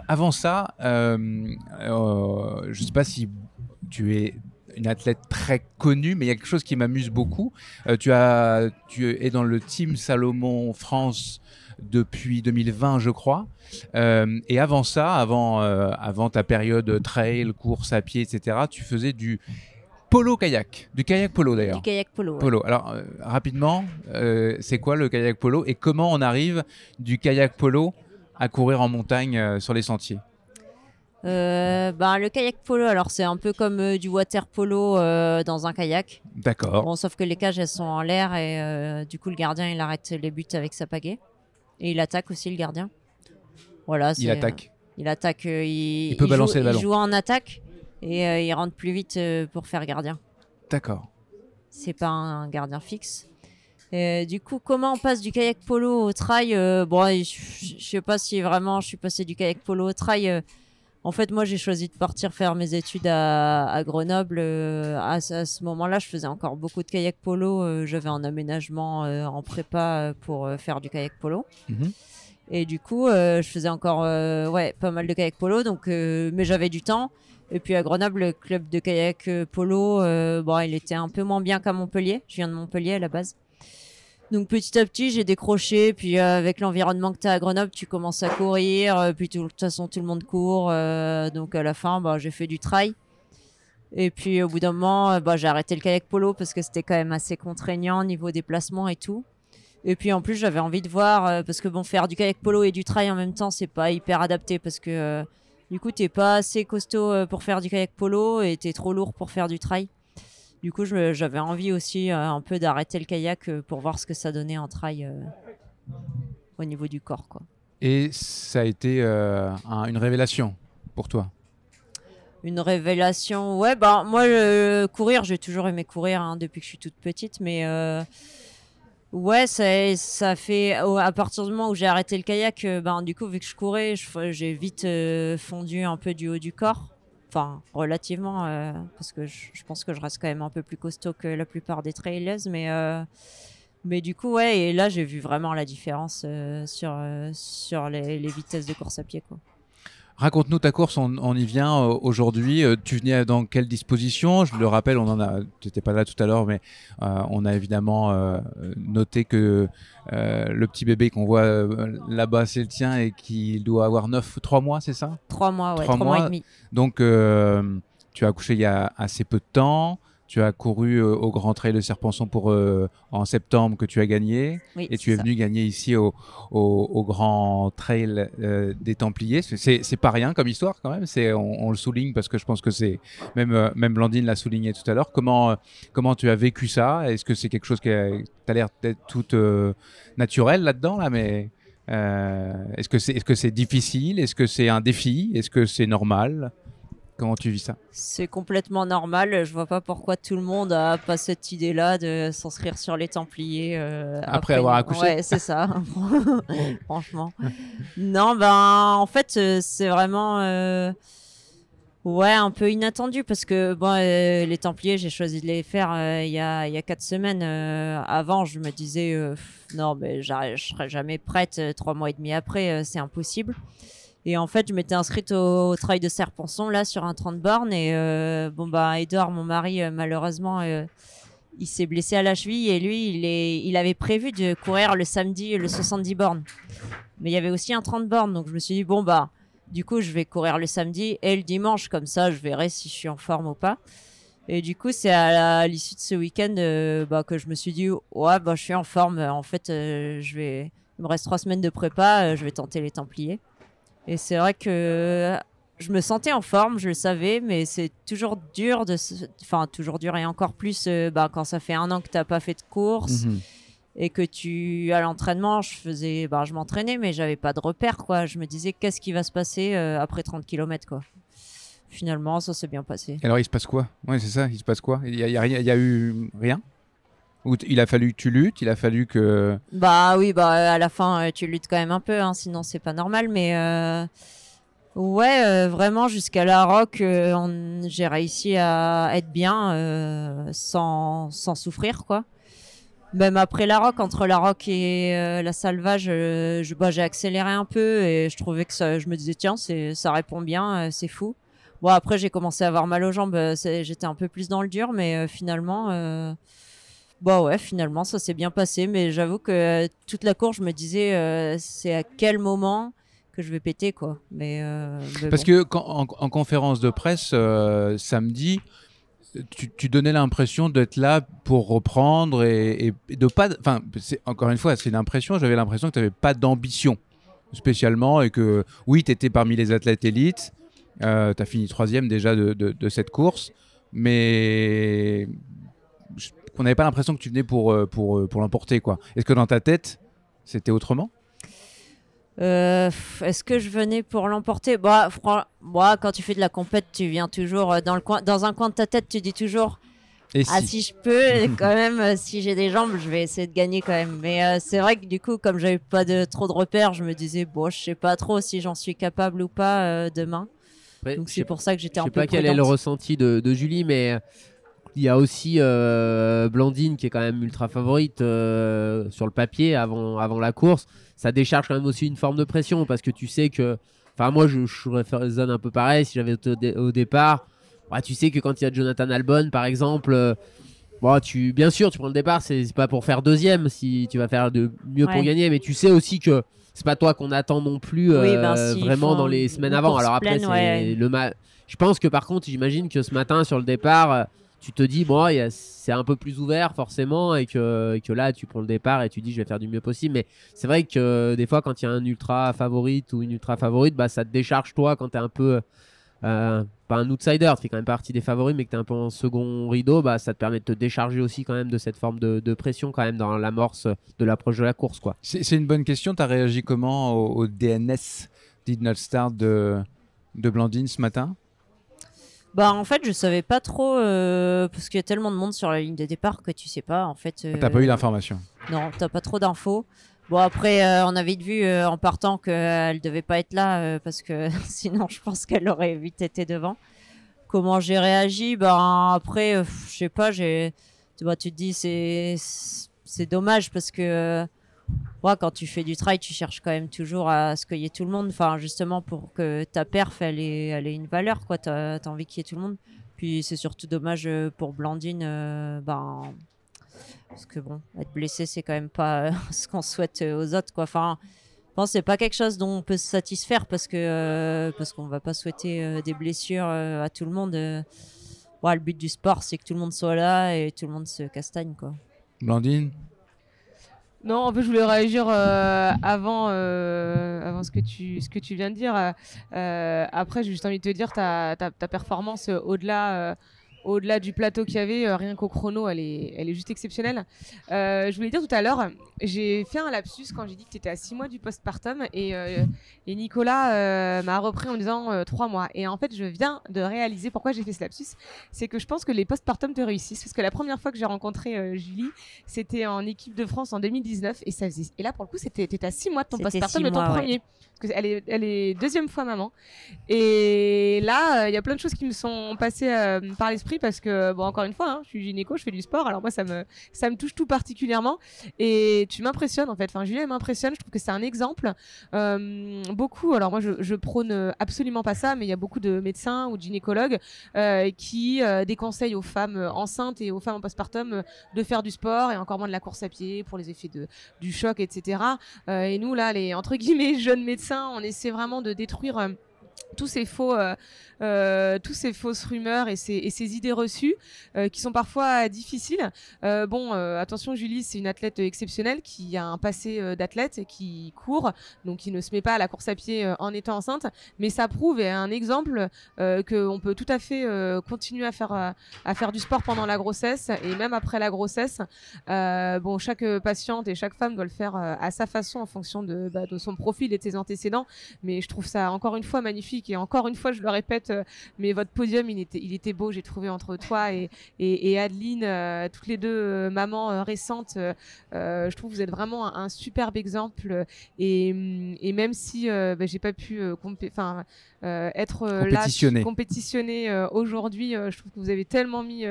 Speaker 1: avant ça, euh, euh, je ne sais pas si tu es une athlète très connue, mais il y a quelque chose qui m'amuse beaucoup. Euh, tu, as, tu es dans le team Salomon France depuis 2020, je crois. et avant ça, avant, avant ta période trail, course à pied, etc., tu faisais du polo kayak, du kayak polo d'ailleurs.
Speaker 9: Du kayak polo.
Speaker 1: Polo. Alors rapidement, c'est quoi le kayak polo et comment on arrive du kayak polo à courir en montagne euh, sur les sentiers?
Speaker 9: Euh, ben, le kayak polo, alors c'est un peu comme euh, du water polo dans un kayak.
Speaker 1: D'accord.
Speaker 9: Bon, sauf que les cages elles sont en l'air et du coup le gardien il arrête les buts avec sa pagaie et il attaque aussi le gardien. Voilà.
Speaker 1: Il attaque.
Speaker 9: il attaque.
Speaker 1: Il, peut balancer le ballon.
Speaker 9: Il joue en attaque et il rentre plus vite pour faire gardien.
Speaker 1: D'accord.
Speaker 9: C'est pas un gardien fixe. Euh, du coup, comment on passe du kayak polo au trail euh, Bon, je, sais pas si vraiment je suis passé du kayak polo au trail. Euh. en fait, moi, j'ai choisi de partir faire mes études à, Grenoble. À, ce moment-là, je faisais encore beaucoup de kayak polo. J'avais un aménagement en prépa pour faire du kayak polo. Mhm. Et du coup, je faisais encore ouais, pas mal de kayak polo. Donc, mais j'avais du temps. Et puis à Grenoble, le club de kayak polo, bon, il était un peu moins bien qu'à Montpellier. Je viens de Montpellier à la base. Donc petit à petit, j'ai décroché. Puis euh, avec l'environnement que tu as à Grenoble, tu commences à courir. Euh, puis de toute façon, tout le monde court. Euh, donc à la fin, bah, j'ai fait du trail. Et puis au bout d'un moment, bah, j'ai arrêté le kayak polo parce que c'était quand même assez contraignant au niveau déplacement et tout. Et puis en plus, j'avais envie de voir parce que bon, faire du kayak polo et du trail en même temps, c'est pas hyper adapté parce que du coup, t'es pas assez costaud pour faire du kayak polo et t'es trop lourd pour faire du trail. Du coup, j'avais envie aussi euh, un peu d'arrêter le kayak euh, pour voir ce que ça donnait en trail euh, au niveau du corps. Quoi.
Speaker 1: Et ça a été une révélation pour toi?
Speaker 9: Une révélation, ouais, bah moi, courir, j'ai toujours aimé courir hein, depuis que je suis toute petite, mais ouais, ça, ça fait, à partir du moment où j'ai arrêté le kayak, ben, du coup, vu que je courais, j'ai vite fondu un peu du haut du corps. Enfin, relativement, euh, parce que je, pense que je reste quand même un peu plus costaud que la plupart des trailers, mais, euh, mais du coup, ouais, et là, j'ai vu vraiment la différence euh, sur, sur les, les, vitesses de course à pied, quoi.
Speaker 1: Raconte-nous ta course, on, y vient euh, aujourd'hui. Euh, tu venais dans quelle disposition? Je le rappelle, on en a, tu n'étais pas là tout à l'heure, mais euh, on a évidemment noté que le petit bébé qu'on voit là-bas, c'est le tien et qu'il doit avoir 9, 3 mois, c'est ça?
Speaker 9: 3 mois, ouais, 3, mois. mois. et demi.
Speaker 1: Donc, tu as accouché il y a assez peu de temps tu as couru euh, au Grand Trail de Serpenson pour euh, en septembre que tu as gagné. Et tu es venu gagner ici au, au, Grand Trail euh, des Templiers. C'est pas rien comme histoire quand même. C'est on, le souligne parce que je pense que c'est même même Blandine l'a souligné tout à l'heure. Comment comment tu as vécu ça? Est-ce que c'est quelque chose qui a, as l'air d'être tout naturel là-dedans là, mais est-ce que c'est est-ce que c'est difficile? Est-ce que c'est un défi? Est-ce que c'est normal? Comment tu vis ça
Speaker 9: C'est complètement normal. Je vois pas pourquoi tout le monde a pas cette idée-là de s'inscrire sur les Templiers
Speaker 1: euh, après, avoir accouché.
Speaker 9: Ouais, c'est ça. Franchement. Non, ben en fait, euh, c'est vraiment euh, ouais un peu inattendu parce que bon, les Templiers, j'ai choisi de les faire il y a il y a quatre semaines. avant, je me disais non, mais je serais jamais prête trois mois et demi après, c'est impossible. Et en fait, je m'étais inscrite au, trail de Serpenson, là, sur un 30 bornes. Et euh, bon, bah, Edouard, mon mari, euh, malheureusement, euh, il s'est blessé à la cheville. Et lui, il, est, il avait prévu de courir le samedi le 70 bornes. Mais il y avait aussi un 30 bornes. Donc, je me suis dit, bon, bah, du coup, je vais courir le samedi et le dimanche. Comme ça, je verrai si je suis en forme ou pas. Et du coup, c'est à l'issue de ce week-end bah, que je me suis dit, ouais, bah, je suis en forme. En fait, je vais... il me reste trois semaines de prépa. je vais tenter les Templiers. Et c'est vrai que je me sentais en forme, je le savais, mais c'est toujours dur de, enfin toujours dur et encore plus bah, quand ça fait un an que tu n'as pas fait de course. Mhm. et que tu à l'entraînement je faisais bah, je m'entraînais mais j'avais pas de repère quoi. Je me disais qu'est-ce qui va se passer euh, après 30 km quoi. Finalement ça s'est bien passé.
Speaker 1: Alors il se passe quoi? Ouais c'est ça il se passe quoi? Il y y a eu rien? Il a fallu que tu luttes il a fallu que
Speaker 9: bah oui bah à la fin euh, tu luttes quand même un peu hein, sinon c'est pas normal mais euh... Ouais, vraiment jusqu'à la rock, j'ai réussi à être bien sans, sans souffrir quoi même après la rock, entre la rock et euh, la salvage, euh, je, bah, j'ai accéléré un peu et je trouvais que ça, je me disais tiens, ça répond bien, euh, c'est fou. Bon après j'ai commencé à avoir mal aux jambes, j'étais un peu plus dans le dur, mais finalement, bah ouais, finalement ça s'est bien passé. Mais j'avoue que toute la course, je me disais c'est à quel moment que je vais péter quoi. Mais,
Speaker 1: parce que en, en, conférence de presse samedi tu, donnais l'impression d'être là pour reprendre et, de pas. Enfin, encore une fois, c'est une impression. J'avais l'impression que tu n'avais pas d'ambition spécialement et que oui, tu étais parmi les athlètes élites. Euh, tu as fini troisième déjà de, cette course, mais on n'avait pas l'impression que tu venais pour, euh, pour, euh, pour l'emporter. Est-ce que dans ta tête, c'était autrement?
Speaker 9: Euh, est-ce que je venais pour l'emporter? Bah, bah, quand tu fais de la compète, tu viens toujours dans, le coin, dans un coin de ta tête, tu dis toujours Ah, si je peux, quand même, si j'ai des jambes, je vais essayer de gagner quand même. Mais c'est vrai que du coup, comme j'avais pas de, trop de repères, je me disais Bon, je sais pas trop si j'en suis capable ou pas demain. Donc c'est pour ça que j'étais un peu.
Speaker 2: Je sais pas quel est le ressenti de, de Julie, mais il y a aussi Blandine qui est quand même ultra favorite sur le papier avant, avant la course ça décharge quand même aussi une forme de pression parce que tu sais que. Enfin, moi, je, je zone un peu pareil si j'avais au, départ. Bah, tu sais que quand il y a Jonathan Albon, par exemple. Euh, bon, tu, bien sûr, tu prends le départ, c'est pas pour faire deuxième si tu vas faire de mieux pour gagner, mais tu sais aussi que c'est pas toi qu'on attend non plus euh, ben, vraiment dans les semaines avant. Alors après, c'est le Je pense que par contre, j'imagine que ce matin sur le départ, euh, tu te dis, bon, c'est un peu plus ouvert forcément, et que, là, tu prends le départ et tu dis, je vais faire du mieux possible. Mais c'est vrai que des fois, quand il y a un ultra favorite ou une ultra favorite, bah, ça te décharge toi quand tu es un peu. Euh, pas un outsider, tu fais quand même partie des favoris, mais que tu es un peu en second rideau, bah, ça te permet de te décharger aussi quand même de cette forme de, pression quand même dans l'amorce de l'approche de la course. quoi.
Speaker 1: C'est une bonne question. Tu as réagi comment au, DNS Did Not Start de, de Blandine ce matin?
Speaker 9: Bah en fait je savais pas trop euh, parce qu'il y a tellement de monde sur la ligne de départ que tu sais pas en fait.
Speaker 1: Euh, t'as pas eu l'information.
Speaker 9: Non, t'as pas trop d'infos. Bon après euh, on a vite vu en partant qu'elle devait pas être là parce que sinon je pense qu'elle aurait vite été devant. Comment j'ai réagi? Bah après je sais pas j'ai tu vois tu te dis c'est c'est dommage parce que quand tu fais du trail, tu cherches quand même toujours à ce qu'il y ait tout le monde. Enfin, justement, pour que ta perf, elle ait, elle ait une valeur, quoi. Tu as, envie qu'il y ait tout le monde. Puis c'est surtout dommage euh, pour Blandine, euh, ben, parce que bon, être blessé, c'est quand même pas euh, ce qu'on souhaite aux autres, quoi. Enfin, je pense c'est pas quelque chose dont on peut se satisfaire parce que parce qu'on va pas souhaiter des blessures à tout le monde. le but du sport, c'est que tout le monde soit là et tout le monde se castagne, quoi.
Speaker 1: Blandine,
Speaker 4: non, en fait, je voulais réagir euh, avant, euh, avant ce que tu, ce que tu viens de dire. Euh, après, j'ai juste envie de te dire ta, ta, ta performance au-delà au-delà du plateau qu'il y avait, euh, rien qu'au chrono, elle est, elle est juste exceptionnelle. Euh, je voulais dire tout à l'heure, j'ai fait un lapsus quand j'ai dit que tu étais à 6 mois du postpartum et, euh, et Nicolas m'a repris en disant 3 mois. Et en fait, je viens de réaliser pourquoi j'ai fait ce lapsus. C'est que je pense que les postpartum te réussissent. Parce que la première fois que j'ai rencontré Julie, c'était en équipe de France en 2019 et ça faisait... Et là, pour le coup, c'était à 6 mois de ton postpartum de ton premier. Parce qu'elle est, elle est deuxième fois maman. Et là, il y a plein de choses qui me sont passées par l'esprit parce que, bon, encore une fois, hein, je suis gynéco, je fais du sport, alors moi, ça me, ça me touche tout particulièrement. Et tu m'impressionnes, en fait. Enfin, Julien m'impressionne, je trouve que c'est un exemple. Euh, beaucoup, alors moi, je, je, prône absolument pas ça, mais il y a beaucoup de médecins ou de gynécologues euh, qui euh, déconseillent aux femmes enceintes et aux femmes en postpartum de faire du sport et encore moins de la course à pied pour les effets de, du choc, etc. et nous, là, les entre guillemets jeunes médecins, on essaie vraiment de détruire tous ces faux euh, tous ces fausses rumeurs et ces, idées reçues euh, qui sont parfois difficiles. Euh, bon, attention, Julie, c'est une athlète exceptionnelle qui a un passé d'athlète et qui court, donc qui ne se met pas à la course à pied en étant enceinte, mais ça prouve et un exemple qu'on peut tout à fait continuer à faire, du sport pendant la grossesse et même après la grossesse. bon, chaque patiente et chaque femme doit le faire à sa façon en fonction bah, de son profil et de ses antécédents, mais je trouve ça encore une fois magnifique et encore une fois, je le répète, euh, mais votre podium, il était, beau. J'ai trouvé entre toi et, Adeline, euh, toutes les deux euh, mamans récentes, je trouve que vous êtes vraiment un, superbe exemple. Et, et même si bah, j'ai pas pu enfin être là, compétitionner aujourd'hui, je trouve que vous avez tellement mis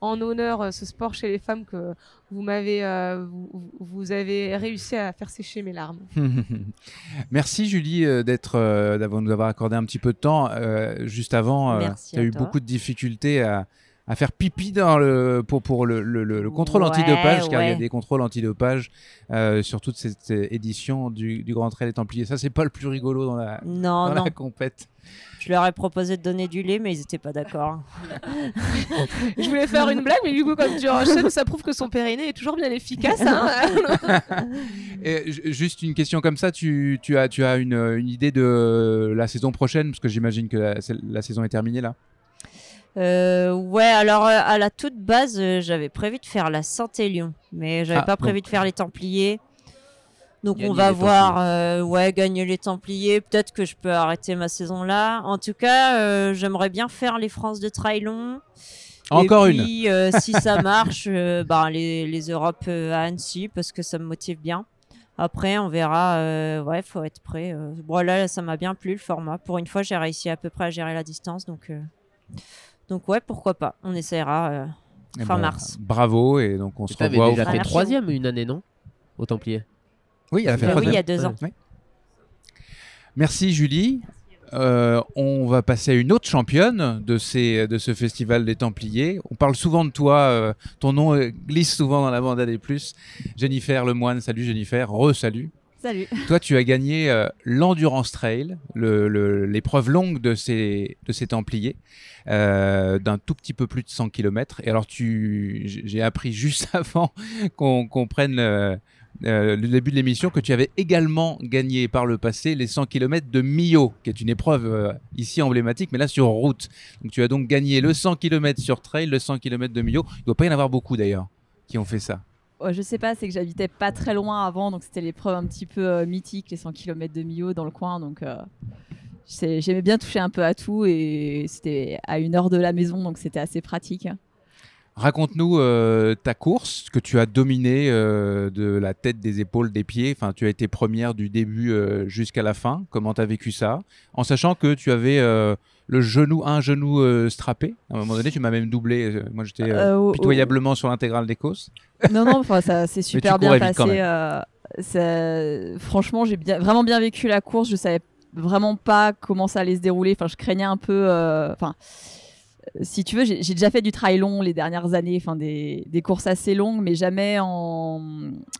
Speaker 4: en honneur ce sport chez les femmes que vous m'avez, vous, vous, avez réussi à faire sécher mes larmes.
Speaker 1: Merci Julie d'être, d'avoir nous avoir accordé un petit peu de temps. juste avant, tu as eu beaucoup de difficultés à, à faire pipi dans le, pour, pour le, le, contrôle antidopage, car il y a des contrôles antidopage euh, sur toute cette édition du, du Grand Trail des Templiers. Ça, c'est pas le plus rigolo dans la, non, dans la compète.
Speaker 9: Je leur ai proposé de donner du lait, mais ils n'étaient pas d'accord.
Speaker 4: je voulais faire une blague, mais du coup, comme tu enchaînes, ça prouve que son périnée est toujours bien efficace. Hein.
Speaker 1: Et juste une question comme ça, tu, tu as, tu as une, une, idée de la saison prochaine, parce que j'imagine que la, la saison est terminée là
Speaker 9: euh, ouais, alors euh, à la toute base, euh, j'avais prévu de faire la Saint-Élion, mais j'avais ah, pas prévu de faire les Templiers. Donc on va voir, ouais, gagner les Templiers. Peut-être que je peux arrêter ma saison là. En tout cas, j'aimerais bien faire les France de Trailon.
Speaker 1: Encore
Speaker 9: Et puis, une. si ça marche, bah, les, les Europes à Annecy parce que ça me motive bien. Après, on verra. ouais, faut être prêt. bon là, ça m'a bien plu le format. Pour une fois, j'ai réussi à peu près à gérer la distance, donc. Donc ouais, pourquoi pas. On essaiera euh, eh fin ben, mars.
Speaker 1: Bravo et donc on se revoit.
Speaker 2: déjà fait troisième une année, non? Au Templier.
Speaker 1: Oui, elle a fait troisième.
Speaker 9: Oui, il y a deux ans.
Speaker 1: Merci Julie. Euh, on va passer à une autre championne de, ces, de ce festival des Templiers. On parle souvent de toi, euh, ton nom glisse souvent dans la bande des plus. Jennifer Lemoine, salut Jennifer, re-salut.
Speaker 10: Salut.
Speaker 1: Toi, tu as gagné l'Endurance Trail, l'épreuve longue de ces, de ces Templiers. Euh, d'un tout petit peu plus de 100 km. Et alors, j'ai appris juste avant qu'on prenne euh, euh, le début de l'émission que tu avais également gagné par le passé les 100 km de Millau, qui est une épreuve ici emblématique, mais là sur route. Donc tu as donc gagné le 100 km sur trail, le 100 km de Millau. Il ne doit pas y en avoir beaucoup d'ailleurs qui ont fait ça.
Speaker 10: Oh, je sais pas, c'est que j'habitais pas très loin avant, donc c'était l'épreuve un petit peu mythique, les 100 km de Millau dans le coin. Donc J'aimais bien toucher un peu à tout et c'était à une heure de la maison, donc c'était assez pratique.
Speaker 1: Raconte-nous euh, ta course que tu as dominée euh, de la tête, des épaules, des pieds. Enfin, tu as été première du début euh, jusqu'à la fin. Comment tu as vécu ça? En sachant que tu avais le genou, un genou strappé. À un moment donné, tu m'as même doublé. Moi, j'étais pitoyablement sur l'intégrale des courses.
Speaker 10: Non, non, ça s'est super bien passé. franchement, j'ai bien, vraiment bien vécu la course. Je savais vraiment pas comment ça allait se dérouler. Enfin, je craignais un peu. Euh, enfin, si tu veux, j'ai déjà fait du trail long les dernières années, enfin des, des, courses assez longues, mais jamais en,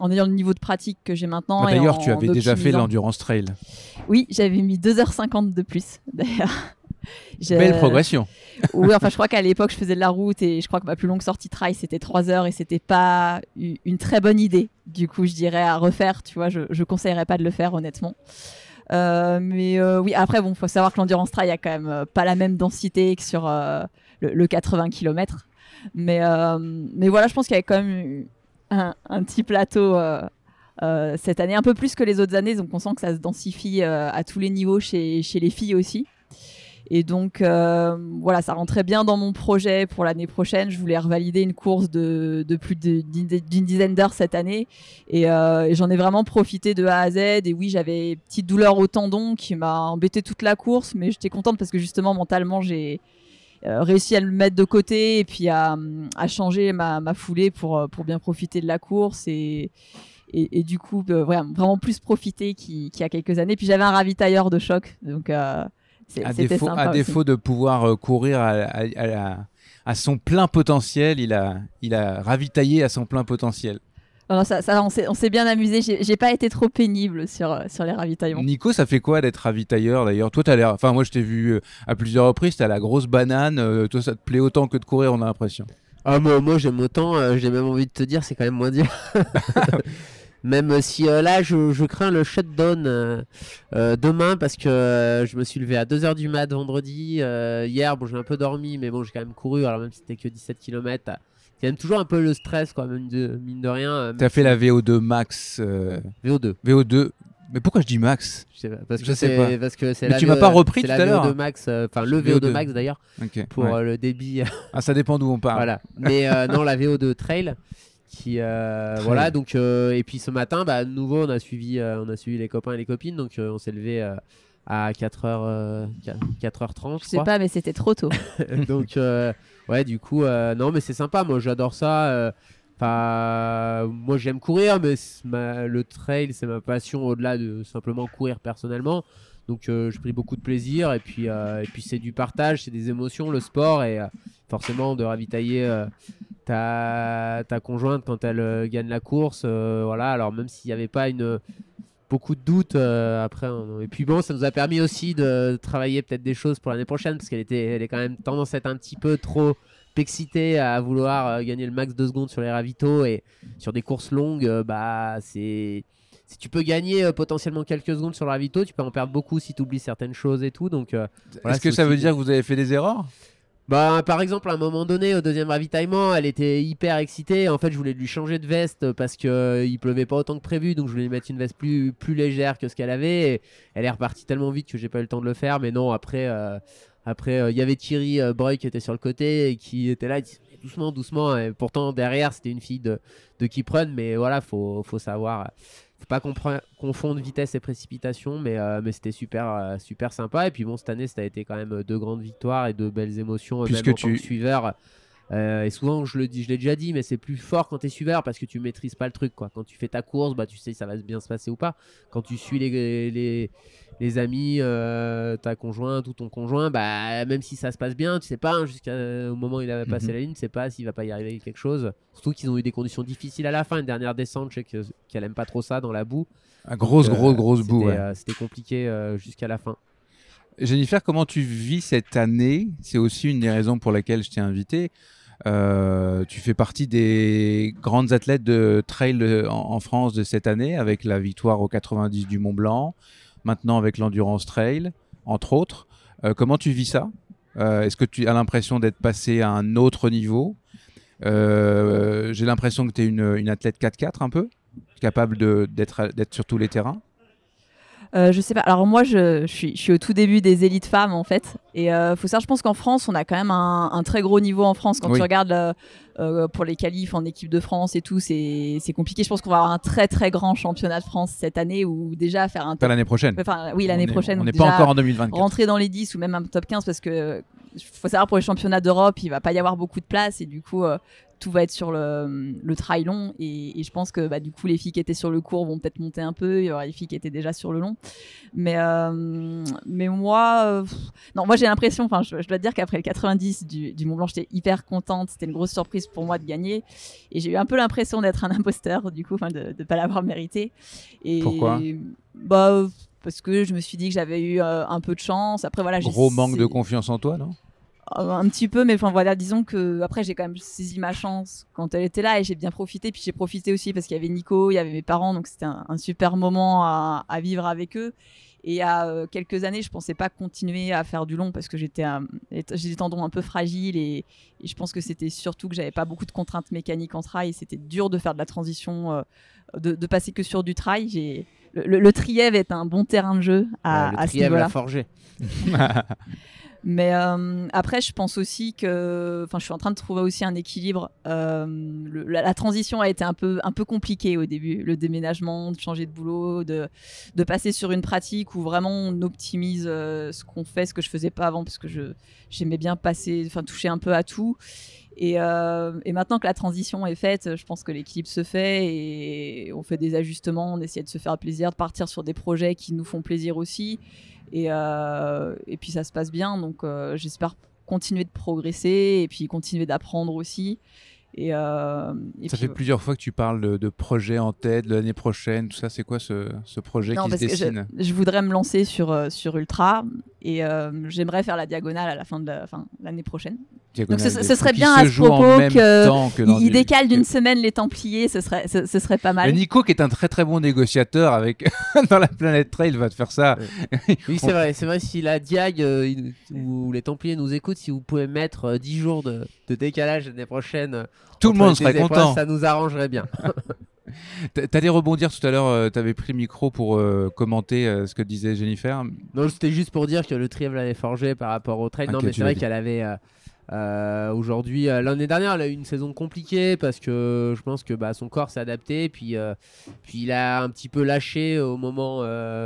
Speaker 10: en ayant le niveau de pratique que j'ai maintenant.
Speaker 1: Bah, d'ailleurs, tu avais déjà fait l'endurance trail.
Speaker 10: Oui, j'avais mis 2h50 de plus, d'ailleurs.
Speaker 1: Belle progression.
Speaker 10: oui, enfin, je crois qu'à l'époque, je faisais de la route et je crois que ma plus longue sortie trail, c'était 3 heures et c'était pas une très bonne idée. Du coup, je dirais à refaire, tu vois, je, je conseillerais pas de le faire, honnêtement. Euh, mais euh, oui, après, bon, faut savoir que l'endurance trail a quand même euh, pas la même densité que sur le, 80 km. Mais, mais voilà, je pense qu'il y avait quand même un, un petit plateau cette année, un peu plus que les autres années. Donc on sent que ça se densifie à tous les niveaux chez, chez les filles aussi. Et donc, euh, voilà, ça rentrait bien dans mon projet pour l'année prochaine. Je voulais revalider une course de, plus d'une dizaine d'heures cette année. Euh, et, j'en ai vraiment profité de A à Z. Et oui, j'avais une petite douleur au tendon qui m'a embêté toute la course. Mais j'étais contente parce que justement, mentalement, j'ai euh, réussi à le mettre de côté et puis à, changer ma, foulée pour, bien profiter de la course. Et, du coup, vraiment plus profiter qu'il y a quelques années. Puis j'avais un ravitailleur de choc. Donc
Speaker 1: à défaut, à défaut de pouvoir euh, courir à, son plein potentiel, il a, il a ravitaillé à son plein potentiel.
Speaker 10: ça, ça, on s'est bien amusé. J'ai pas été trop pénible sur, sur les ravitaillements.
Speaker 1: Nico, ça fait quoi d'être ravitailleur d'ailleurs? Toi, as l'air. Enfin, moi, je t'ai vu euh, à plusieurs reprises. T'as la grosse banane. Euh, toi, ça te plaît autant que de courir, on a l'impression.
Speaker 2: Ah, moi, moi j'aime autant. Euh, j'ai même envie de te dire, c'est quand même moins dur. même si là, je, je, crains le shutdown demain parce que je me suis levé à 2h du mat vendredi. hier, bon, j'ai un peu dormi, mais bon, j'ai quand même couru. Alors, même si c'était que 17 km c'est même toujours un peu le stress, quoi, même de, mine de rien. Euh,
Speaker 1: T'as fait la VO2 max.
Speaker 2: Euh, VO2.
Speaker 1: VO2. Mais pourquoi je dis max?
Speaker 2: Je sais pas. Parce que parce que c'est
Speaker 1: Mais tu m'as pas repris tout à l'heure.
Speaker 2: VO2 max, euh, enfin le VO2, max d'ailleurs, pour le débit.
Speaker 1: ah, ça dépend d'où on parle.
Speaker 2: Voilà. Mais non, la VO2 trail. Qui voilà donc et puis ce matin bah de nouveau on a suivi on a suivi les copains et les copines donc on s'est levé à 4h 4h30
Speaker 10: je sais pas mais c'était trop tôt
Speaker 2: donc ouais, du coup, euh, non, mais c'est sympa. Moi, j'adore ça. Euh, enfin, moi, j'aime courir, mais le trail, c'est ma passion au-delà de simplement courir personnellement. Donc, euh, je pris beaucoup de plaisir. Et puis, et puis c'est du partage, c'est des émotions, le sport. Et forcément, de ravitailler ta, ta conjointe quand elle gagne la course. voilà, alors même s'il n'y avait pas une beaucoup de doutes euh, après. Et puis bon, ça nous a permis aussi de travailler peut-être des choses pour l'année prochaine parce qu'elle elle est quand même tendance à être un petit peu trop excitée à vouloir euh, gagner le max de secondes sur les ravitaux et sur des courses longues, euh, bah c'est si tu peux gagner potentiellement quelques secondes sur le ravito, tu peux en perdre beaucoup si tu oublies certaines choses et tout. Donc,
Speaker 1: est-ce que ça veut dire que vous avez fait des erreurs?
Speaker 2: Bah, par exemple, à un moment donné, au deuxième ravitaillement, elle était hyper excitée. En fait, je voulais lui changer de veste parce que euh, il pleuvait pas autant que prévu, donc je voulais lui mettre une veste plus, plus légère que ce qu'elle avait. Et elle est repartie tellement vite que j'ai pas eu le temps de le faire. Mais non, après, euh, après, euh, il y avait Thierry Breuil qui était sur le côté et qui était là, doucement, doucement. Et pourtant, derrière, c'était une fille de, de Kiprun, mais voilà, faut, faut savoir faut pas confondre vitesse et précipitation, mais, euh, mais c'était super, euh, super sympa. Et puis bon, cette année, ça a été quand même euh, deux grandes victoires et de belles émotions. Puisque même en tu tant que suiveur. Et souvent, je le dis, je l'ai déjà dit, mais c'est plus fort quand tu es suiveur parce que tu maîtrises pas le truc. Quoi. Quand tu fais ta course, bah, tu sais si ça va bien se passer ou pas. Quand tu suis les, les, les amis, euh, ta conjointe ou ton conjoint, bah, même si ça se passe bien, tu sais pas, hein, jusqu'au moment où il avait passé mhm. la ligne, tu sais pas s'il va pas y arriver quelque chose. Surtout qu'ils ont eu des conditions difficiles à la fin. Une dernière descente, je sais qu'elle aime pas trop ça dans la boue.
Speaker 1: Un grosse, grosse, euh, grosse boue.
Speaker 2: Euh, c'était compliqué jusqu'à la fin.
Speaker 1: Jennifer, comment tu vis cette année? C'est aussi une des raisons pour lesquelles je t'ai invité. Tu fais partie des grandes athlètes de trail en, France de cette année avec la victoire au 90 du Mont Blanc, maintenant avec l'endurance trail, entre autres. Euh, comment tu vis ça? Euh, Est-ce que tu as l'impression d'être passé à un autre niveau? Euh, J'ai l'impression que tu es une, une, athlète 4x4 un peu, capable d'être sur tous les terrains.
Speaker 10: Euh, je sais pas. Alors moi, je, suis, je, suis, au tout début des élites femmes en fait. Et euh, faut savoir, je pense qu'en France, on a quand même un, très gros niveau en France. Quand tu regardes euh, pour les qualifs en équipe de France et tout, c'est compliqué. Je pense qu'on va avoir un très très grand championnat de France cette année ou déjà faire un.
Speaker 1: Pas l'année prochaine.
Speaker 10: Enfin, oui, l'année prochaine.
Speaker 1: On n'est pas encore en 2024.
Speaker 10: Rentrer dans les 10 ou même un top 15 parce que faut savoir pour les championnats d'Europe, il va pas y avoir beaucoup de place et du coup, tout va être sur le, le trail long. Et, je pense que bah, du coup, les filles qui étaient sur le court vont peut-être monter un peu. Il y aura les filles qui étaient déjà sur le long. Mais, euh, mais moi, euh, non, moi j'ai l'impression, enfin, je, dois dire qu'après le 90 du, du Mont Blanc, j'étais hyper contente. C'était une grosse surprise pour moi de gagner. Et j'ai eu un peu l'impression d'être un imposteur, du coup, de ne pas l'avoir mérité. Et,
Speaker 1: Pourquoi?
Speaker 10: Bah, parce que je me suis dit que j'avais eu euh, un peu de chance. Après, voilà.
Speaker 1: Gros manque de confiance en toi, non?
Speaker 10: Un petit peu, mais enfin voilà, disons que après j'ai quand même saisi ma chance quand elle était là et j'ai bien profité. Puis j'ai profité aussi parce qu'il y avait Nico, il y avait mes parents, donc c'était un, super moment à, vivre avec eux. Et a euh, quelques années, je pensais pas continuer à faire du long parce que j'étais j'ai des tendons un peu fragiles et, je pense que c'était surtout que j'avais pas beaucoup de contraintes mécaniques en trail. C'était dur de faire de la transition, euh, de, passer que sur du trail. J'ai le, le, Trièvre est un bon terrain de jeu à,
Speaker 2: le à ce niveau-là. forgé.
Speaker 10: Mais euh, après, je pense aussi que, enfin, je suis en train de trouver aussi un équilibre. Euh, la, transition a été un peu, un peu compliquée au début, le déménagement, de changer de boulot, de, de passer sur une pratique où vraiment on optimise euh, ce qu'on fait, ce que je faisais pas avant, parce que je j'aimais bien passer, enfin, toucher un peu à tout. Et, et, maintenant que la transition est faite, je pense que l'équilibre se fait et on fait des ajustements, on essaie de se faire plaisir, de partir sur des projets qui nous font plaisir aussi. Et, euh, et puis ça se passe bien, donc euh, j'espère continuer de progresser et puis continuer d'apprendre aussi. Et, euh,
Speaker 1: ça fait plusieurs fois que tu parles de, de projets en tête, de l'année prochaine, tout ça. C'est quoi ce, ce projet qui se dessine?
Speaker 10: je, voudrais me lancer sur, sur Ultra et euh, j'aimerais faire la diagonale à la fin de l'année prochaine. Donc ce, serait bien à ce propos qu'il décale d'une semaine les Templiers, ce serait, ce, serait pas mal.
Speaker 1: Nico, qui est un très très bon négociateur avec dans la planète Trail, va te faire ça.
Speaker 2: oui, c'est vrai, c'est vrai. Si la Diag ou les Templiers nous écoutent, si vous pouvez mettre 10 jours de, de décalage l'année prochaine
Speaker 1: tout le monde serait content.
Speaker 2: Ça nous arrangerait bien.
Speaker 1: T'allais rebondir tout à l'heure, euh, tu avais pris le micro pour euh, commenter euh, ce que disait Jennifer.
Speaker 2: Non, c'était juste pour dire que le tri l'avait forgé par rapport au trail. non, mais c'est vrai qu'elle avait aujourd'hui, l'année dernière, elle a eu une saison compliquée parce que je pense que bah, son corps s'est adapté. Puis, puis il a un petit peu lâché au moment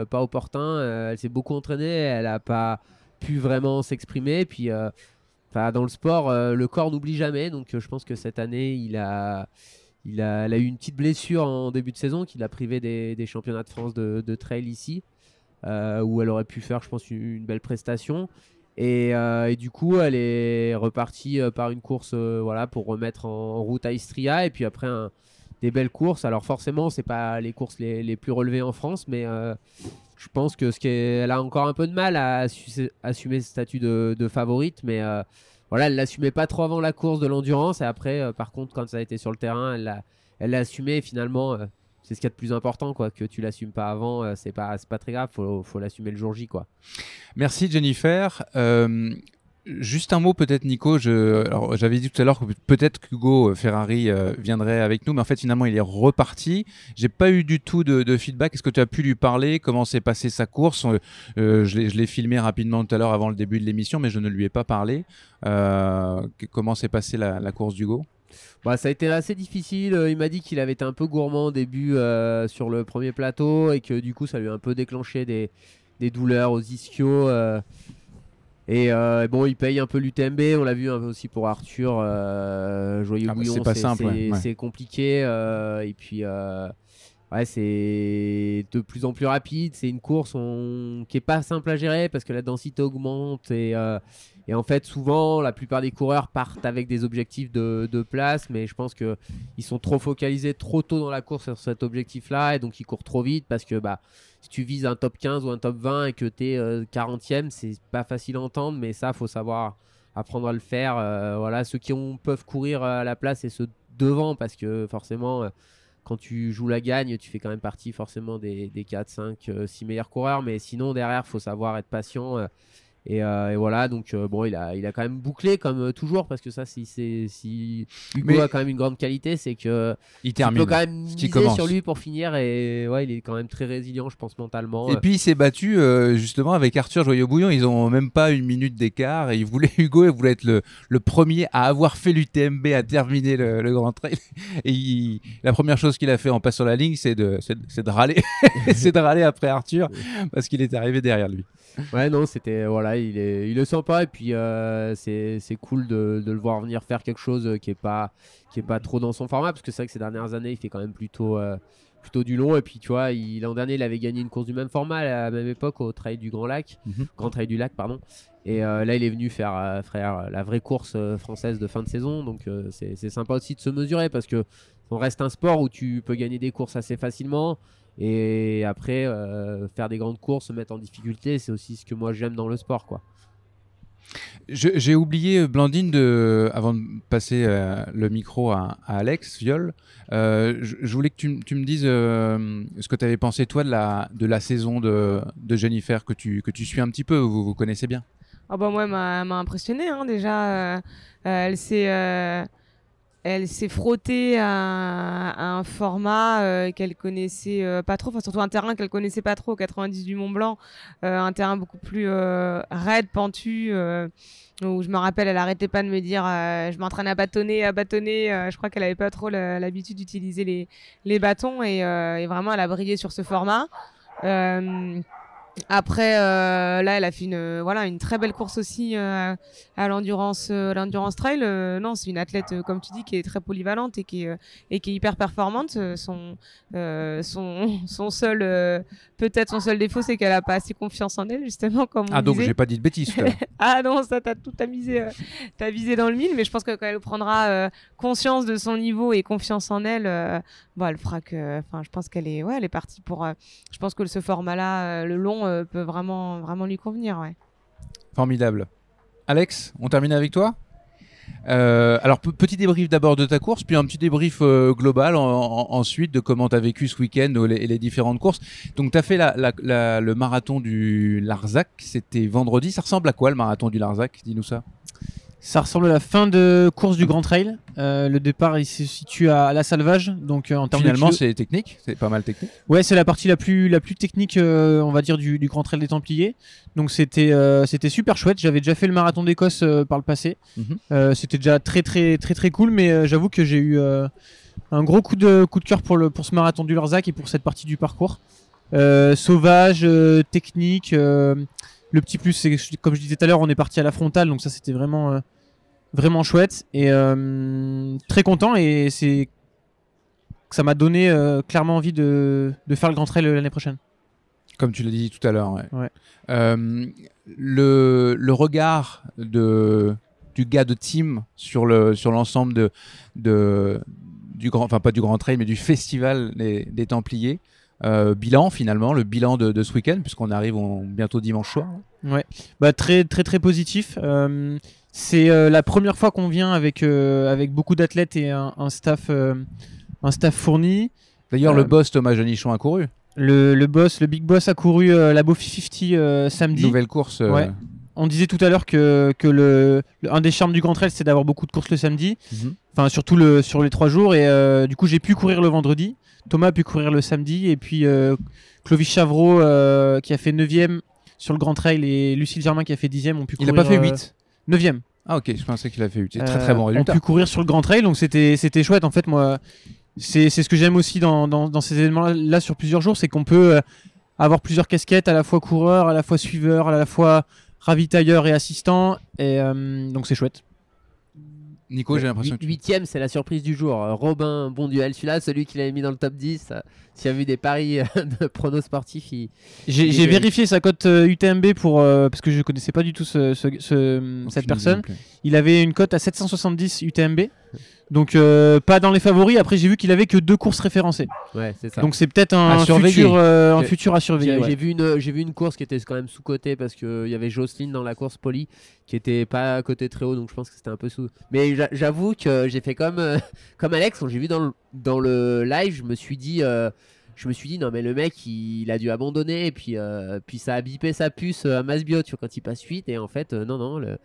Speaker 2: pas opportun. elle s'est beaucoup entraînée, elle n'a pas pu vraiment s'exprimer. Puis dans le sport, euh, le corps n'oublie jamais. Donc, euh, je pense que cette année, il a, il a, eu une petite blessure en début de saison qui l'a privé des, championnats de France de, trail ici, euh, où elle aurait pu faire, je pense, une, belle prestation. Et, du coup, elle est repartie par une course voilà, pour remettre en, route à Istria. Et puis après, des belles courses. Alors, forcément, c'est pas les courses les, plus relevées en France, mais je pense que ce qu'elle a encore un peu de mal à assumer ce statut de, favorite, mais euh, voilà, elle l'assumait pas trop avant la course de l'endurance et après, euh, par contre, quand ça a été sur le terrain, elle l'a, assumé finalement, euh, c'est ce qu'il y a de plus important, quoi, que tu l'assumes pas avant, c'est pas, pas très grave, faut, faut l'assumer le jour J, quoi.
Speaker 1: Merci Jennifer. Juste un mot peut-être Nico, j'avais dit tout à l'heure que peut-être qu'Hugo Ferrari euh, viendrait avec nous, mais en fait finalement il est reparti. J'ai pas eu du tout de, feedback. Est-ce que tu as pu lui parler? Comment s'est passée sa course? Euh, Je l'ai filmé rapidement tout à l'heure avant le début de l'émission, mais je ne lui ai pas parlé. Euh, comment s'est passée la, course d'Hugo?
Speaker 2: Bah, ça a été assez difficile. Il m'a dit qu'il avait été un peu gourmand au début sur le premier plateau et que du coup ça lui a un peu déclenché des, des douleurs aux ischios. Et euh, bon, il paye un peu l'UTMB. On l'a vu un peu aussi pour Arthur. Euh, Joyeux ah bah, Bouillon, c'est simple. C'est compliqué. Euh, et puis, ouais, c'est de plus en plus rapide. C'est une course qui est pas simple à gérer parce que la densité augmente. Et, et en fait, souvent, la plupart des coureurs partent avec des objectifs de, place. Mais je pense qu'ils sont trop focalisés trop tôt dans la course sur cet objectif-là. Et donc, ils courent trop vite parce que, bah si tu vises un top 15 ou un top 20 et que tu es 40e, c'est pas facile à entendre, mais ça, faut savoir apprendre à le faire. Euh, voilà, ceux qui ont, peuvent courir à la place et ceux devant, parce que forcément, euh, quand tu joues la gagne, tu fais quand même partie forcément des, des 4, 5, 6 meilleurs coureurs, mais sinon, derrière, faut savoir être patient. Euh, euh, et, voilà, donc euh, bon, il a, il a quand même bouclé comme euh, toujours parce que ça, si c'est si Hugo a quand même une grande qualité, c'est que
Speaker 1: il termine.
Speaker 2: peut quand même miser sur lui pour finir et ouais, il est quand même très résilient, je pense mentalement.
Speaker 1: Et puis il s'est battu justement avec Arthur Joyeux Bouillon. Ils ont même pas une minute d'écart et il voulait Hugo, il voulait être le, le premier à avoir fait l'UTMB, à terminer le, Grand Trail. Et la première chose qu'il a fait en passant la ligne, c'est de, c'est de râler, c'est de râler après Arthur parce qu'il est arrivé derrière lui.
Speaker 2: Ouais, non, c'était voilà, il est, il est sympa et puis euh, c'est cool de, de, le voir venir faire quelque chose qui est pas, qui est pas trop dans son format parce que c'est vrai que ces dernières années, il fait quand même plutôt, euh, plutôt du long et puis tu vois, l'an dernier, il avait gagné une course du même format à la même époque au Trail du Grand Lac, mhm. Grand Trail du Lac, pardon. Et euh, là, il est venu faire, frère, la vraie course française de fin de saison. Donc, c'est sympa aussi de se mesurer parce que on reste un sport où tu peux gagner des courses assez facilement. Et après, euh, faire des grandes courses, se mettre en difficulté, c'est aussi ce que moi j'aime dans le sport. quoi.
Speaker 1: J'ai oublié, Blandine, de, avant de passer euh, le micro à, Alex Viol, euh, je, voulais que tu, me dises ce que tu avais pensé, toi, de la, de la saison de, de Jennifer, que tu, que tu suis un petit peu, vous, vous connaissez bien?
Speaker 4: Ah bah moi, elle m'a impressionné, hein, déjà. elle s'est elle s'est frottée à, un format euh, qu'elle connaissait euh, pas trop, enfin surtout un terrain qu'elle connaissait pas trop, 90 du Mont Blanc, euh, un terrain beaucoup plus raide, pentu, où je me rappelle, elle arrêtait pas de me dire, je m'entraîne à bâtonner, à bâtonner. je crois qu'elle avait pas trop l'habitude d'utiliser les, bâtons et, vraiment elle a brillé sur ce format. Après, euh, là, elle a fait une, voilà, une très belle course aussi euh, à l'endurance, euh, l'endurance trail. non, c'est une athlète, comme tu dis, qui est très polyvalente et qui est, et qui est hyper performante. Son, son, son seul, peut-être son seul défaut, c'est qu'elle a pas assez confiance en elle, justement, comme
Speaker 1: Ah, donc j'ai pas dit de bêtises.
Speaker 4: ah non, ça t'as tout amusé, t'as visé dans le mille, mais je pense que quand elle prendra conscience de son niveau et confiance en elle, bon, elle fera que, enfin, je pense qu'elle est, ouais, elle est partie pour. je pense que ce format-là, le long euh, peut vraiment, vraiment lui convenir. Ouais.
Speaker 1: Formidable. Alex, on termine avec toi? Euh, alors, petit débrief d'abord de ta course, puis un petit débrief euh, global ensuite de comment tu as vécu ce week-end et les, différentes courses. Donc, tu as fait le marathon du Larzac, c'était vendredi. Ça ressemble à quoi le marathon du Larzac? Dis-nous ça.
Speaker 7: Ça ressemble à la fin de course du Grand Trail. Euh, le départ il se situe à, la Salvage, donc euh, en termes
Speaker 1: finalement c'est technique, c'est pas mal technique.
Speaker 7: Ouais, c'est la partie la plus la plus technique, euh, on va dire du, Grand Trail des Templiers. Donc c'était c'était super chouette. J'avais déjà fait le marathon d'Écosse par le passé. Mhm. c'était déjà très très très très cool, mais j'avoue que j'ai eu un gros coup de coup de cœur pour le pour ce marathon du Larzac et pour cette partie du parcours. sauvage, technique le petit plus, c'est comme je disais tout à l'heure, on est parti à la frontale, donc ça c'était vraiment, euh, vraiment chouette et euh, très content. Et c'est ça m'a donné euh, clairement envie de, faire le Grand Trail l'année prochaine.
Speaker 1: Comme tu l'as dit tout à l'heure. le, le, regard de, du gars de team sur le sur l'ensemble de, de du grand, enfin pas du Grand Trail, mais du festival des Templiers. Euh, bilan finalement, le bilan de, ce week-end, puisqu'on arrive bientôt dimanche soir.
Speaker 7: Ouais, bah, très très très positif. Euh, c'est euh, la première fois qu'on vient avec, avec beaucoup d'athlètes et un, staff, un staff fourni.
Speaker 1: D'ailleurs, le boss Thomas Janichon a couru.
Speaker 7: Le, le, boss, le big boss a couru la Bofi 50 samedi.
Speaker 1: Nouvelle course.
Speaker 7: On disait tout à l'heure que, que le, un des charmes du Grand Trail, c'est d'avoir beaucoup de courses le samedi. Mhm. Enfin, surtout le, sur les trois jours. Et du coup, j'ai pu courir le vendredi. Thomas a pu courir le samedi et puis euh, Clovis Chavreau euh, qui a fait 9ème sur le Grand Trail et Lucille Germain qui a fait 10ème ont pu
Speaker 1: courir. Il n'a pas fait 8
Speaker 7: 9ème. Euh,
Speaker 1: ah ok, je pensais qu'il a fait 8. C'est très très bon résultat.
Speaker 7: On pu courir sur le Grand Trail donc c'était chouette en fait moi. C'est ce que j'aime aussi dans, dans, ces événements là, sur plusieurs jours, c'est qu'on peut avoir plusieurs casquettes, à la fois coureur, à la fois suiveur, à la fois ravitailleur et assistant. Et donc c'est chouette.
Speaker 1: Nico, j'ai l'impression que.
Speaker 2: Huitième, c'est la surprise du jour. Robin, bon duel. Celui-là, celui qu'il avait mis dans le top 10. S'il y a eu des paris de pronos sportifs,
Speaker 7: j'ai vérifié sa cote UTMB euh, pour, euh, parce que je connaissais pas du tout ce, cette personne. Il avait une cote à 770 UTMB. Donc euh, pas dans les favoris. Après j'ai vu qu'il avait que deux courses référencées.
Speaker 2: Ouais, c'est ça.
Speaker 7: Donc c'est peut-être un, futur, euh, un futur à surveiller.
Speaker 2: J'ai vu une j'ai vu une course qui était quand même sous côté parce qu'il y avait Jocelyne dans la course Poly qui était pas à côté très haut donc je pense que c'était un peu sous. Mais j'avoue que j'ai fait comme euh, comme Alex quand j'ai vu dans le, dans le live je me suis dit je me suis dit non mais le mec il, a dû abandonner et puis puis ça a bipé sa puce à Masbio tu vois quand il passe 8 et en fait non non le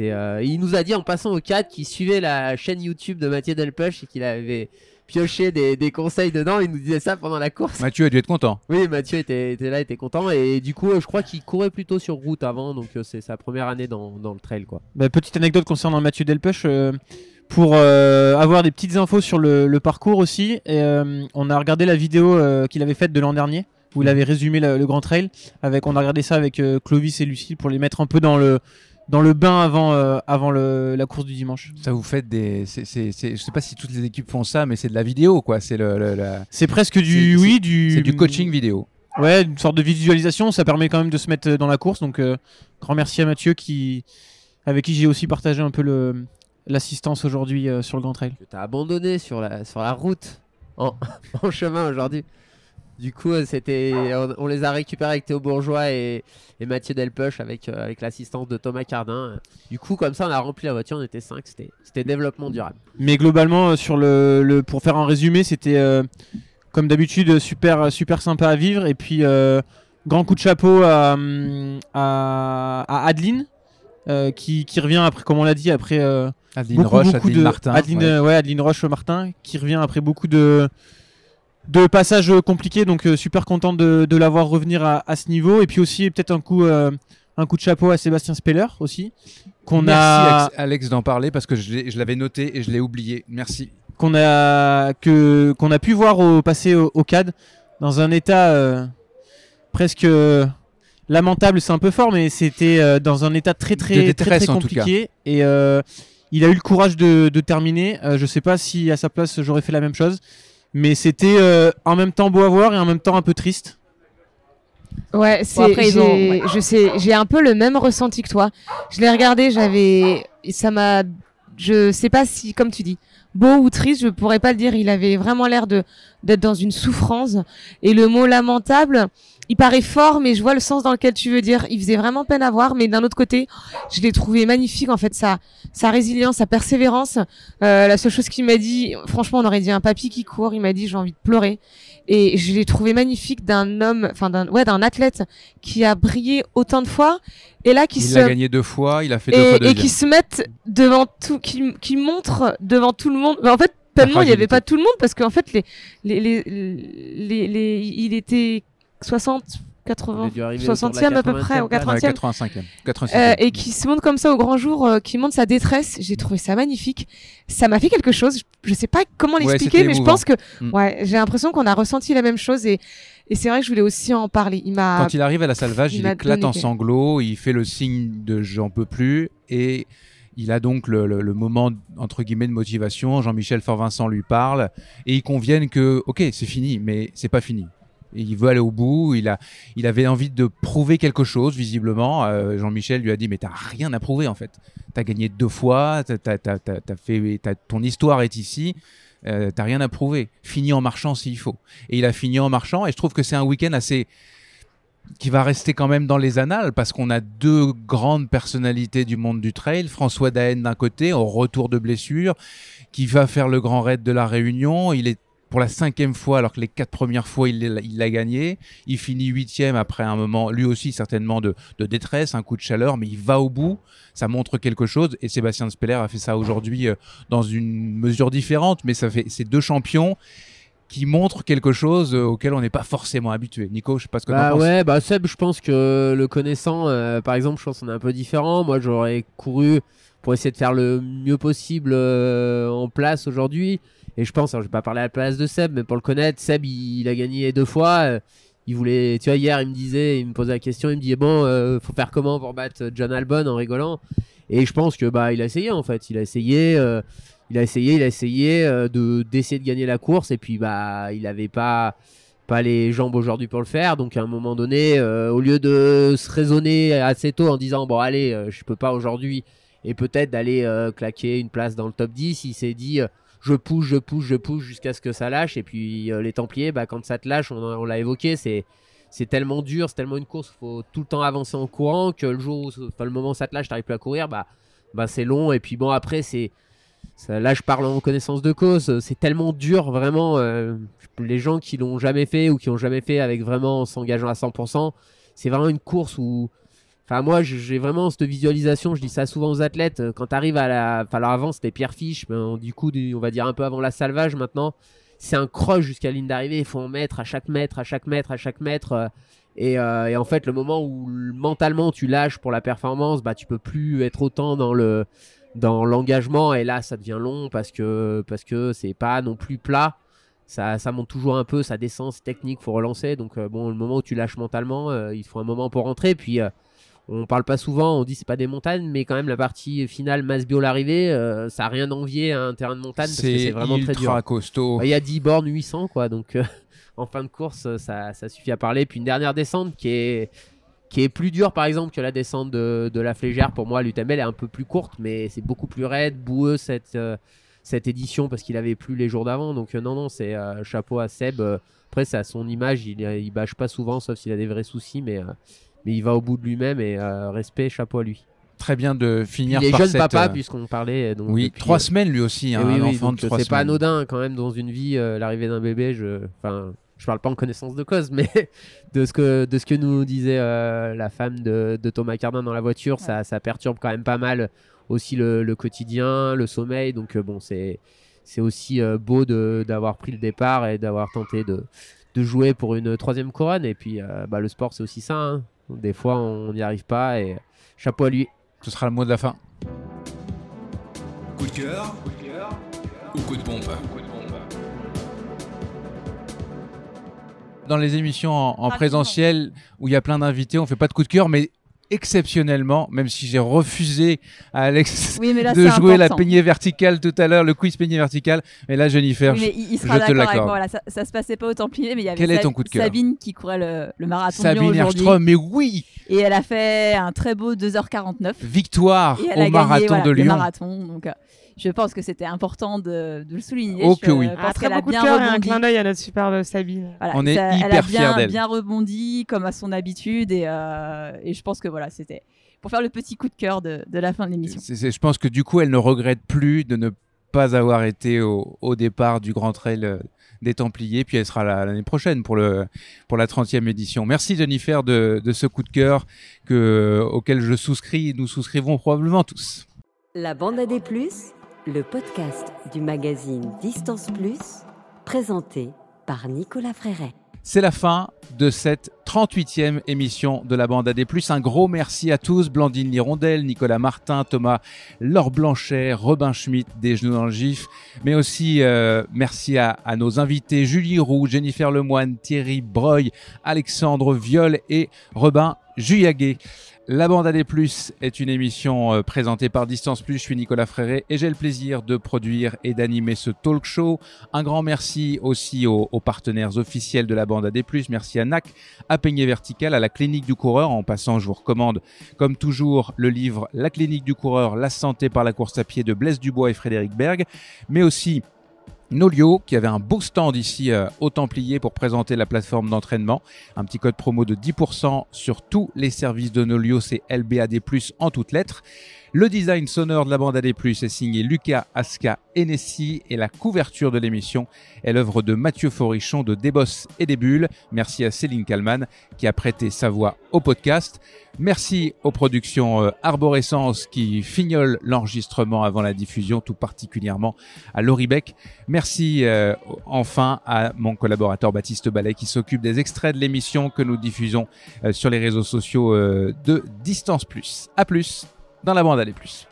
Speaker 2: euh, il nous a dit en passant au 4 qu'il suivait la chaîne YouTube de Mathieu Delpuch et qu'il avait pioché des, conseils dedans. Il nous disait ça pendant la course.
Speaker 1: Mathieu a dû être content.
Speaker 2: Oui, Mathieu était, était là, était content. Et du coup, je crois qu'il courait plutôt sur route avant. Donc euh, c'est sa première année dans, le trail. Quoi.
Speaker 7: Bah, petite anecdote concernant Mathieu Delpuch. Euh, pour avoir des petites infos sur le, parcours aussi, on a regardé la vidéo qu'il avait faite de l'an dernier où il avait résumé le, Grand Trail. Avec, on a regardé ça avec Clovis et Lucie pour les mettre un peu dans le, dans le bain avant, euh, avant le, la course du dimanche.
Speaker 1: Ça vous fait des. c'est je sais pas si toutes les équipes font ça, mais c'est de la vidéo, quoi. C'est le.
Speaker 7: C'est presque du. Oui, du.
Speaker 1: C'est du coaching vidéo.
Speaker 7: Ouais, une sorte de visualisation. Ça permet quand même de se mettre dans la course. Donc, euh, grand merci à Mathieu qui, avec qui j'ai aussi partagé un peu le l'assistance aujourd'hui euh, sur le Grand Trail.
Speaker 2: Tu as abandonné sur la, sur la route en, en chemin aujourd'hui. Du coup, euh, c'était, on, les a récupérés avec Théo Bourgeois et, Mathieu Delpuch avec, euh, avec l'assistance de Thomas Cardin. Du coup, comme ça, on a rempli la voiture, on était 5, c'était, c'était développement durable.
Speaker 7: Mais globalement, euh, sur le, pour faire un résumé, c'était comme d'habitude super, super sympa à vivre. Et puis, grand coup de chapeau à, à, Adeline, qui, qui, revient après, comme on l'a dit, après.
Speaker 1: Adeline Roche, Adeline Martin.
Speaker 7: Adeline, ouais. Adeline Roche Martin, qui revient après beaucoup de de passages compliqués, donc euh, super content de, de l'avoir revenir à, à, ce niveau. Et puis aussi peut-être un coup, euh, un coup de chapeau à Sébastien Speller aussi.
Speaker 1: Qu'on Merci a... Alex d'en parler parce que je l'avais noté et je l'ai oublié. Merci.
Speaker 7: Qu'on a, que, qu'on a pu voir au passé au, CAD dans un état euh, presque lamentable, c'est un peu fort, mais c'était dans un état très très très, très, compliqué. Et il a eu le courage de, terminer. je sais pas si à sa place j'aurais fait la même chose, mais c'était en même temps beau à voir et en même temps un peu triste.
Speaker 4: Ouais, c'est. Je sais, j'ai un peu le même ressenti que toi. Je l'ai regardé, j'avais, ça m'a, je sais pas si, comme tu dis, beau ou triste, je pourrais pas le dire. Il avait vraiment l'air de d'être dans une souffrance. Et le mot lamentable, il paraît fort, mais je vois le sens dans lequel tu veux dire. Il faisait vraiment peine à voir, mais d'un autre côté, je l'ai trouvé magnifique en fait sa sa résilience, sa persévérance. Euh, la seule chose qu'il m'a dit, franchement, on aurait dit un papy qui court. Il m'a dit j'ai envie de pleurer. Et je l'ai trouvé magnifique d'un homme, enfin d'un ouais d'un athlète qui a brillé autant de fois et là qui
Speaker 1: il
Speaker 4: se
Speaker 1: a gagné deux fois, il a fait deux
Speaker 4: et,
Speaker 1: fois
Speaker 4: et qui se mettent devant tout, qui qui montre devant tout le monde. en fait, tellement il n'y avait pas tout le monde parce qu'en fait les les, les les les il était 60 80, 60e à peu près, au 80e.
Speaker 1: 85e.
Speaker 4: Euh, et qui se montre comme ça au grand jour, euh, qui montre sa détresse. J'ai trouvé ça magnifique. Ça m'a fait quelque chose. Je, sais pas comment l'expliquer, mais je pense que, mm. ouais, j'ai l'impression qu'on a ressenti la même chose et, et c'est vrai que je voulais aussi en parler. Il m'a.
Speaker 1: Quand il arrive à la salvage, il, éclate en sanglots, il fait le signe de j'en peux plus et il a donc le, le, moment entre guillemets de motivation. Jean-Michel Fort-Vincent lui parle et ils conviennent que ok c'est fini, mais c'est pas fini il veut aller au bout. Il, a, il avait envie de prouver quelque chose, visiblement. Euh, Jean-Michel lui a dit Mais t'as rien à prouver, en fait. T'as gagné deux fois, fait, ton histoire est ici. Euh, t'as rien à prouver. Fini en marchant s'il faut. Et il a fini en marchant. Et je trouve que c'est un week-end assez qui va rester quand même dans les annales parce qu'on a deux grandes personnalités du monde du trail. François Daen d'un côté, au retour de blessure, qui va faire le grand raid de la Réunion. Il est pour la cinquième fois, alors que les quatre premières fois, il l'a gagné. Il finit huitième après un moment, lui aussi certainement de, détresse, un coup de chaleur, mais il va au bout. Ça montre quelque chose. Et Sébastien Speller a fait ça aujourd'hui euh, dans une mesure différente, mais ça fait ces deux champions qui montrent quelque chose euh, auquel on n'est pas forcément habitué. Nico, je sais pas ce que
Speaker 2: bah
Speaker 1: penses.
Speaker 2: Ouais, bah Seb, je pense que le connaissant, euh, par exemple, je pense qu'on est un peu différent. Moi, j'aurais couru pour essayer de faire le mieux possible en place aujourd'hui. Et je pense, alors je vais pas parler à la place de Seb, mais pour le connaître, Seb il, a gagné deux fois. Euh, il voulait, tu vois, hier il me disait, il me posait la question, il me disait bon, euh, faut faire comment pour battre John Albon en rigolant? Et je pense que bah il a essayé en fait, il a essayé, euh, il a essayé, il a essayé de d'essayer de gagner la course et puis bah il avait pas pas les jambes aujourd'hui pour le faire. Donc à un moment donné, au lieu de se raisonner assez tôt en disant bon allez, je peux pas aujourd'hui et peut-être d'aller claquer une place dans le top 10, il s'est dit je pousse, je pousse, je pousse jusqu'à ce que ça lâche. Et puis euh, les Templiers, bah, quand ça te lâche, on, l'a évoqué, c'est tellement dur, c'est tellement une course, faut tout le temps avancer en courant que le jour, le moment où ça te lâche, t'arrives plus à courir, bah, bah c'est long. Et puis bon, après, c'est là, je parle en connaissance de cause, c'est tellement dur, vraiment. Euh, les gens qui l'ont jamais fait ou qui ont jamais fait avec vraiment s'engageant à 100%, c'est vraiment une course où Enfin, moi, j'ai vraiment cette visualisation. Je dis ça souvent aux athlètes. Euh, quand tu arrives à la. Enfin, alors avant, c'était Pierre Fiche. Mais du coup, on va dire un peu avant la salvage maintenant. C'est un croche jusqu'à la ligne d'arrivée. Il faut en mettre à chaque mètre, à chaque mètre, à chaque mètre. Euh, euh, et, en fait, le moment où mentalement tu lâches pour la performance, bah, tu peux plus être autant dans le dans l'engagement. Et là, ça devient long parce que parce que c'est pas non plus plat. Ça, ça monte toujours un peu, ça descend, c'est technique, faut relancer. Donc bon, le moment où tu lâches mentalement, il faut un moment pour rentrer. Puis on parle pas souvent, on dit c'est pas des montagnes, mais quand même la partie finale Masbio l'arrivée, euh, ça a rien d'envier à un terrain de montagne parce que c'est vraiment très dur.
Speaker 1: costaud.
Speaker 2: Il y a 10 bornes 800 quoi, donc euh, en fin de course ça, suffit à parler. Puis une dernière descente qui est qui est plus dure par exemple que la descente de, la Flégère. Pour moi, l'UTML est un peu plus courte, mais c'est beaucoup plus raide, boueux cette euh, cette édition parce qu'il avait plus les jours d'avant. Donc non non, c'est chapeau à Seb. Après c'est à son image, il, il bâche pas souvent sauf s'il a des vrais soucis, mais mais il va au bout de lui-même et euh, respect, chapeau à lui.
Speaker 1: Très bien de finir
Speaker 2: il est
Speaker 1: par
Speaker 2: jeune
Speaker 1: papa
Speaker 2: euh, puisqu'on parlait. Donc,
Speaker 1: oui, trois euh, semaines lui aussi, hein, un enfant de trois
Speaker 2: C'est pas anodin quand même dans une vie l'arrivée d'un bébé. Je, enfin, je parle pas en connaissance de cause, mais de ce que de ce que nous disait la femme de, de, Thomas Cardin dans la voiture, ça, ça perturbe quand même pas mal aussi le, le quotidien, le sommeil. Donc bon, c'est c'est aussi beau d'avoir pris le départ et d'avoir tenté de, de jouer pour une troisième couronne. Et puis bah, le sport c'est aussi ça. Hein. Des fois, on n'y arrive pas et chapeau à lui.
Speaker 1: Ce sera le mot de la fin.
Speaker 12: Coup de cœur, ou coup de pompe
Speaker 1: dans les émissions en, présentiel où il y a plein d'invités, on fait pas de coup de cœur, mais exceptionnellement, même si j'ai refusé à Alex de jouer la peignée verticale tout à l'heure, le quiz peignée verticale. Mais là, Jennifer,
Speaker 10: oui, mais il, sera je te l'accorde. Voilà, ça, ça, se passait pas au Templier, mais il y avait
Speaker 1: Quel est ton coup de cœur
Speaker 10: Sabine qui courait le, le marathon.
Speaker 1: Sabine Erstrom, mais oui
Speaker 10: Et elle a fait un très beau 2h49.
Speaker 1: Victoire au marathon de Lyon. Le
Speaker 10: marathon, donc, euh, je pense que c'était important de, de, le souligner.
Speaker 1: Oh que oui.
Speaker 4: Un très beaucoup de cœur et un clin d'œil à notre superbe Sabine.
Speaker 1: On est hyper
Speaker 10: fiers
Speaker 1: d'elle.
Speaker 10: bien rebondi comme à son habitude et, euh, et je pense que voilà, c'était pour faire le petit coup de cœur de, de la fin de l'émission.
Speaker 1: Je pense que du coup, elle ne regrette plus de ne pas avoir été au, au départ du Grand Trail euh, des Templiers, puis elle sera l'année prochaine pour, le, pour la 30e édition. Merci Jennifer de, de ce coup de cœur que, auquel je souscris, nous souscrivons probablement tous.
Speaker 5: La bande à des plus le podcast du magazine Distance Plus, présenté par Nicolas Fréret.
Speaker 1: C'est la fin de cette 38e émission de la bande AD+. Un gros merci à tous, Blandine Lirondelle, Nicolas Martin, Thomas Laure Blanchet, Robin Schmitt, des genoux dans le gif, mais aussi euh, merci à, nos invités Julie Roux, Jennifer Lemoine, Thierry Breuil, Alexandre Viol et Robin Juyaguet. La bande AD+, est une émission euh, présentée par Distance Plus. Je suis Nicolas Fréré et j'ai le plaisir de produire et d'animer ce talk show. Un grand merci aussi aux, partenaires officiels de la bande AD+. Merci à NAC, à Peigné Vertical, à la Clinique du Coureur. En passant, je vous recommande, comme toujours, le livre La Clinique du Coureur, la santé par la course à pied de Blaise Dubois et Frédéric Berg, mais aussi Nolio qui avait un beau stand ici euh, au Templier pour présenter la plateforme d'entraînement. Un petit code promo de 10% sur tous les services de Nolio, c'est LBAD+, en toutes lettres. Le design sonore de la bande AD+, est signé Lucas Aska Hennessy et la couverture de l'émission est l'œuvre de Mathieu Forichon de Débos et des Bulles. Merci à Céline Kalman qui a prêté sa voix au podcast. Merci aux productions euh, Arborescence qui fignolent l'enregistrement avant la diffusion, tout particulièrement à Laurie Beck. Merci euh, enfin à mon collaborateur Baptiste Ballet qui s'occupe des extraits de l'émission que nous diffusons euh, sur les réseaux sociaux de Distance Plus. À plus dans la bande Aller Plus.